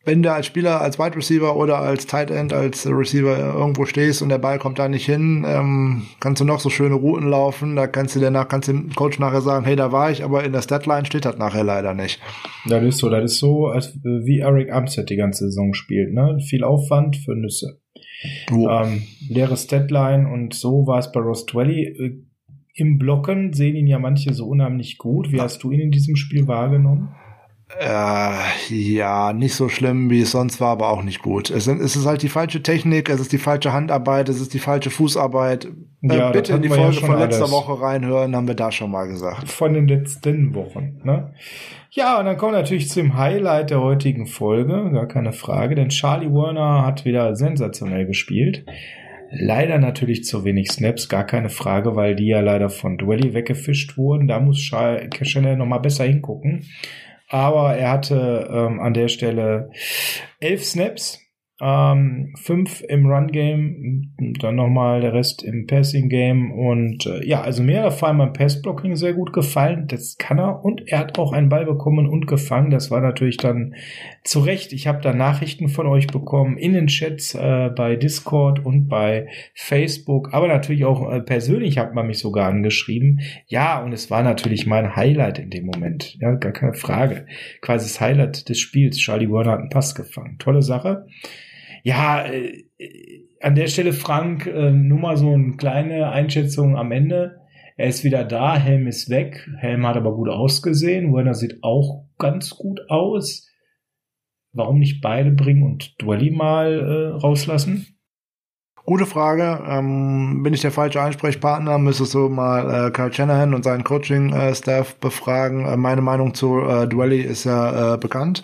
wenn du als Spieler, als Wide Receiver oder als Tight End, als Receiver irgendwo stehst und der Ball kommt da nicht hin, ähm, kannst du noch so schöne Routen laufen, da kannst du danach, kannst du dem Coach nachher sagen, hey, da war ich, aber in der Statline steht das nachher leider nicht. Das ist so, das ist so, als wie Eric Armstead die ganze Saison spielt, ne? Viel Aufwand für Nüsse. Oh. Ähm, leere Statline und so war es bei Ross Dwelly. Äh, Im Blocken sehen ihn ja manche so unheimlich gut. Wie hast du ihn in diesem Spiel wahrgenommen? Äh, ja, nicht so schlimm, wie es sonst war, aber auch nicht gut. Es, es, ist halt die falsche Technik, es ist die falsche Handarbeit, es ist die falsche Fußarbeit. Äh, ja, bitte in die Folge ja von letzter alles. Woche reinhören, haben wir da schon mal gesagt. Von den letzten Wochen, ne? Ja, und dann kommen wir natürlich zum Highlight der heutigen Folge, gar keine Frage, denn Charlie Warner hat wieder sensationell gespielt. Leider natürlich zu wenig Snaps, gar keine Frage, weil die ja leider von Dwelly weggefischt wurden. Da muss Chanel noch mal besser hingucken aber er hatte ähm, an der Stelle elf Snaps ähm, fünf im Run-Game, dann nochmal der Rest im Passing-Game und äh, ja, also mir hat vor allem beim Pass-Blocking sehr gut gefallen, das kann er und er hat auch einen Ball bekommen und gefangen, das war natürlich dann zu Recht, ich habe da Nachrichten von euch bekommen in den Chats äh, bei Discord und bei Facebook, aber natürlich auch äh, persönlich hat man mich sogar angeschrieben, ja und es war natürlich mein Highlight in dem Moment, ja, gar keine Frage, quasi das Highlight des Spiels, Charlie Warner hat einen Pass gefangen, tolle Sache. Ja, äh, an der Stelle, Frank, äh, nur mal so eine kleine Einschätzung am Ende. Er ist wieder da, Helm ist weg. Helm hat aber gut ausgesehen. Werner sieht auch ganz gut aus. Warum nicht beide bringen und Dwelly mal äh, rauslassen? Gute Frage. Ähm, bin ich der falsche Ansprechpartner? Müsstest du mal äh, Carl Shanahan und seinen Coaching-Staff äh, befragen. Äh, meine Meinung zu äh, Dwelly ist ja äh, bekannt.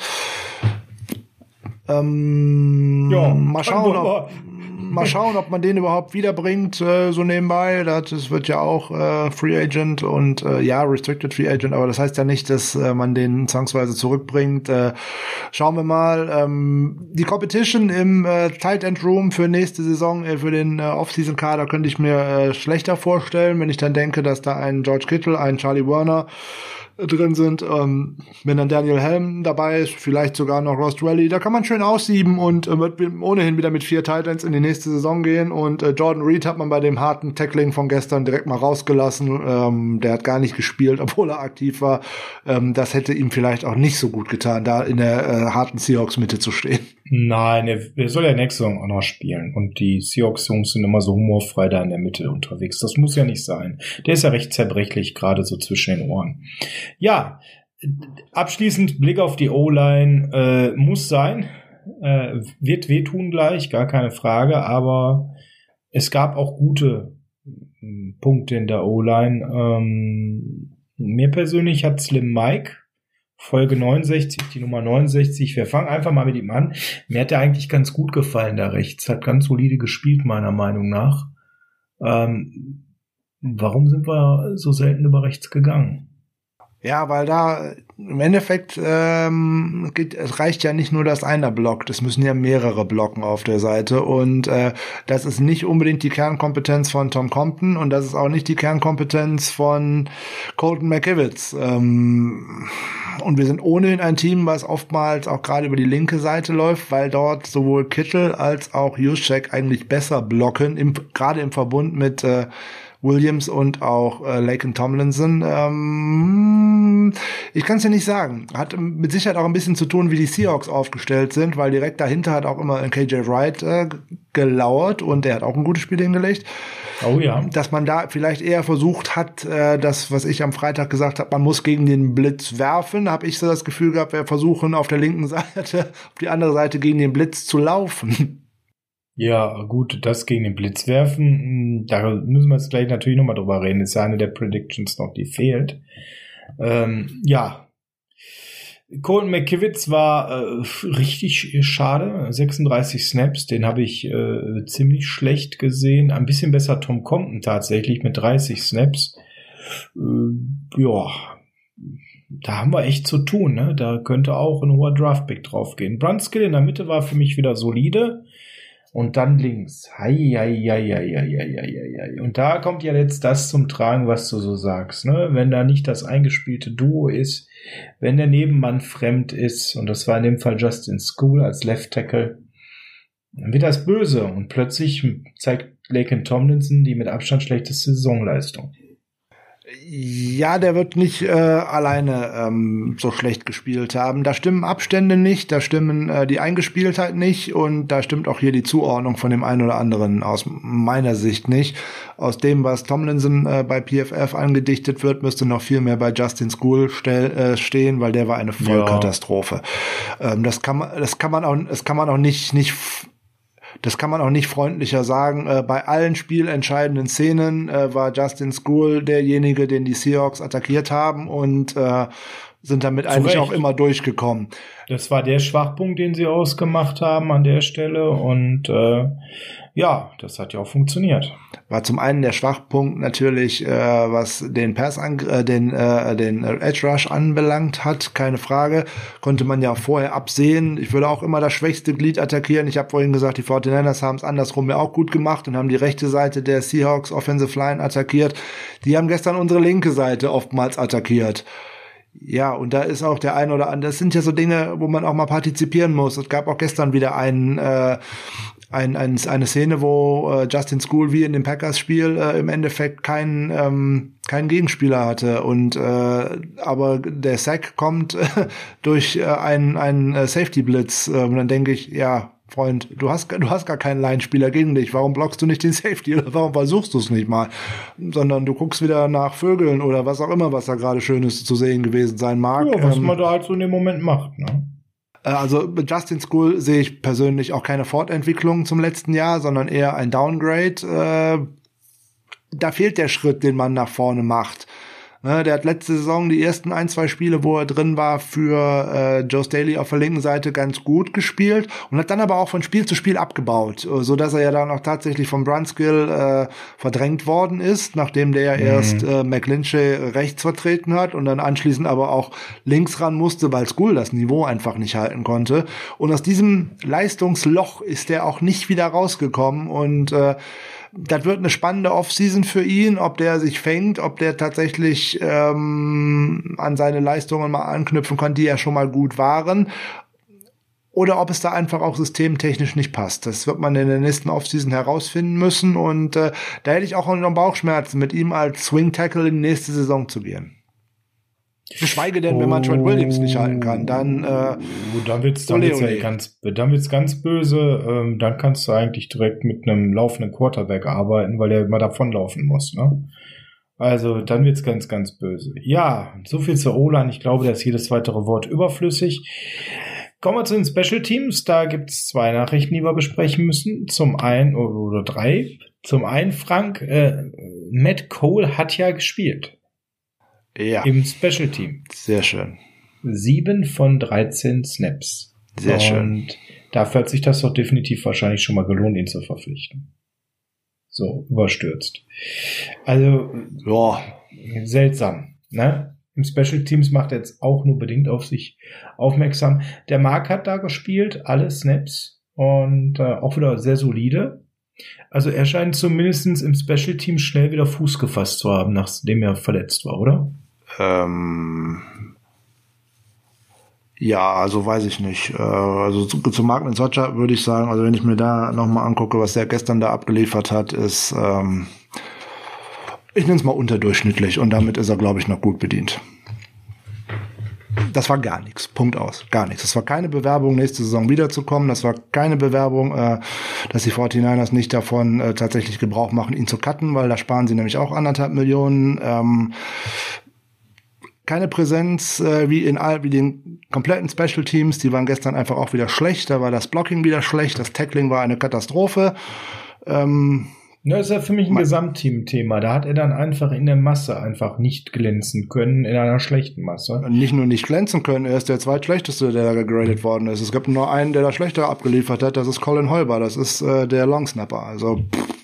Ähm, ja, mal schauen, ob, mal schauen, ob man den überhaupt wiederbringt, äh, so nebenbei. Das wird ja auch äh, Free Agent und äh, ja, Restricted Free Agent, aber das heißt ja nicht, dass äh, man den zwangsweise zurückbringt. Äh, schauen wir mal. Ähm, die Competition im äh, Tight End Room für nächste Saison, äh, für den äh, Off-Season-Kader könnte ich mir äh, schlechter vorstellen, wenn ich dann denke, dass da ein George Kittle, ein Charlie Werner drin sind. Ähm, wenn dann Daniel Helm dabei ist, vielleicht sogar noch Ross Dwelly, da kann man schön aussieben und äh, wird ohnehin wieder mit vier Titans in die nächste Saison gehen. Und äh, Jordan Reed hat man bei dem harten Tackling von gestern direkt mal rausgelassen. Ähm, der hat gar nicht gespielt, obwohl er aktiv war. Ähm, das hätte ihm vielleicht auch nicht so gut getan, da in der äh, harten Seahawks-Mitte zu stehen. Nein, er, er soll ja nächste Saison auch noch spielen. Und die Seahawks-Jungs sind immer so humorfrei da in der Mitte unterwegs. Das muss ja nicht sein. Der ist ja recht zerbrechlich, gerade so zwischen den Ohren. Ja, abschließend Blick auf die O-Line. Äh, muss sein. Äh, wird wehtun gleich, gar keine Frage. Aber es gab auch gute hm, Punkte in der O-Line. Ähm, mir persönlich hat Slim Mike Folge 69, die Nummer 69. Wir fangen einfach mal mit ihm an. Mir hat er eigentlich ganz gut gefallen da rechts. Hat ganz solide gespielt, meiner Meinung nach. Ähm, warum sind wir so selten über rechts gegangen? Ja, weil da im Endeffekt ähm, geht, es reicht ja nicht nur, dass einer blockt, es müssen ja mehrere blocken auf der Seite. Und äh, das ist nicht unbedingt die Kernkompetenz von Tom Compton. Und das ist auch nicht die Kernkompetenz von Colton McKivitz. Ähm, und wir sind ohnehin ein Team, was oftmals auch gerade über die linke Seite läuft, weil dort sowohl Kittel als auch Juszczyk eigentlich besser blocken, im, gerade im Verbund mit äh, Williams und auch äh, Laken Tomlinson. Ähm, ich kann es ja nicht sagen. Hat mit Sicherheit auch ein bisschen zu tun, wie die Seahawks aufgestellt sind, weil direkt dahinter hat auch immer ein KJ Wright äh, gelauert und der hat auch ein gutes Spiel hingelegt. Oh ja. Dass man da vielleicht eher versucht hat, äh, das, was ich am Freitag gesagt habe, man muss gegen den Blitz werfen, habe ich so das Gefühl gehabt, wir versuchen auf der linken Seite, auf die andere Seite gegen den Blitz zu laufen. Ja, gut, das gegen den Blitz werfen, hm, da müssen wir jetzt gleich natürlich nochmal drüber reden. Das ist ja eine der Predictions noch, die fehlt. Ähm, ja. Colton McKivitz war äh, richtig schade. 36 Snaps, den habe ich äh, ziemlich schlecht gesehen. Ein bisschen besser Tom Compton tatsächlich mit 30 Snaps. Äh, ja, da haben wir echt zu tun. Ne? Da könnte auch ein hoher Draftpick draufgehen. Brunskill in der Mitte war für mich wieder solide und dann links. Hei, hei, hei, hei, hei, hei, hei. Und da kommt ja jetzt das zum Tragen, was du so sagst. Ne? Wenn da nicht das eingespielte Duo ist, wenn der Nebenmann fremd ist, und das war in dem Fall Justin School als Left Tackle, dann wird das böse und plötzlich zeigt Laken Tomlinson die mit Abstand schlechteste Saisonleistung. Ja, der wird nicht äh, alleine ähm, so schlecht gespielt haben. Da stimmen Abstände nicht, da stimmen äh, die Eingespieltheit nicht und da stimmt auch hier die Zuordnung von dem einen oder anderen aus meiner Sicht nicht. Aus dem, was Tomlinson äh, bei PFF angedichtet wird, müsste noch viel mehr bei Justin School äh, stehen, weil der war eine Vollkatastrophe. Ja. Ähm, das kann man, das kann man auch, das kann man auch nicht nicht das kann man auch nicht freundlicher sagen. Äh, bei allen spielentscheidenden Szenen äh, war Justin School derjenige, den die Seahawks attackiert haben und äh, sind damit eigentlich auch immer durchgekommen. Das war der Schwachpunkt, den sie ausgemacht haben an der Stelle und äh, ja, das hat ja auch funktioniert. War zum einen der Schwachpunkt natürlich, äh, was den Pass an, äh, den äh, den Edge Rush anbelangt hat, keine Frage, konnte man ja vorher absehen. Ich würde auch immer das schwächste Glied attackieren. Ich habe vorhin gesagt, die 49ers haben es andersrum ja auch gut gemacht und haben die rechte Seite der Seahawks Offensive Line attackiert. Die haben gestern unsere linke Seite oftmals attackiert. Ja, und da ist auch der ein oder andere, das sind ja so Dinge, wo man auch mal partizipieren muss. Es gab auch gestern wieder einen äh, ein, ein, eine Szene, wo äh, Justin School wie in dem Packers-Spiel äh, im Endeffekt keinen ähm, keinen Gegenspieler hatte und äh, aber der Sack kommt äh, durch äh, einen einen Safety Blitz äh, und dann denke ich ja Freund du hast du hast gar keinen Line-Spieler gegen dich warum blockst du nicht den Safety oder warum versuchst du es nicht mal sondern du guckst wieder nach Vögeln oder was auch immer was da gerade schönes zu sehen gewesen sein mag ja, was ähm, man da halt so in dem Moment macht ne äh, also mit Justin School sehe ich persönlich auch keine Fortentwicklung zum letzten Jahr, sondern eher ein Downgrade. Äh, da fehlt der Schritt, den man nach vorne macht. Ne, der hat letzte Saison die ersten ein, zwei Spiele, wo er drin war, für äh, Joe Staley auf der linken Seite ganz gut gespielt und hat dann aber auch von Spiel zu Spiel abgebaut, äh, so dass er ja dann auch tatsächlich vom Brunskill äh, verdrängt worden ist, nachdem der ja mhm. erst äh, McLinchy rechts vertreten hat und dann anschließend aber auch links ran musste, weil School das Niveau einfach nicht halten konnte. Und aus diesem Leistungsloch ist er auch nicht wieder rausgekommen und äh, das wird eine spannende Offseason für ihn, ob der sich fängt, ob der tatsächlich ähm, an seine Leistungen mal anknüpfen kann, die ja schon mal gut waren. Oder ob es da einfach auch systemtechnisch nicht passt. Das wird man in der nächsten Offseason herausfinden müssen. Und äh, da hätte ich auch noch Bauchschmerzen, mit ihm als Swing Tackle in die nächste Saison zu gehen. Geschweige denn, wenn man Trent Williams nicht halten kann, dann äh, oh, dann wird's dann wird's ja ganz dann wird's ganz böse. Ähm, dann kannst du eigentlich direkt mit einem laufenden Quarterback arbeiten, weil der immer davonlaufen muss. Ne? Also dann wird's ganz ganz böse. Ja, so viel zur O-Line. Ich glaube, da ist jedes weitere Wort überflüssig. Kommen wir zu den Special Teams. Da gibt's zwei Nachrichten, die wir besprechen müssen. Zum einen oder drei. Zum einen Frank äh, Matt Cole hat ja gespielt. Ja. Im Special Team. Sehr schön. Sieben von 13 Snaps. Sehr Und schön. dafür hat sich das doch definitiv wahrscheinlich schon mal gelohnt, ihn zu verpflichten. So, überstürzt. Also, Ja, seltsam, ne? Im Special Teams macht er jetzt auch nur bedingt auf sich aufmerksam. Der Mark hat da gespielt, alle Snaps und äh, auch wieder sehr solide. Also er scheint zumindestens im Special Team schnell wieder Fuß gefasst zu haben, nachdem er verletzt war, oder? Ähm, ja, also weiß ich nicht. Äh, also zu, zu Mark Socha würde ich sagen, also wenn ich mir da nochmal angucke, was der gestern da abgeliefert hat, ist, ähm, ich nenne es mal unterdurchschnittlich und damit ist er, glaube ich, noch gut bedient. Das war gar nichts. Punkt aus. Gar nichts. Das war keine Bewerbung, nächste Saison wiederzukommen. Das war keine Bewerbung, äh, dass die 49ers nicht davon äh, tatsächlich Gebrauch machen, ihn zu cutten, weil da sparen sie nämlich auch anderthalb Millionen. Ähm, keine Präsenz äh, wie in all, wie den kompletten Special Teams. Die waren gestern einfach auch wieder schlecht. Da war das Blocking wieder schlecht. Das Tackling war eine Katastrophe. Ähm, Ja, ist ja für mich ein Gesamtteam-Thema. Da hat er dann einfach in der Masse einfach nicht glänzen können, in einer schlechten Masse. nicht nur nicht glänzen können, er ist der zweitschlechteste, der da gegradet worden ist. Es gibt nur einen, der da schlechter abgeliefert hat, das ist Colin Holber, das ist äh, der Longsnapper. Also, pff.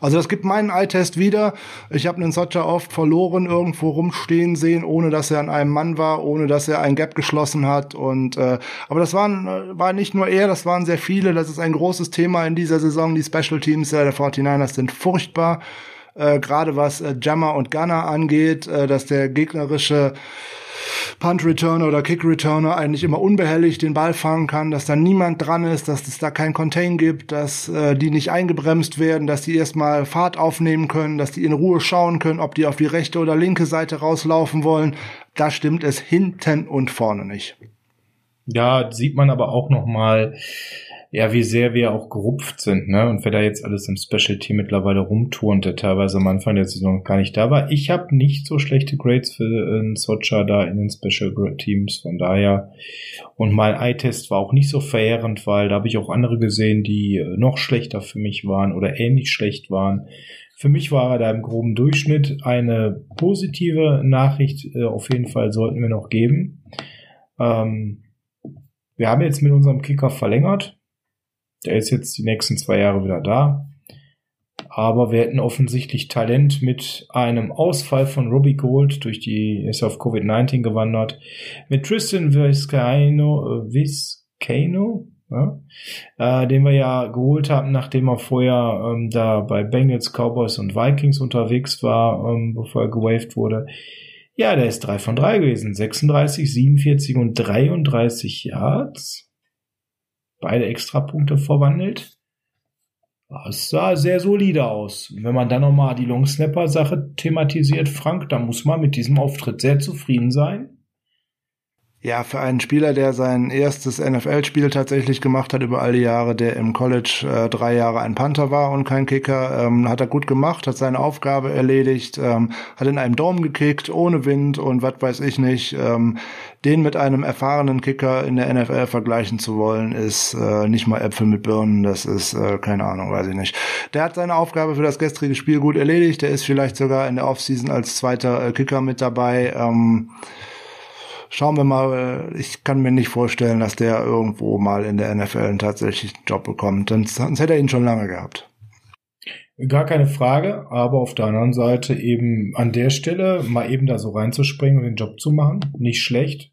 Also das gibt meinen Eye-Test wieder. Ich habe einen Socha oft verloren irgendwo rumstehen sehen, ohne dass er an einem Mann war, ohne dass er ein Gap geschlossen hat. Und äh, aber das waren äh, war nicht nur er, das waren sehr viele. Das ist ein großes Thema in dieser Saison. Die Special Teams der 49ers sind furchtbar. Äh, Gerade was äh, Jammer und Gunner angeht, äh, dass der gegnerische Punt-Returner oder Kick-Returner eigentlich immer unbehelligt den Ball fangen kann, dass da niemand dran ist, dass es da kein Contain gibt, dass äh, die nicht eingebremst werden, dass die erstmal Fahrt aufnehmen können, dass die in Ruhe schauen können, ob die auf die rechte oder linke Seite rauslaufen wollen. Da stimmt es hinten und vorne nicht. Ja, sieht man aber auch noch mal, ja, wie sehr wir auch gerupft sind, ne? Und wer da jetzt alles im Special Team mittlerweile rumturnt, der teilweise am Anfang der Saison gar nicht da war. Ich habe nicht so schlechte Grades für äh, Socha da in den Special Teams, von daher. Und mein Eye-Test war auch nicht so verheerend, weil da habe ich auch andere gesehen, die äh, noch schlechter für mich waren oder ähnlich schlecht waren. Für mich war er da im groben Durchschnitt eine positive Nachricht. Äh, auf jeden Fall sollten wir noch geben. Ähm, wir haben jetzt mit unserem Kicker verlängert. Der ist jetzt die nächsten zwei Jahre wieder da. Aber wir hätten offensichtlich Talent mit einem Ausfall von Robbie Gold durch die, ist auf Covid-19 gewandert. Mit Tristan Vizcaino, äh, Vizcaino, ja, äh, den wir ja geholt haben, nachdem er vorher ähm, da bei Bengals, Cowboys und Vikings unterwegs war, ähm, bevor er gewaved wurde. Ja, der ist drei von drei gewesen. 36, 47 und 33 Yards. Beide Extrapunkte verwandelt. Das sah sehr solide aus. Wenn man dann nochmal die Longsnapper-Sache thematisiert, Frank, dann muss man mit diesem Auftritt sehr zufrieden sein. Ja, für einen Spieler, der sein erstes NFL-Spiel tatsächlich gemacht hat über all die Jahre, der im College äh, drei Jahre ein Panther war und kein Kicker, ähm, hat er gut gemacht, hat seine Aufgabe erledigt, ähm, hat in einem Dom gekickt, ohne Wind und was weiß ich nicht. Ähm, den mit einem erfahrenen Kicker in der NFL vergleichen zu wollen, ist äh, nicht mal Äpfel mit Birnen, das ist äh, keine Ahnung, weiß ich nicht. Der hat seine Aufgabe für das gestrige Spiel gut erledigt, der ist vielleicht sogar in der Offseason als zweiter äh, Kicker mit dabei. Ähm, schauen wir mal, ich kann mir nicht vorstellen, dass der irgendwo mal in der NFL einen tatsächlichen Job bekommt. Sonst, sonst hätte er ihn schon lange gehabt. Gar keine Frage, aber auf der anderen Seite eben an der Stelle mal eben da so reinzuspringen und den Job zu machen, nicht schlecht.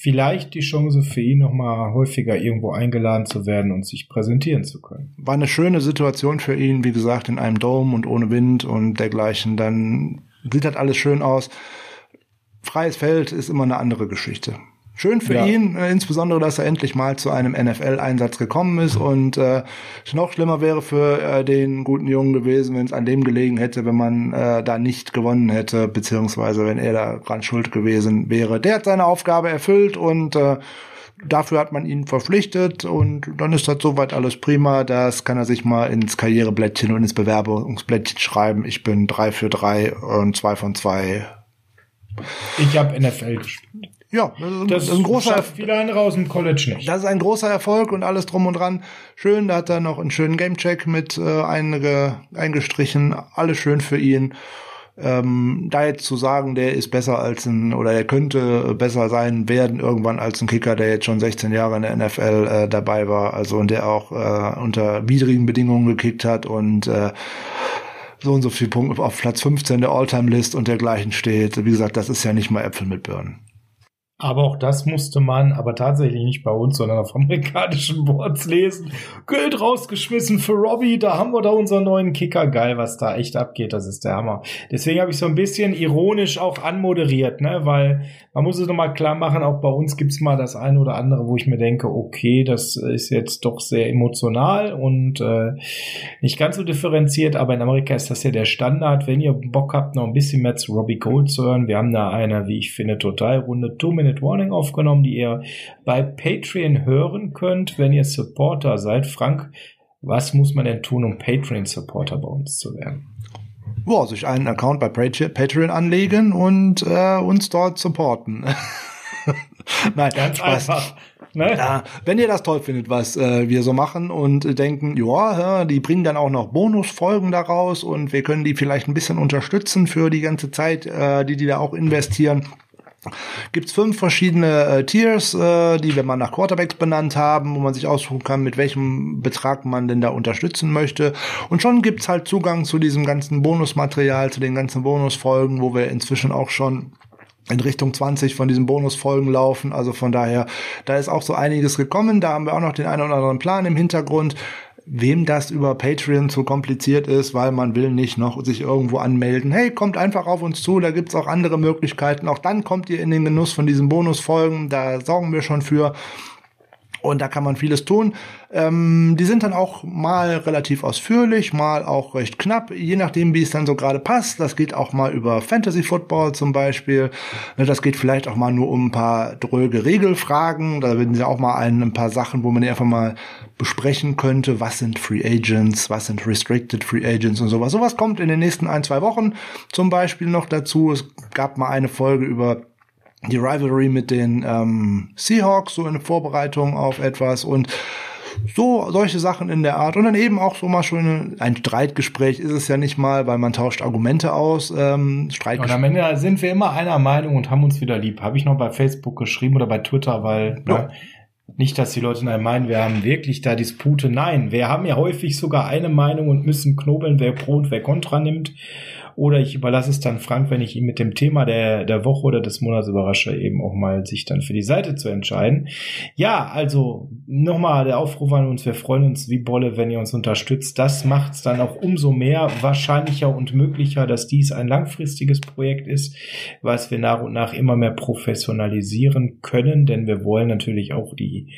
Vielleicht die Chance für ihn nochmal häufiger irgendwo eingeladen zu werden und sich präsentieren zu können. War eine schöne Situation für ihn, wie gesagt, in einem Dome und ohne Wind und dergleichen. Dann sieht halt alles schön aus. Freies Feld ist immer eine andere Geschichte. Schön für ja. ihn, äh, insbesondere, dass er endlich mal zu einem NFL-Einsatz gekommen ist. Und äh, noch schlimmer wäre für äh, den guten Jungen gewesen, wenn es an dem gelegen hätte, wenn man äh, da nicht gewonnen hätte, beziehungsweise wenn er da dran schuld gewesen wäre. Der hat seine Aufgabe erfüllt und äh, dafür hat man ihn verpflichtet und dann ist das soweit alles prima. Das kann er sich mal ins Karriereblättchen und ins Bewerbungsblättchen schreiben. Ich bin drei für drei und zwei von zwei. Ich habe NFL gespielt. Ja, das, das ist ein großer Erfolg. Viele andere aus dem College nicht. Das ist ein großer Erfolg und alles drum und dran. Schön, da hat er noch einen schönen Gamecheck mit äh, einge, eingestrichen. Alles schön für ihn. Ähm, da jetzt zu sagen, der ist besser als ein, oder der könnte besser sein werden irgendwann als ein Kicker, der jetzt schon 16 Jahre in der NFL äh, dabei war, also und der auch äh, unter widrigen Bedingungen gekickt hat und äh, so und so viel Punkte auf Platz 15 der All-Time-List und dergleichen steht. Wie gesagt, das ist ja nicht mal Äpfel mit Birnen. Aber auch das musste man, aber tatsächlich nicht bei uns, sondern auf amerikanischen Boards lesen. Geld rausgeschmissen für Robbie, da haben wir da unseren neuen Kicker. Geil, was da echt abgeht, das ist der Hammer. Deswegen habe ich so ein bisschen ironisch auch anmoderiert, ne, weil man muss es nochmal klar machen, auch bei uns gibt's mal das eine oder andere, wo ich mir denke, okay, das ist jetzt doch sehr emotional und äh, nicht ganz so differenziert, aber in Amerika ist das ja der Standard. Wenn ihr Bock habt, noch ein bisschen mehr zu Robbie Gold zu hören, wir haben da eine, wie ich finde, total runde Two-Minute Minute Warning aufgenommen, die ihr bei Patreon hören könnt, wenn ihr Supporter seid. Frank, was muss man denn tun, um Patreon-Supporter bei uns zu werden? Ja, sich einen Account bei Patreon anlegen und äh, uns dort supporten. Nein, ganz Spaß. einfach. Ne? Ja, wenn ihr das toll findet, was äh, wir so machen und denken, ja, die bringen dann auch noch Bonusfolgen daraus und wir können die vielleicht ein bisschen unterstützen für die ganze Zeit, äh, die die da auch investieren Gibt's fünf verschiedene äh, Tiers, äh, die wir mal nach Quarterbacks benannt haben, wo man sich aussuchen kann, mit welchem Betrag man denn da unterstützen möchte. Und schon gibt's halt Zugang zu diesem ganzen Bonusmaterial, zu den ganzen Bonusfolgen, wo wir inzwischen auch schon in Richtung 20 von diesen Bonusfolgen laufen. Also von daher, da ist auch so einiges gekommen. Da haben wir auch noch den einen oder anderen Plan im Hintergrund wem das über Patreon zu kompliziert ist, weil man will nicht noch sich irgendwo anmelden. Hey, kommt einfach auf uns zu, da gibt's auch andere Möglichkeiten. Auch dann kommt ihr in den Genuss von diesen Bonusfolgen, da sorgen wir schon für. Und da kann man vieles tun. Ähm, die sind dann auch mal relativ ausführlich, mal auch recht knapp, je nachdem, wie es dann so gerade passt. Das geht auch mal über Fantasy Football zum Beispiel. Ne, das geht vielleicht auch mal nur um ein paar dröge Regelfragen. Da werden sie auch mal ein, ein paar Sachen, wo man einfach mal besprechen könnte, was sind Free Agents, was sind Restricted Free Agents und sowas. Sowas kommt in den nächsten ein, zwei Wochen zum Beispiel noch dazu. Es gab mal eine Folge über die Rivalry mit den ähm, Seahawks, so in Vorbereitung auf etwas und so solche Sachen in der Art und dann eben auch so mal schon ein Streitgespräch ist es ja nicht mal, weil man tauscht Argumente aus. Ähm, Streitgespräch. Und am Ende sind wir immer einer Meinung und haben uns wieder lieb. Habe ich noch bei Facebook geschrieben oder bei Twitter, weil ja. ne, nicht, dass die Leute meinen, wir haben wirklich da Dispute. Nein, wir haben ja häufig sogar eine Meinung und müssen knobeln, wer Pro und wer Contra nimmt. Oder ich überlasse es dann Frank, wenn ich ihn mit dem Thema der, der Woche oder des Monats überrasche, eben auch mal sich dann für die Seite zu entscheiden. Ja, also nochmal der Aufruf an uns. Wir freuen uns wie Bolle, wenn ihr uns unterstützt. Das macht es dann auch umso mehr wahrscheinlicher und möglicher, dass dies ein langfristiges Projekt ist, was wir nach und nach immer mehr professionalisieren können, denn wir wollen natürlich auch die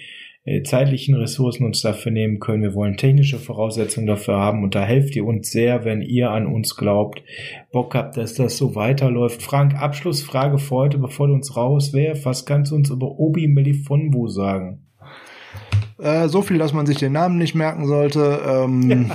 zeitlichen Ressourcen uns dafür nehmen können. Wir wollen technische Voraussetzungen dafür haben und da helft ihr uns sehr, wenn ihr an uns glaubt, Bock habt, dass das so weiterläuft. Frank, Abschlussfrage für heute, bevor du uns rauswärfst. Was kannst du uns über Obi Melifonwu sagen? Äh, so viel, dass man sich den Namen nicht merken sollte. Ähm,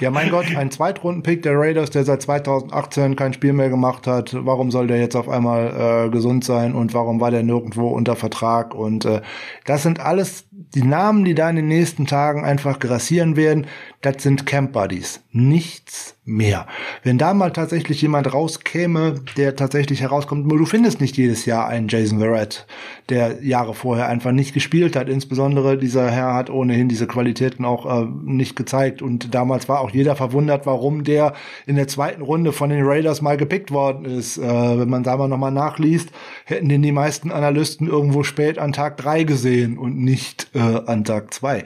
ja, mein Gott, ein Zweitrunden-Pick der Raiders, der seit 2018 kein Spiel mehr gemacht hat. Warum soll der jetzt auf einmal äh, gesund sein und warum war der nirgendwo unter Vertrag? Und äh, das sind alles die Namen, die da in den nächsten Tagen einfach grassieren werden. Das sind Camp Buddies. Nichts mehr. Wenn da mal tatsächlich jemand rauskäme, der tatsächlich herauskommt, du findest nicht jedes Jahr einen Jason Verrett, der Jahre vorher einfach nicht gespielt hat. Insbesondere dieser Herr hat ohnehin diese Qualitäten auch äh, nicht gezeigt. Und damals war auch jeder verwundert, warum der in der zweiten Runde von den Raiders mal gepickt worden ist. Äh, wenn man da mal nochmal nachliest, hätten den die meisten Analysten irgendwo spät an Tag drei gesehen und nicht äh, an Tag zwei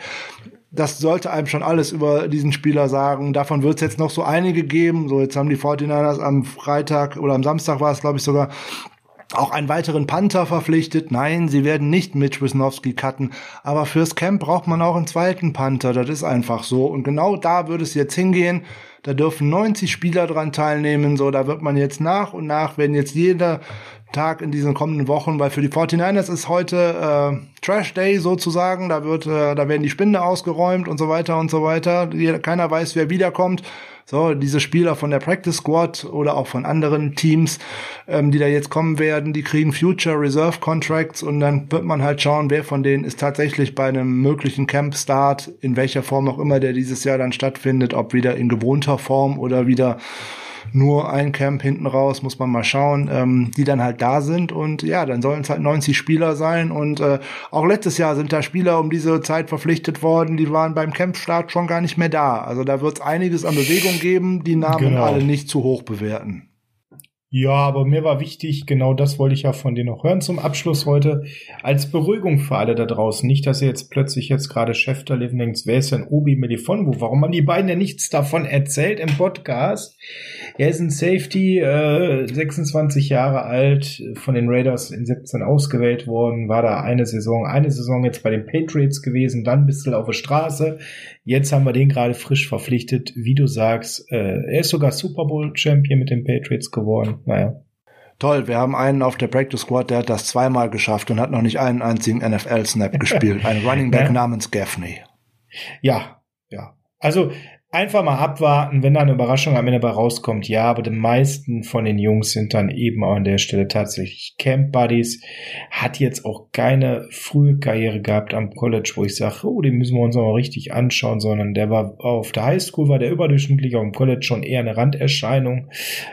das sollte einem schon alles über diesen Spieler sagen. Davon wird es jetzt noch so einige geben. So, jetzt haben die 49ers am Freitag oder am Samstag war es, glaube ich, sogar auch einen weiteren Panther verpflichtet. Nein, sie werden nicht Mitch Wisnowski cutten, aber fürs Camp braucht man auch einen zweiten Panther. Das ist einfach so. Und genau da würde es jetzt hingehen. Da dürfen 90 Spieler dran teilnehmen. So, da wird man jetzt nach und nach, wenn jetzt jeder Tag in diesen kommenden Wochen, weil für die 49ers ist heute äh, Trash Day sozusagen, da wird, äh, da werden die Spinde ausgeräumt und so weiter und so weiter. Keiner weiß, wer wiederkommt. So, diese Spieler von der Practice Squad oder auch von anderen Teams, ähm, die da jetzt kommen werden, die kriegen Future Reserve Contracts und dann wird man halt schauen, wer von denen ist tatsächlich bei einem möglichen Camp Start, in welcher Form auch immer der dieses Jahr dann stattfindet, ob wieder in gewohnter Form oder wieder nur ein Camp hinten raus, muss man mal schauen, ähm, die dann halt da sind. Und ja, dann sollen es halt 90 Spieler sein. Und äh, auch letztes Jahr sind da Spieler um diese Zeit verpflichtet worden, die waren beim Campstart schon gar nicht mehr da. Also da wird es einiges an Bewegung geben, die Namen genau. alle nicht zu hoch bewerten. Ja, aber mir war wichtig, genau das wollte ich ja von dir noch hören zum Abschluss heute, als Beruhigung für alle da draußen. Nicht, dass ihr jetzt plötzlich jetzt gerade Chef der Living denkt, wer ist denn Obi Melifonwu? Warum haben die beiden ja nichts davon erzählt im Podcast? Er ist ein Safety, äh, 26 Jahre alt, von den Raiders in 17 ausgewählt worden, war da eine Saison, eine Saison jetzt bei den Patriots gewesen, dann ein bisschen auf der Straße. Jetzt haben wir den gerade frisch verpflichtet, wie du sagst. Äh, er ist sogar Super Bowl Champion mit den Patriots geworden. Naja. Toll, wir haben einen auf der Practice Squad, der hat das zweimal geschafft und hat noch nicht einen einzigen NFL-Snap gespielt. Ein Running Back ja. namens Gaffney. Ja, ja. Also einfach mal abwarten, wenn da eine Überraschung am Ende bei rauskommt. Ja, aber die meisten von den Jungs sind dann eben auch an der Stelle tatsächlich Camp Buddies. Hat jetzt auch keine frühe Karriere gehabt am College, wo ich sage, oh, den müssen wir uns noch richtig anschauen, sondern der war auf der Highschool, war der überdurchschnittlich, auf dem College schon eher eine Randerscheinung.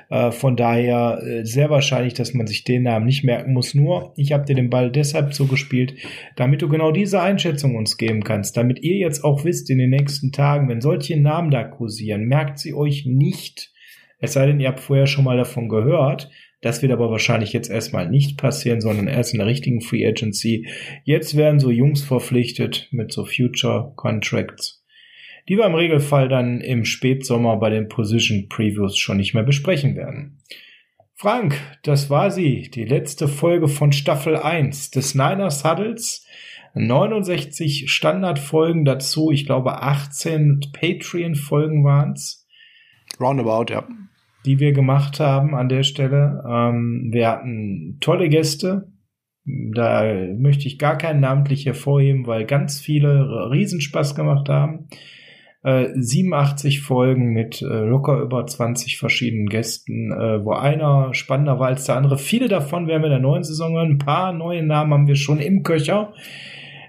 Äh, von daher äh, sehr wahrscheinlich, dass man sich den Namen nicht merken muss. Nur, ich habe dir den Ball deshalb zugespielt, damit du genau diese Einschätzung uns geben kannst, damit ihr jetzt auch wisst in den nächsten Tagen, wenn solche Namen da kursieren. Merkt sie euch nicht. Es sei denn, ihr habt vorher schon mal davon gehört. Das wird aber wahrscheinlich jetzt erstmal nicht passieren, sondern erst in der richtigen Free Agency. Jetzt werden so Jungs verpflichtet mit so Future Contracts, die wir im Regelfall dann im Spätsommer bei den Position Previews schon nicht mehr besprechen werden. Frank, das war sie, die letzte Folge von Staffel 1 des Niners Huddles. 69 Standardfolgen dazu, ich glaube 18 Patreon-Folgen waren es. Roundabout, ja. Die wir gemacht haben an der Stelle. Ähm, wir hatten tolle Gäste. Da möchte ich gar keinen namentlich hervorheben, weil ganz viele Riesenspaß gemacht haben. Äh, 87 Folgen mit äh, locker über 20 verschiedenen Gästen, äh, wo einer spannender war als der andere. Viele davon werden wir in der neuen Saison hören. Ein paar neue Namen haben wir schon im Köcher.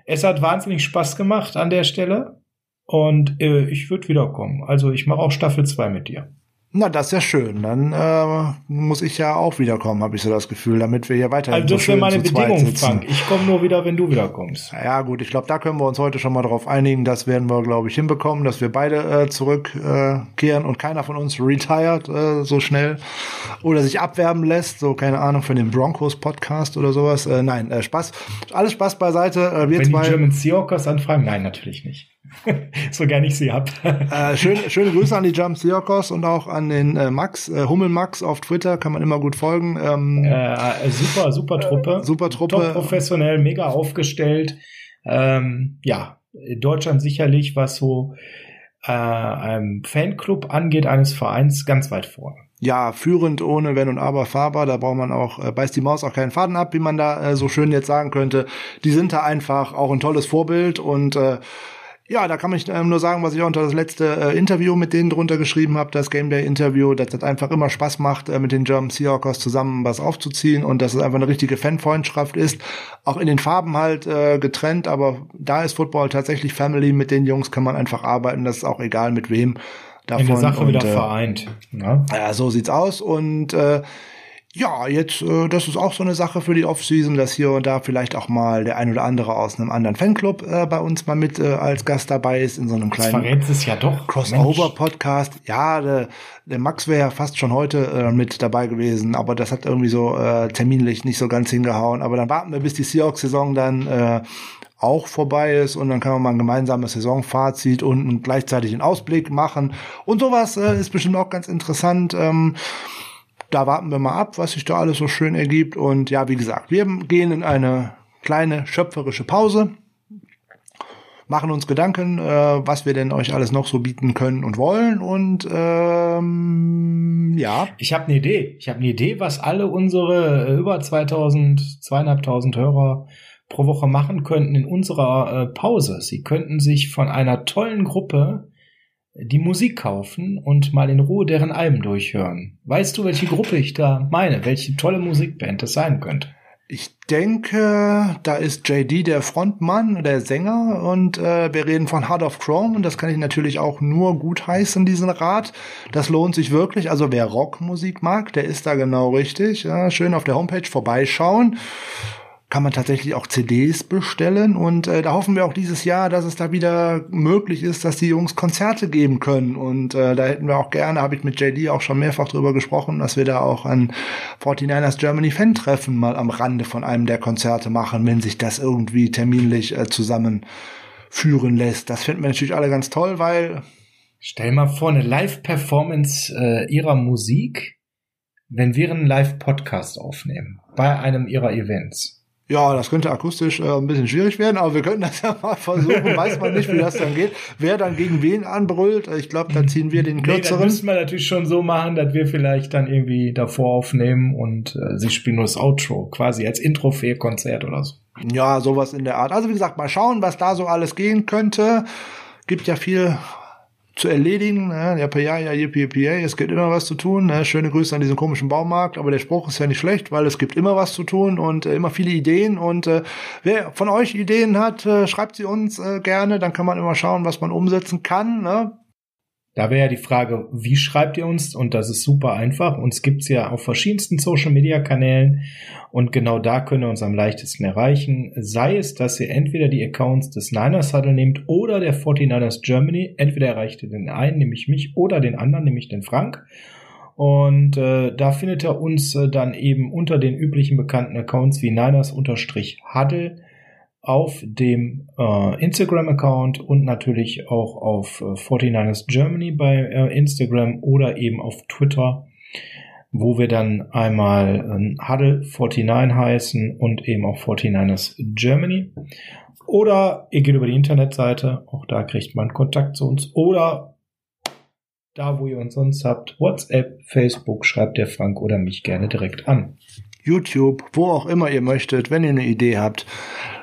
Es hat wahnsinnig Spaß gemacht an der Stelle und äh, ich würde wiederkommen. Also ich mache auch Staffel 2 mit dir. Na, das ist ja schön. Dann äh, muss ich ja auch wiederkommen, habe ich so das Gefühl, damit wir hier weiter. Also das so wäre meine Bedingung, Frank. Ich komme nur wieder, wenn du wiederkommst. Ja gut, ich glaube, da können wir uns heute schon mal darauf einigen. Das werden wir, glaube ich, hinbekommen, dass wir beide äh, zurückkehren äh, und keiner von uns retired äh, so schnell oder sich abwerben lässt. So keine Ahnung für den Broncos Podcast oder sowas. Äh, nein, äh, Spaß. Alles Spaß beiseite. Äh, wir wenn zwei, die German Seahawkers anfragen, nein, natürlich nicht. So gern ich sie hab. äh, schön, schöne Grüße an die Jump Seahawkers und auch an den äh, Max, äh, Hummel Max auf Twitter, kann man immer gut folgen. Ähm, äh, super, super Truppe. Äh, super Truppe. Top professionell, mega aufgestellt. Ähm, ja, Deutschland sicherlich, was so äh, ein Fanclub angeht, eines Vereins, ganz weit vorne ja, führend ohne Wenn und Aber fahrbar. Da braucht man auch, äh, beißt die Maus auch keinen Faden ab, wie man da äh, so schön jetzt sagen könnte. Die sind da einfach auch ein tolles Vorbild und äh, ja, da kann ich ähm, nur sagen, was ich auch unter das letzte äh, Interview mit denen drunter geschrieben habe, das Game Day Interview, dass das einfach immer Spaß macht, äh, mit den German Seahawkers zusammen was aufzuziehen und dass es einfach eine richtige Fanfreundschaft ist. Auch in den Farben halt äh, getrennt, aber da ist Football tatsächlich Family. Mit den Jungs kann man einfach arbeiten, das ist auch egal mit wem. Davon. In der Sache und, wieder äh, vereint. Ne? Ja, so sieht's aus und äh, ja, jetzt, äh, das ist auch so eine Sache für die Offseason, dass hier und da vielleicht auch mal der ein oder andere aus einem anderen Fanclub äh, bei uns mal mit äh, als Gast dabei ist in so einem kleinen ja doch. Crossover-Podcast. Ja, der, der Max wäre ja fast schon heute äh, mit dabei gewesen, aber das hat irgendwie so äh, terminlich nicht so ganz hingehauen. Aber dann warten wir, bis die Seahawks-Saison dann äh, auch vorbei ist und dann kann man mal ein gemeinsames Saisonfazit und gleichzeitig einen Ausblick machen. Und sowas äh, ist bestimmt auch ganz interessant. Ähm, da warten wir mal ab, was sich da alles so schön ergibt. Und ja, wie gesagt, wir gehen in eine kleine schöpferische Pause, machen uns Gedanken, äh, was wir denn euch alles noch so bieten können und wollen. Und ähm, ja. Ich habe eine Idee. Ich habe eine Idee, was alle unsere äh, über 2000, zweieinhalbtausend Hörer pro Woche machen könnten in unserer äh, Pause. Sie könnten sich von einer tollen Gruppe die Musik kaufen und mal in Ruhe deren Alben durchhören. Weißt du, welche Gruppe ich da meine? Welche tolle Musikband das sein könnte? Ich denke, da ist JD der Frontmann, der Sänger und äh, wir reden von Heart of Chrome und das kann ich natürlich auch nur gut heißen, diesen Rat. Das lohnt sich wirklich. Also wer Rockmusik mag, der ist da genau richtig. Ja, schön auf der Homepage vorbeischauen kann man tatsächlich auch CDs bestellen und äh, da hoffen wir auch dieses Jahr, dass es da wieder möglich ist, dass die Jungs Konzerte geben können und äh, da hätten wir auch gerne, habe ich mit JD auch schon mehrfach drüber gesprochen, dass wir da auch ein 49ers Germany Fan Treffen mal am Rande von einem der Konzerte machen, wenn sich das irgendwie terminlich äh, zusammenführen lässt. Das finden wir natürlich alle ganz toll, weil Stell mal vor, eine Live-Performance äh, ihrer Musik, wenn wir einen Live-Podcast aufnehmen bei einem ihrer Events. Ja, das könnte akustisch äh, ein bisschen schwierig werden, aber wir könnten das ja mal versuchen. Weiß man nicht, wie das dann geht. Wer dann gegen wen anbrüllt, ich glaube, da ziehen wir den kürzeren. Nee, das müssen wir natürlich schon so machen, dass wir vielleicht dann irgendwie davor aufnehmen und äh, sie spielen nur das Outro, quasi als Intro für ihr Konzert oder so. Ja, sowas in der Art. Also wie gesagt, mal schauen, was da so alles gehen könnte. Gibt ja viel zu erledigen. Ne? Ja, ja, ja, yippie, yippie, es gibt immer was zu tun. Ne? Schöne Grüße an diesen komischen Baumarkt, aber der Spruch ist ja nicht schlecht, weil es gibt immer was zu tun und äh, immer viele Ideen. Und äh, wer von euch Ideen hat, äh, schreibt sie uns äh, gerne, dann kann man immer schauen, was man umsetzen kann. Ne? Da wäre ja die Frage, wie schreibt ihr uns? Und das ist super einfach. Uns gibt's ja auf verschiedensten Social-Media-Kanälen und genau da könnt ihr uns am leichtesten erreichen. Sei es, dass ihr entweder die Accounts des Niners Huddle nehmt oder der 49ers Germany. Entweder erreicht ihr den einen, nämlich mich, oder den anderen, nämlich den Frank. Und äh, da findet ihr uns äh, dann eben unter den üblichen bekannten Accounts wie Niners-Huddle auf dem äh, Instagram-Account und natürlich auch auf äh, 49ers Germany bei äh, Instagram oder eben auf Twitter, wo wir dann einmal äh, Huddle 49 heißen und eben auch 49ers Germany. Oder ihr geht über die Internetseite, auch da kriegt man Kontakt zu uns. Oder da, wo ihr uns sonst habt, WhatsApp, Facebook, schreibt der Frank oder mich gerne direkt an. YouTube, wo auch immer ihr möchtet, wenn ihr eine Idee habt,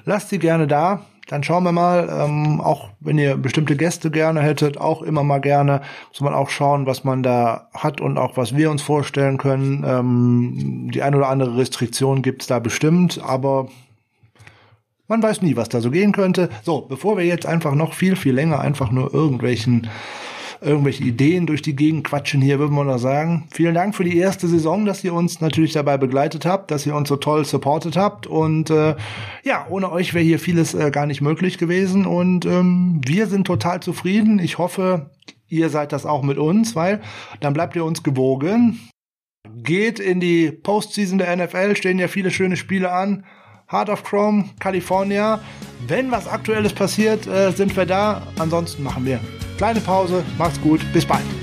lasst sie gerne da. Dann schauen wir mal, ähm, auch wenn ihr bestimmte Gäste gerne hättet, auch immer mal gerne, muss man auch schauen, was man da hat und auch was wir uns vorstellen können. Ähm, die eine oder andere Restriktion gibt's da bestimmt, aber man weiß nie, was da so gehen könnte. So, bevor wir jetzt einfach noch viel, viel länger einfach nur irgendwelchen irgendwelche Ideen durch die Gegend quatschen hier, würden wir noch sagen. Vielen Dank für die erste Saison, dass ihr uns natürlich dabei begleitet habt, dass ihr uns so toll supportet habt. Und äh, ja, ohne euch wäre hier vieles äh, gar nicht möglich gewesen. Und ähm, wir sind total zufrieden. Ich hoffe, ihr seid das auch mit uns, weil dann bleibt ihr uns gewogen. Geht in die Postseason der NFL, stehen ja viele schöne Spiele an. Heart of Chrome, California. Wenn was Aktuelles passiert, äh, sind wir da. Ansonsten machen wir kleine Pause. Macht's gut. Bis bald.